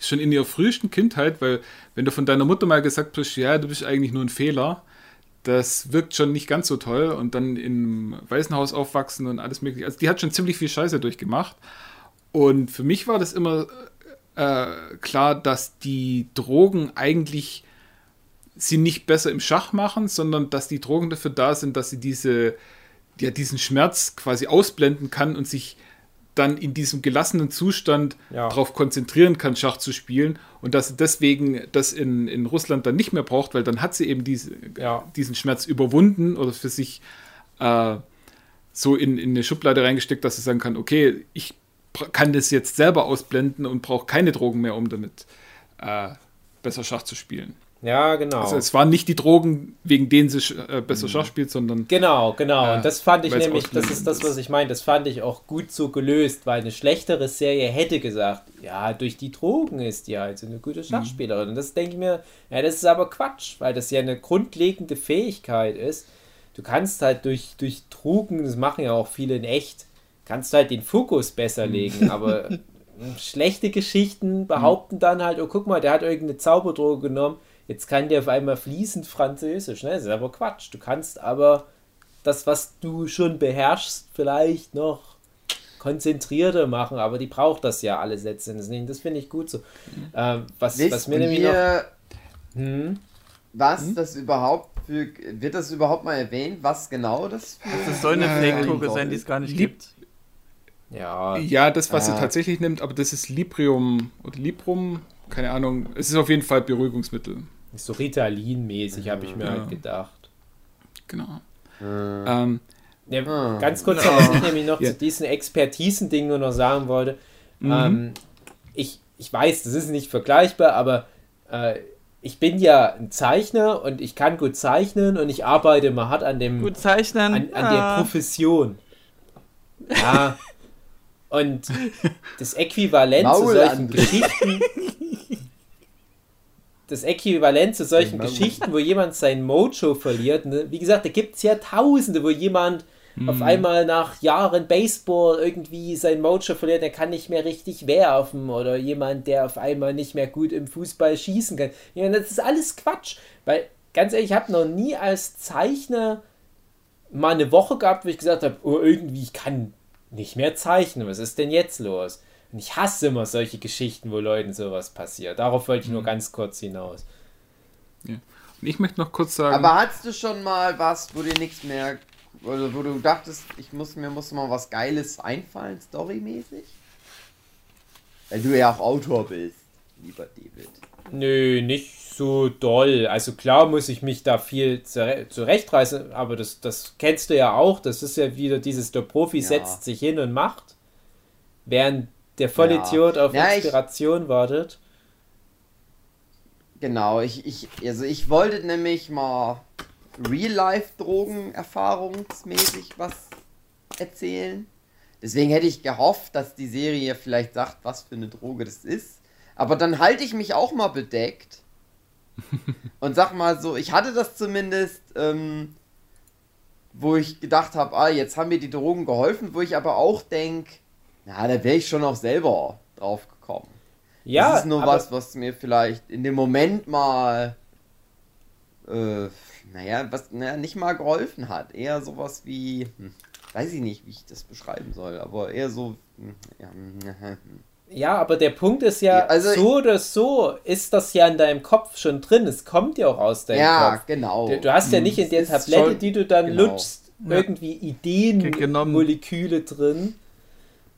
schon in ihrer frühesten Kindheit, weil wenn du von deiner Mutter mal gesagt bist, ja, du bist eigentlich nur ein Fehler, das wirkt schon nicht ganz so toll und dann im Waisenhaus aufwachsen und alles mögliche. Also die hat schon ziemlich viel Scheiße durchgemacht. Und für mich war das immer äh, klar, dass die Drogen eigentlich sie nicht besser im Schach machen, sondern dass die Drogen dafür da sind, dass sie diese, ja, diesen Schmerz quasi ausblenden kann und sich dann in diesem gelassenen Zustand Ja. darauf konzentrieren kann, Schach zu spielen und dass sie deswegen das in, in Russland dann nicht mehr braucht, weil dann hat sie eben diese, Ja. diesen Schmerz überwunden oder für sich äh, so in, in eine Schublade reingesteckt, dass sie sagen kann, okay, ich kann das jetzt selber ausblenden und brauche keine Drogen mehr, um damit äh, besser Schach zu spielen. Ja, genau. Also es waren nicht die Drogen, wegen denen sie äh, besser Schach spielt, sondern Genau, genau. Äh, und das fand ich nämlich, das ist das, was ich meine, das fand ich auch gut so gelöst, weil eine schlechtere Serie hätte gesagt, ja, durch die Drogen ist die halt so eine gute Schachspielerin. Und das denke ich mir, ja, das ist aber Quatsch, weil das ja eine grundlegende Fähigkeit ist. Du kannst halt durch, durch Drogen, das machen ja auch viele in echt, kannst halt den Fokus besser legen, aber schlechte Geschichten behaupten dann halt, oh guck mal, der hat irgendeine Zauberdroge genommen, jetzt kann der auf einmal fließend Französisch. Ne? Das ist aber Quatsch. Du kannst aber das, was du schon beherrschst, vielleicht noch konzentrierter machen, aber die braucht das ja alle letztendlich. Das finde ich gut so. Ähm, was, Wisst was mir nämlich noch. Hm? was das überhaupt für. Wird das überhaupt mal erwähnt, was genau das für. Das soll eine Äh, Fake-Droge sein, die es gar nicht Lieb- gibt. Ja, ja, das, was Ah. sie tatsächlich nimmt, aber das ist Librium oder Librum, keine Ahnung. Es ist auf jeden Fall Beruhigungsmittel. so Ritalin-mäßig, habe ich mir Ja. halt gedacht. Genau. Äh, Ähm, Ja, Ah. Ganz kurz, noch, was ich nämlich noch Ja. zu diesen Expertisen-Ding nur noch sagen wollte. Mhm. Ähm, ich, ich weiß, das ist nicht vergleichbar, aber äh, ich bin ja ein Zeichner und ich kann gut zeichnen und ich arbeite mal hart an dem Gut zeichnen. an, an ah. der Profession. Ja. Und das Äquivalent zu solchen André. Geschichten. Das Äquivalent zu solchen Maul. Geschichten, wo jemand sein Mojo verliert. Ne? Wie gesagt, da gibt es ja Tausende, wo jemand auf einmal nach Jahren Baseball irgendwie sein Mojo verliert, der kann nicht mehr richtig werfen oder jemand, der auf einmal nicht mehr gut im Fußball schießen kann. Ja, das ist alles Quatsch, weil ganz ehrlich, ich habe noch nie als Zeichner mal eine Woche gehabt, wo ich gesagt habe, oh, irgendwie, ich kann nicht mehr zeichnen, was ist denn jetzt los? Und ich hasse immer solche Geschichten, wo Leuten sowas passiert. Darauf wollte ich nur ganz kurz hinaus. und ich möchte noch kurz sagen, Aber hattest du schon mal was, wo dir nichts mehr. Oder wo du dachtest, ich muss mir muss mal was Geiles einfallen, storymäßig? Weil du ja auch Autor bist, lieber David. Nö, nicht so doll. Also klar muss ich mich da viel zure zurechtreißen, aber das, das kennst du ja auch. Das ist ja wieder dieses, der Profi Ja. setzt sich hin und macht. während der Vollidiot auf Ja, ich- Inspiration wartet. Genau, ich, ich, also ich wollte nämlich mal Real-Life-Drogen erfahrungsmäßig was erzählen. Deswegen hätte ich gehofft, dass die Serie vielleicht sagt, was für eine Droge das ist. Aber dann halte ich mich auch mal bedeckt. und sag mal so, ich hatte das zumindest, ähm, wo ich gedacht habe, ah, jetzt haben mir die Drogen geholfen, wo ich aber auch denke, na, da wäre ich schon auch selber drauf gekommen. Ja, das ist nur was, was mir vielleicht in dem Moment mal, äh, naja, was, naja, nicht mal geholfen hat. Eher sowas wie, hm, weiß ich nicht, wie ich das beschreiben soll, aber eher so, hm, ja, hm, Ja, aber der Punkt ist ja, Ja, also so oder so ist das ja in deinem Kopf schon drin. Es kommt ja auch aus deinem ja, Kopf. genau. Du, du hast ja nicht in der ist Tablette, schon- die du dann genau. lutschst, Ja. irgendwie Ge- Ideen, genommen. Moleküle drin,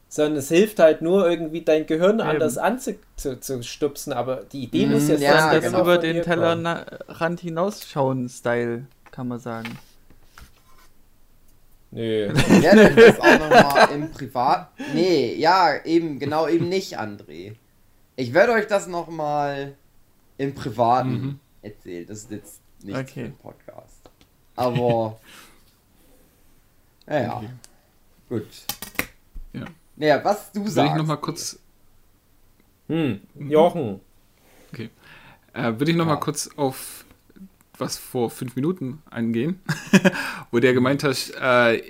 sondern es hilft halt nur irgendwie dein Gehirn Eben. anders anzustupsen, aber die Idee Mm, muss ja, ja, das genau. über den. Tellerrand hinausschauen Style, kann man sagen. Nö. Ich werde das auch nochmal im Privat. Nee, ja, eben, genau, eben nicht, André. Ich werde euch das nochmal im Privaten Mhm. erzählen. Das ist jetzt nicht Okay. den Podcast. Aber. Naja. Okay. Gut. Ja. Naja, was du Will sagst. ich nochmal kurz, Hm. Jochen. äh, würde ich noch mal Ja. kurz auf was vor fünf Minuten eingehen, wo der gemeint hat, äh,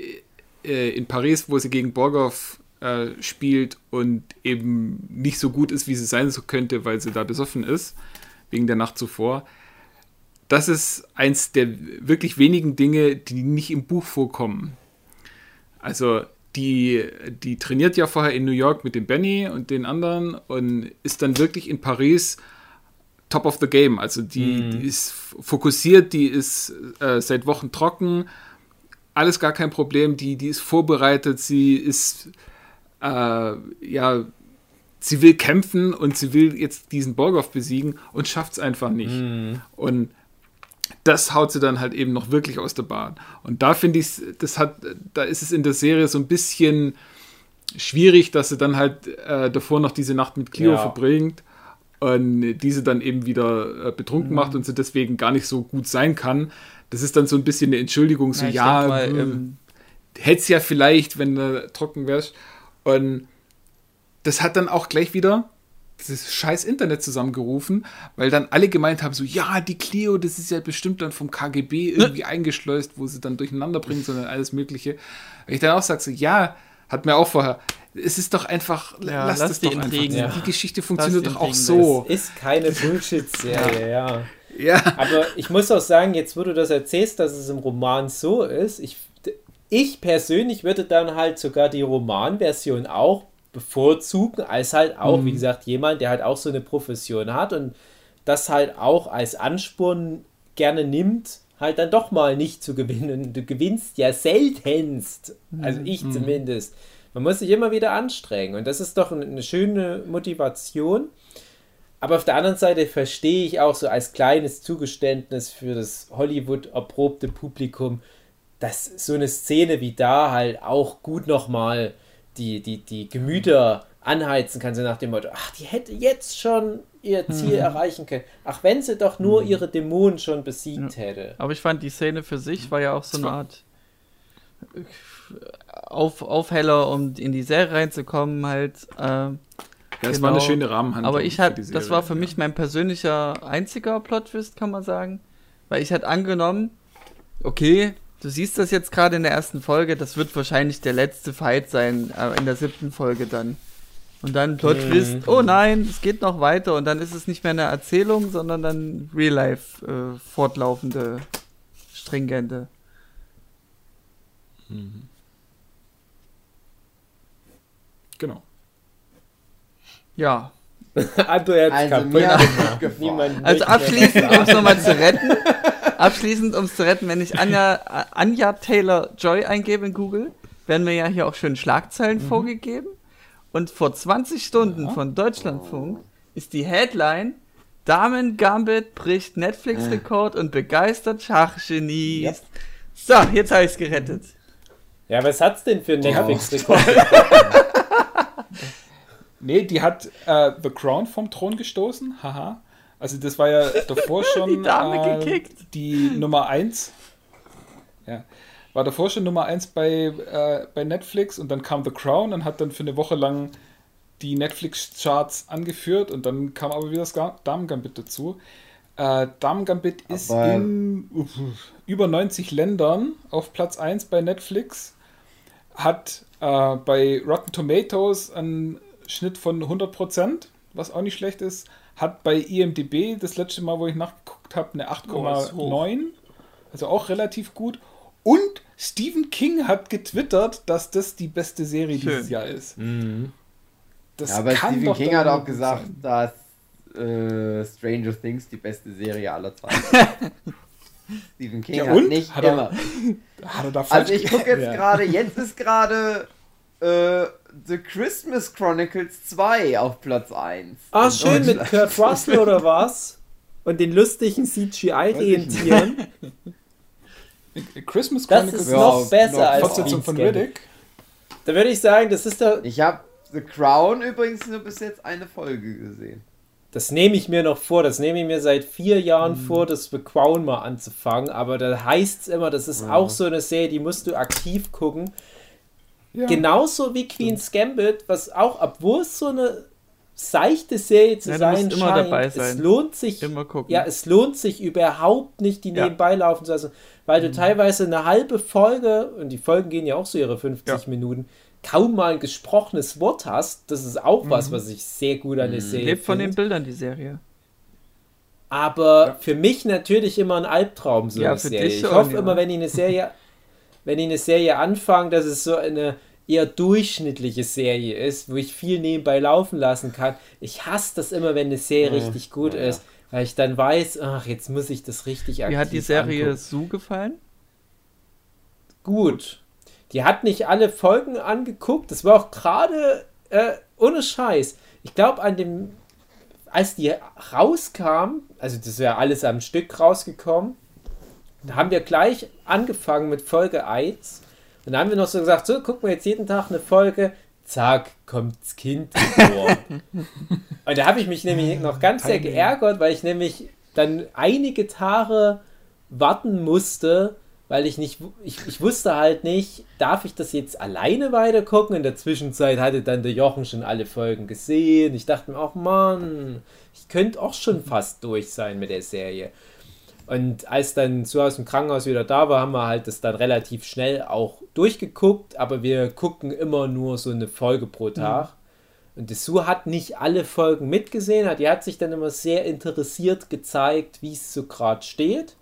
äh, in Paris, wo sie gegen Borgov äh, spielt und eben nicht so gut ist, wie sie sein so könnte, weil sie da besoffen ist, wegen der Nacht zuvor. Das ist eins der wirklich wenigen Dinge, die nicht im Buch vorkommen. Also die, die trainiert ja vorher in New York mit dem Benny und den anderen und ist dann wirklich in Paris top of the game. Also die, die ist fokussiert, die ist äh, seit Wochen trocken, alles gar kein Problem, die, die ist vorbereitet, sie ist äh, ja, sie will kämpfen und sie will jetzt diesen Borgov besiegen und schafft es einfach nicht. Und das haut sie dann halt eben noch wirklich aus der Bahn. Und da finde ich, das hat, da ist es in der Serie so ein bisschen schwierig, dass sie dann halt äh, davor noch diese Nacht mit Clio Ja. verbringt und diese dann eben wieder äh, betrunken macht und sie deswegen gar nicht so gut sein kann. Das ist dann so ein bisschen eine Entschuldigung, so ja, denk mal, hm, ähm, hätte ja vielleicht, wenn du trocken wärst. Und das hat dann auch gleich wieder das scheiß Internet zusammengerufen, weil dann alle gemeint haben, so, ja, die Clio, das ist ja bestimmt dann vom KGB irgendwie eingeschleust, wo sie dann durcheinander bringen, sondern alles Mögliche. Und ich dann auch sage, so, ja, hat mir auch vorher, es ist doch einfach, Ja, lass lass das die doch einfach. Intrigen. Die, Ja. die Geschichte funktioniert doch auch so. Es ist keine Bullshit-Serie, ja. Ja. Aber ich muss auch sagen, jetzt wo du das erzählst, dass es im Roman so ist, ich, ich persönlich würde dann halt sogar die Romanversion auch bevorzugen, als halt auch, wie gesagt, jemand, der halt auch so eine Profession hat und das halt auch als Ansporn gerne nimmt, halt dann doch mal nicht zu gewinnen. Du gewinnst ja seltenst, also ich zumindest. Man muss sich immer wieder anstrengen und das ist doch eine schöne Motivation. Aber auf der anderen Seite verstehe ich auch so als kleines Zugeständnis für das Hollywood-erprobte Publikum, dass so eine Szene wie da halt auch gut nochmal die, die, die Gemüter anheizen kann, so nach dem Motto, ach, die hätte jetzt schon ihr Ziel erreichen können. Ach, wenn sie doch nur ihre Dämonen schon besiegt hätte. Aber ich fand die Szene für sich war ja auch so eine Art Auf, Aufheller, um in die Serie reinzukommen, halt. Äh, Ja, es Genau. war eine schöne Rahmenhandlung. aber ich hatte, das war für ja. mich mein persönlicher einziger Plot-Twist, kann man sagen. Weil ich hatte angenommen, okay, du siehst das jetzt gerade in der ersten Folge, das wird wahrscheinlich der letzte Fight sein, äh, in der siebten Folge dann. Und dann Plot-Twist, Mhm. oh nein, es geht noch weiter und dann ist es nicht mehr eine Erzählung, sondern dann Real-Life äh, fortlaufende, stringente. Genau. Ja, André hat's Also kaputt mir. Niemand Also abschließend, um es nochmal zu retten, abschließend, um es zu retten, wenn ich Anja, äh, Anja Taylor Joy eingebe in Google, werden mir ja hier auch schön Schlagzeilen vorgegeben. Und vor 20 Stunden von Deutschlandfunk ist die Headline Damen Gambit bricht Netflix-Rekord und begeistert Schachgenies. Ja. So, jetzt habe ich es gerettet. Ja, was hat's denn für Netflix-Rekord? Nee, die hat äh, The Crown vom Thron gestoßen. Haha. Also das war ja davor schon Die Dame äh, gekickt. die Nummer 1. Ja. War davor schon Nummer 1 bei, äh, bei Netflix und dann kam The Crown und hat dann für eine Woche lang die Netflix-Charts angeführt und dann kam aber wieder das Ga- Damen-Gambit dazu. Äh, Damen-Gambit ist Aber- in uff, über 90 Ländern auf Platz 1 bei Netflix. Hat äh, bei Rotten Tomatoes einen Schnitt von 100%, was auch nicht schlecht ist. Hat bei IMDb das letzte Mal, wo ich nachgeguckt habe, eine Oh, ist hoch. 8,9. Also auch relativ gut. Und Stephen King hat getwittert, dass das die beste Serie Schön. dieses Jahr ist. Das Ja, aber kann Stephen doch King hat auch gesagt, sein. dass äh, Stranger Things die beste Serie aller Zeiten ist. Stephen King Ja, hat nicht Hat er- immer. Hat er da falsch Also ich gucke jetzt Ja. gerade, jetzt ist gerade äh, The Christmas Chronicles 2 auf Platz 1. Ah, In schön mit. Kurt Russell oder was? Und den lustigen CGI-Rentieren. Christmas Das Chronicles ist Ja, noch besser noch als Fortsetzung von. Riddick. Da würde ich sagen, das ist der. Ich habe The Crown übrigens nur bis jetzt eine Folge gesehen. Das nehme ich mir noch vor. Das nehme ich mir seit vier Jahren Mhm. vor, das The Crown mal anzufangen. Aber da heißt es immer, das ist Ja. auch so eine Serie, die musst du aktiv gucken. Ja. Genauso wie Queen's Gambit, was auch, obwohl es so eine seichte Serie zu Ja, sein immer scheint, dabei es sein. lohnt sich Immer gucken. Ja, es lohnt sich überhaupt nicht, die Ja. nebenbei laufen zu lassen, weil du teilweise eine halbe Folge, und die Folgen gehen ja auch so ihre 50 Ja. Minuten, kaum mal ein gesprochenes Wort hast. Das ist auch was, was ich sehr gut an der Serie Lebt von den. Bildern, die Serie. Aber für mich natürlich immer ein Albtraum, so Ja, eine Serie. Ich hoffe immer, wenn ich eine Serie, wenn ich eine Serie anfange, dass es so eine eher durchschnittliche Serie ist, wo ich viel nebenbei laufen lassen kann. Ich hasse das immer, wenn eine Serie Ja, richtig gut ja. ist, weil ich dann weiß, ach, jetzt muss ich das richtig Wie hat die aktiv Serie angucken. Sue gefallen? gut. Die hat nicht alle Folgen angeguckt. Das war auch gerade äh, ohne Scheiß. Ich glaube, an dem, als die rauskam, also das wäre alles am Stück rausgekommen, da haben wir gleich angefangen mit Folge 1. Und da haben wir noch so gesagt, so, gucken wir jetzt jeden Tag eine Folge. Zack, kommt das Kind vor. Und da habe ich mich nämlich noch ganz sehr geärgert, weil ich nämlich dann einige Tage warten musste, weil ich nicht, ich, ich wusste halt nicht, darf ich das jetzt alleine weiter gucken? In der Zwischenzeit hatte dann der Jochen schon alle Folgen gesehen. Ich dachte mir auch, Mann, ich könnte auch schon fast durch sein mit der Serie. Und als dann so aus dem Krankenhaus wieder da war, haben wir halt das dann relativ schnell auch durchgeguckt, aber wir gucken immer nur so eine Folge pro Tag. Und die Sue hat nicht alle Folgen mitgesehen, die hat sich dann immer sehr interessiert gezeigt, wie es so gerade steht.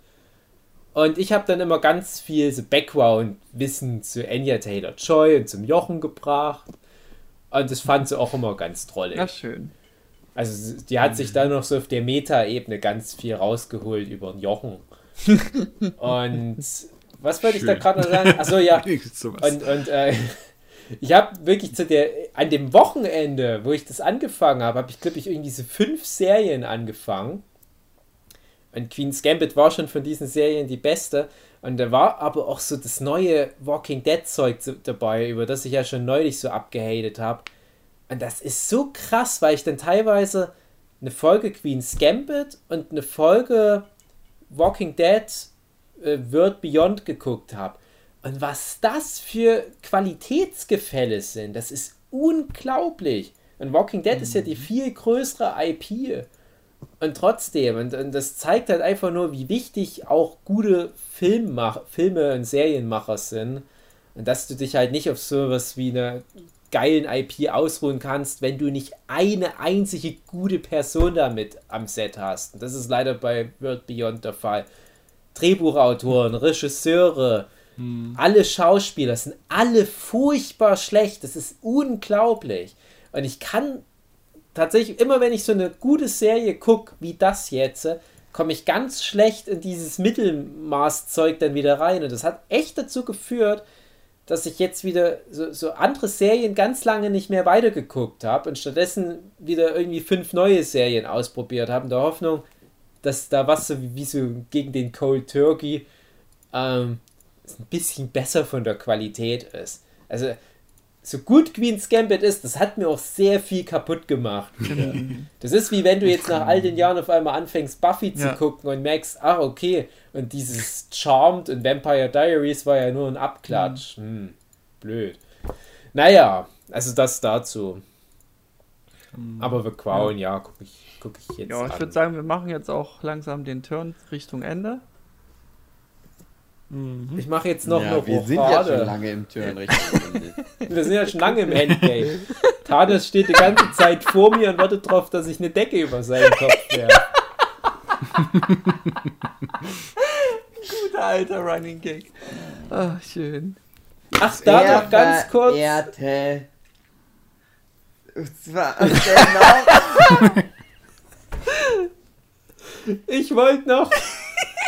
Und ich habe dann immer ganz viel so Background-Wissen zu Anya Taylor-Joy und zum Jochen gebracht. Und das fand sie auch immer ganz drollig. Ja, schön. Also die hat sich dann noch so auf der Meta-Ebene ganz viel rausgeholt über den Jochen. Und was wollte ich da gerade noch sagen? Achso, ja. Und, und äh, ich habe wirklich zu der, an dem Wochenende, wo ich das angefangen habe, habe ich, glaube ich, irgendwie so fünf Serien angefangen. Und Queen's Gambit war schon von diesen Serien die beste. Und da war aber auch so das neue Walking Dead Zeug dabei, über das ich ja schon neulich so abgehatet habe. Und das ist so krass, weil ich dann teilweise eine Folge Queen's Gambit und eine Folge Walking Dead äh, World Beyond geguckt habe. Und was das für Qualitätsgefälle sind, das ist unglaublich. Und Walking Dead ist ja die viel größere IP. Und trotzdem, und, und das zeigt halt einfach nur, wie wichtig auch gute Filmmach Filme und Serienmacher sind. Und dass du dich halt nicht auf sowas wie eine geilen IP ausruhen kannst, wenn du nicht eine einzige gute Person damit am Set hast. Und das ist leider bei World Beyond der Fall. Drehbuchautoren, Regisseure, alle Schauspieler sind alle furchtbar schlecht. Das ist unglaublich. Und ich kann tatsächlich, immer wenn ich so eine gute Serie gucke, wie das jetzt, komme ich ganz schlecht in dieses Mittelmaßzeug dann wieder rein. Und das hat echt dazu geführt, dass ich jetzt wieder so, so andere Serien ganz lange nicht mehr weitergeguckt habe und stattdessen wieder irgendwie fünf neue Serien ausprobiert habe, in der Hoffnung, dass da was so wie, wie so gegen den Cold Turkey ähm, ein bisschen besser von der Qualität ist. Also so gut Queen's Gambit ist, das hat mir auch sehr viel kaputt gemacht. Das ist wie wenn du jetzt nach all den Jahren auf einmal anfängst, Buffy zu Ja. gucken und merkst, ah, okay, und dieses Charmed und Vampire Diaries war ja nur ein Abklatsch. Hm, blöd. Naja, also das dazu. Aber The Crown, ja, gucke ich, guck ich jetzt Ja, ich würde sagen, wir machen jetzt auch langsam den Turn Richtung Ende. Ich mache jetzt noch ja, eine wir sind ja schon Rochade. lange im Turn Richtung Ende. Wir sind ja schon lange im Endgame. Thanos steht die ganze Zeit vor mir und wartet darauf, dass ich eine Decke über seinen Kopf werfe. Guter alter Running Gag. Ah, schön. Ach, da noch ganz kurz. Verehrte. Und zwar genau. Ich wollte noch.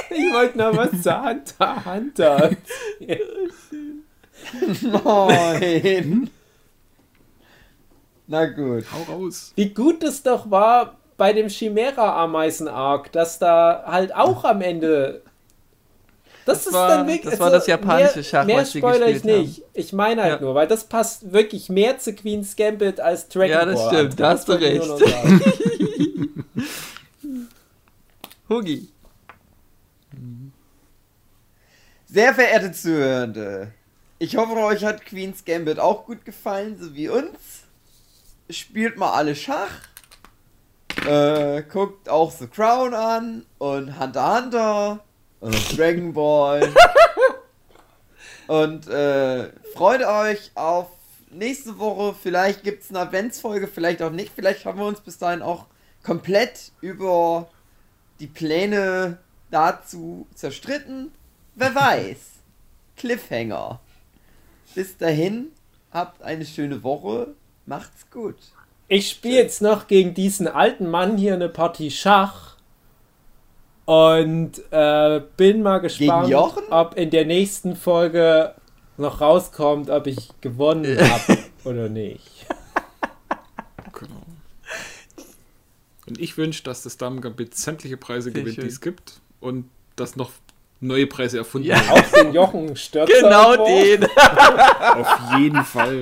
Ich wollte noch was zu Hunter Hunter. Moin. Na gut. Hau raus. Wie gut es doch war bei dem Chimera-Ameisen-Arc, dass da halt auch am Ende. Das, ist war- dann wirklich. also das war das japanische mehr, Schach, Mehr was sie spoiler ich nicht. Ich meine halt Ja. nur, weil das passt wirklich mehr zu Queen's Gambit als Dragon Ja, das Ball. stimmt, da hast du recht. Hugi. Sehr verehrte Zuhörende, ich hoffe, euch hat Queen's Gambit auch gut gefallen, so wie uns. Spielt mal alle Schach. Äh, guckt auch The Crown an und Hunter x Hunter und Dragon Ball. und äh, freut euch auf nächste Woche. Vielleicht gibt es eine Adventsfolge, vielleicht auch nicht. Vielleicht haben wir uns bis dahin auch komplett über die Pläne dazu zerstritten. Wer weiß. Cliffhanger. Bis dahin, habt eine schöne Woche. Macht's gut. Ich spiele jetzt noch gegen diesen alten Mann hier eine Partie Schach. Und äh, bin mal gespannt, Jochen? ob in der nächsten Folge noch rauskommt, ob ich gewonnen habe oder nicht. Genau. Und ich wünsche, dass das Damen sämtliche Preise Sehr gewinnt, schön. die es gibt. Und dass noch neue Preise erfunden Ja. werden. Auch den Jochen Stürzer. Genau den. Auf jeden Fall.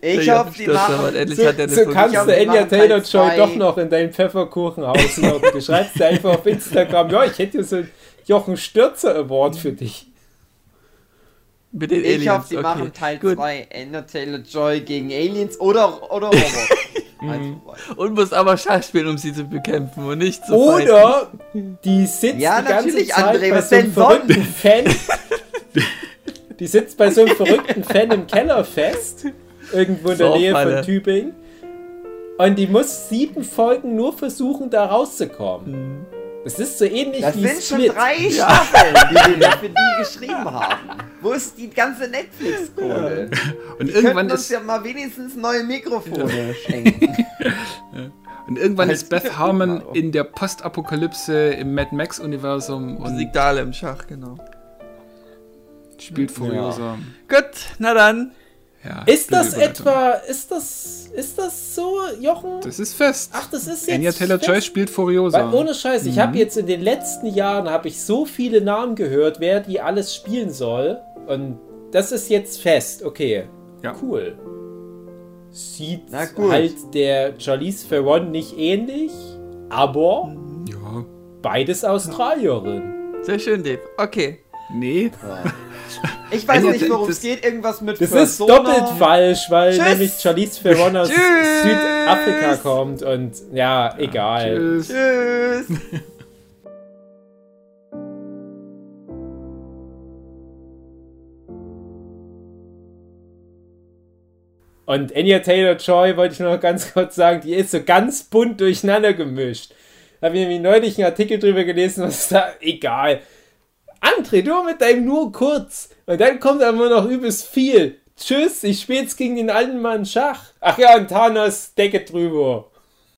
Ich hoffe, die Stürzer machen. endlich So, hat so kannst du Enya Taylor Joy zwei. doch noch in dein Pfefferkuchenhaus locken. Du schreibst dir einfach auf Instagram, ja, ich hätte hier so einen Jochen Stürzer Award für dich. mit den Ich Aliens. hoffe, die okay. machen Teil Gut. 2 Ender Taylor Joy gegen Aliens oder, oder Roboter. Mhm. Und muss aber Schach spielen, um sie zu bekämpfen und nicht zu fighten. Oder die sitzt Ja, die ganze natürlich, Zeit André, bei was so einem verrückten Fan. Die sitzt bei so einem verrückten Fan im Keller fest, irgendwo in der Nähe Saufhalle. von Tübingen. Und die muss sieben Folgen nur versuchen, da rauszukommen. Mhm. Das ist so ähnlich Das wie sind schon Split. drei Staffeln, die wir für die geschrieben haben. Wo ist die ganze Netflix-Kohle? Und Wir irgendwann uns ist, ja mal wenigstens neue Mikrofone schenken. und irgendwann Als ist Beth Harmon auch. in der Postapokalypse im Mad Max-Universum und Musik da alle im Schach, genau. spielt Furiosa. Gut, na dann. Ja. Ist das etwa, ist das, ist das so, Jochen? Das ist fest. Ach, das ist jetzt Anya Taylor-Joy fest? spielt Furiosa. Weil ohne Scheiß, ich habe jetzt in den letzten Jahren habe ich so viele Namen gehört, wer die alles spielen soll. Und das ist jetzt fest, okay. Ja. Cool. Sieht Na gut. halt der Charlize Theron nicht ähnlich, aber Ja. beides Australierin. Sehr schön, Dave. Okay. Nee. Ich weiß Enya, nicht, worum es geht. Irgendwas mit Das ist Persona. doppelt falsch, weil Tschüss. nämlich Charlize Theron aus Tschüss. Südafrika kommt und ja, egal. Tschüss. Tschüss. Und Anya Taylor-Joy wollte ich nur noch ganz kurz sagen, die ist so ganz bunt durcheinander gemischt. Da habe ich nämlich neulich einen Artikel drüber gelesen, was da, egal. André, du mit deinem nur kurz. Und dann kommt aber noch übelst viel. Tschüss, ich spiele jetzt gegen den alten Mann Schach. Ach ja, und Thanos Decke drüber.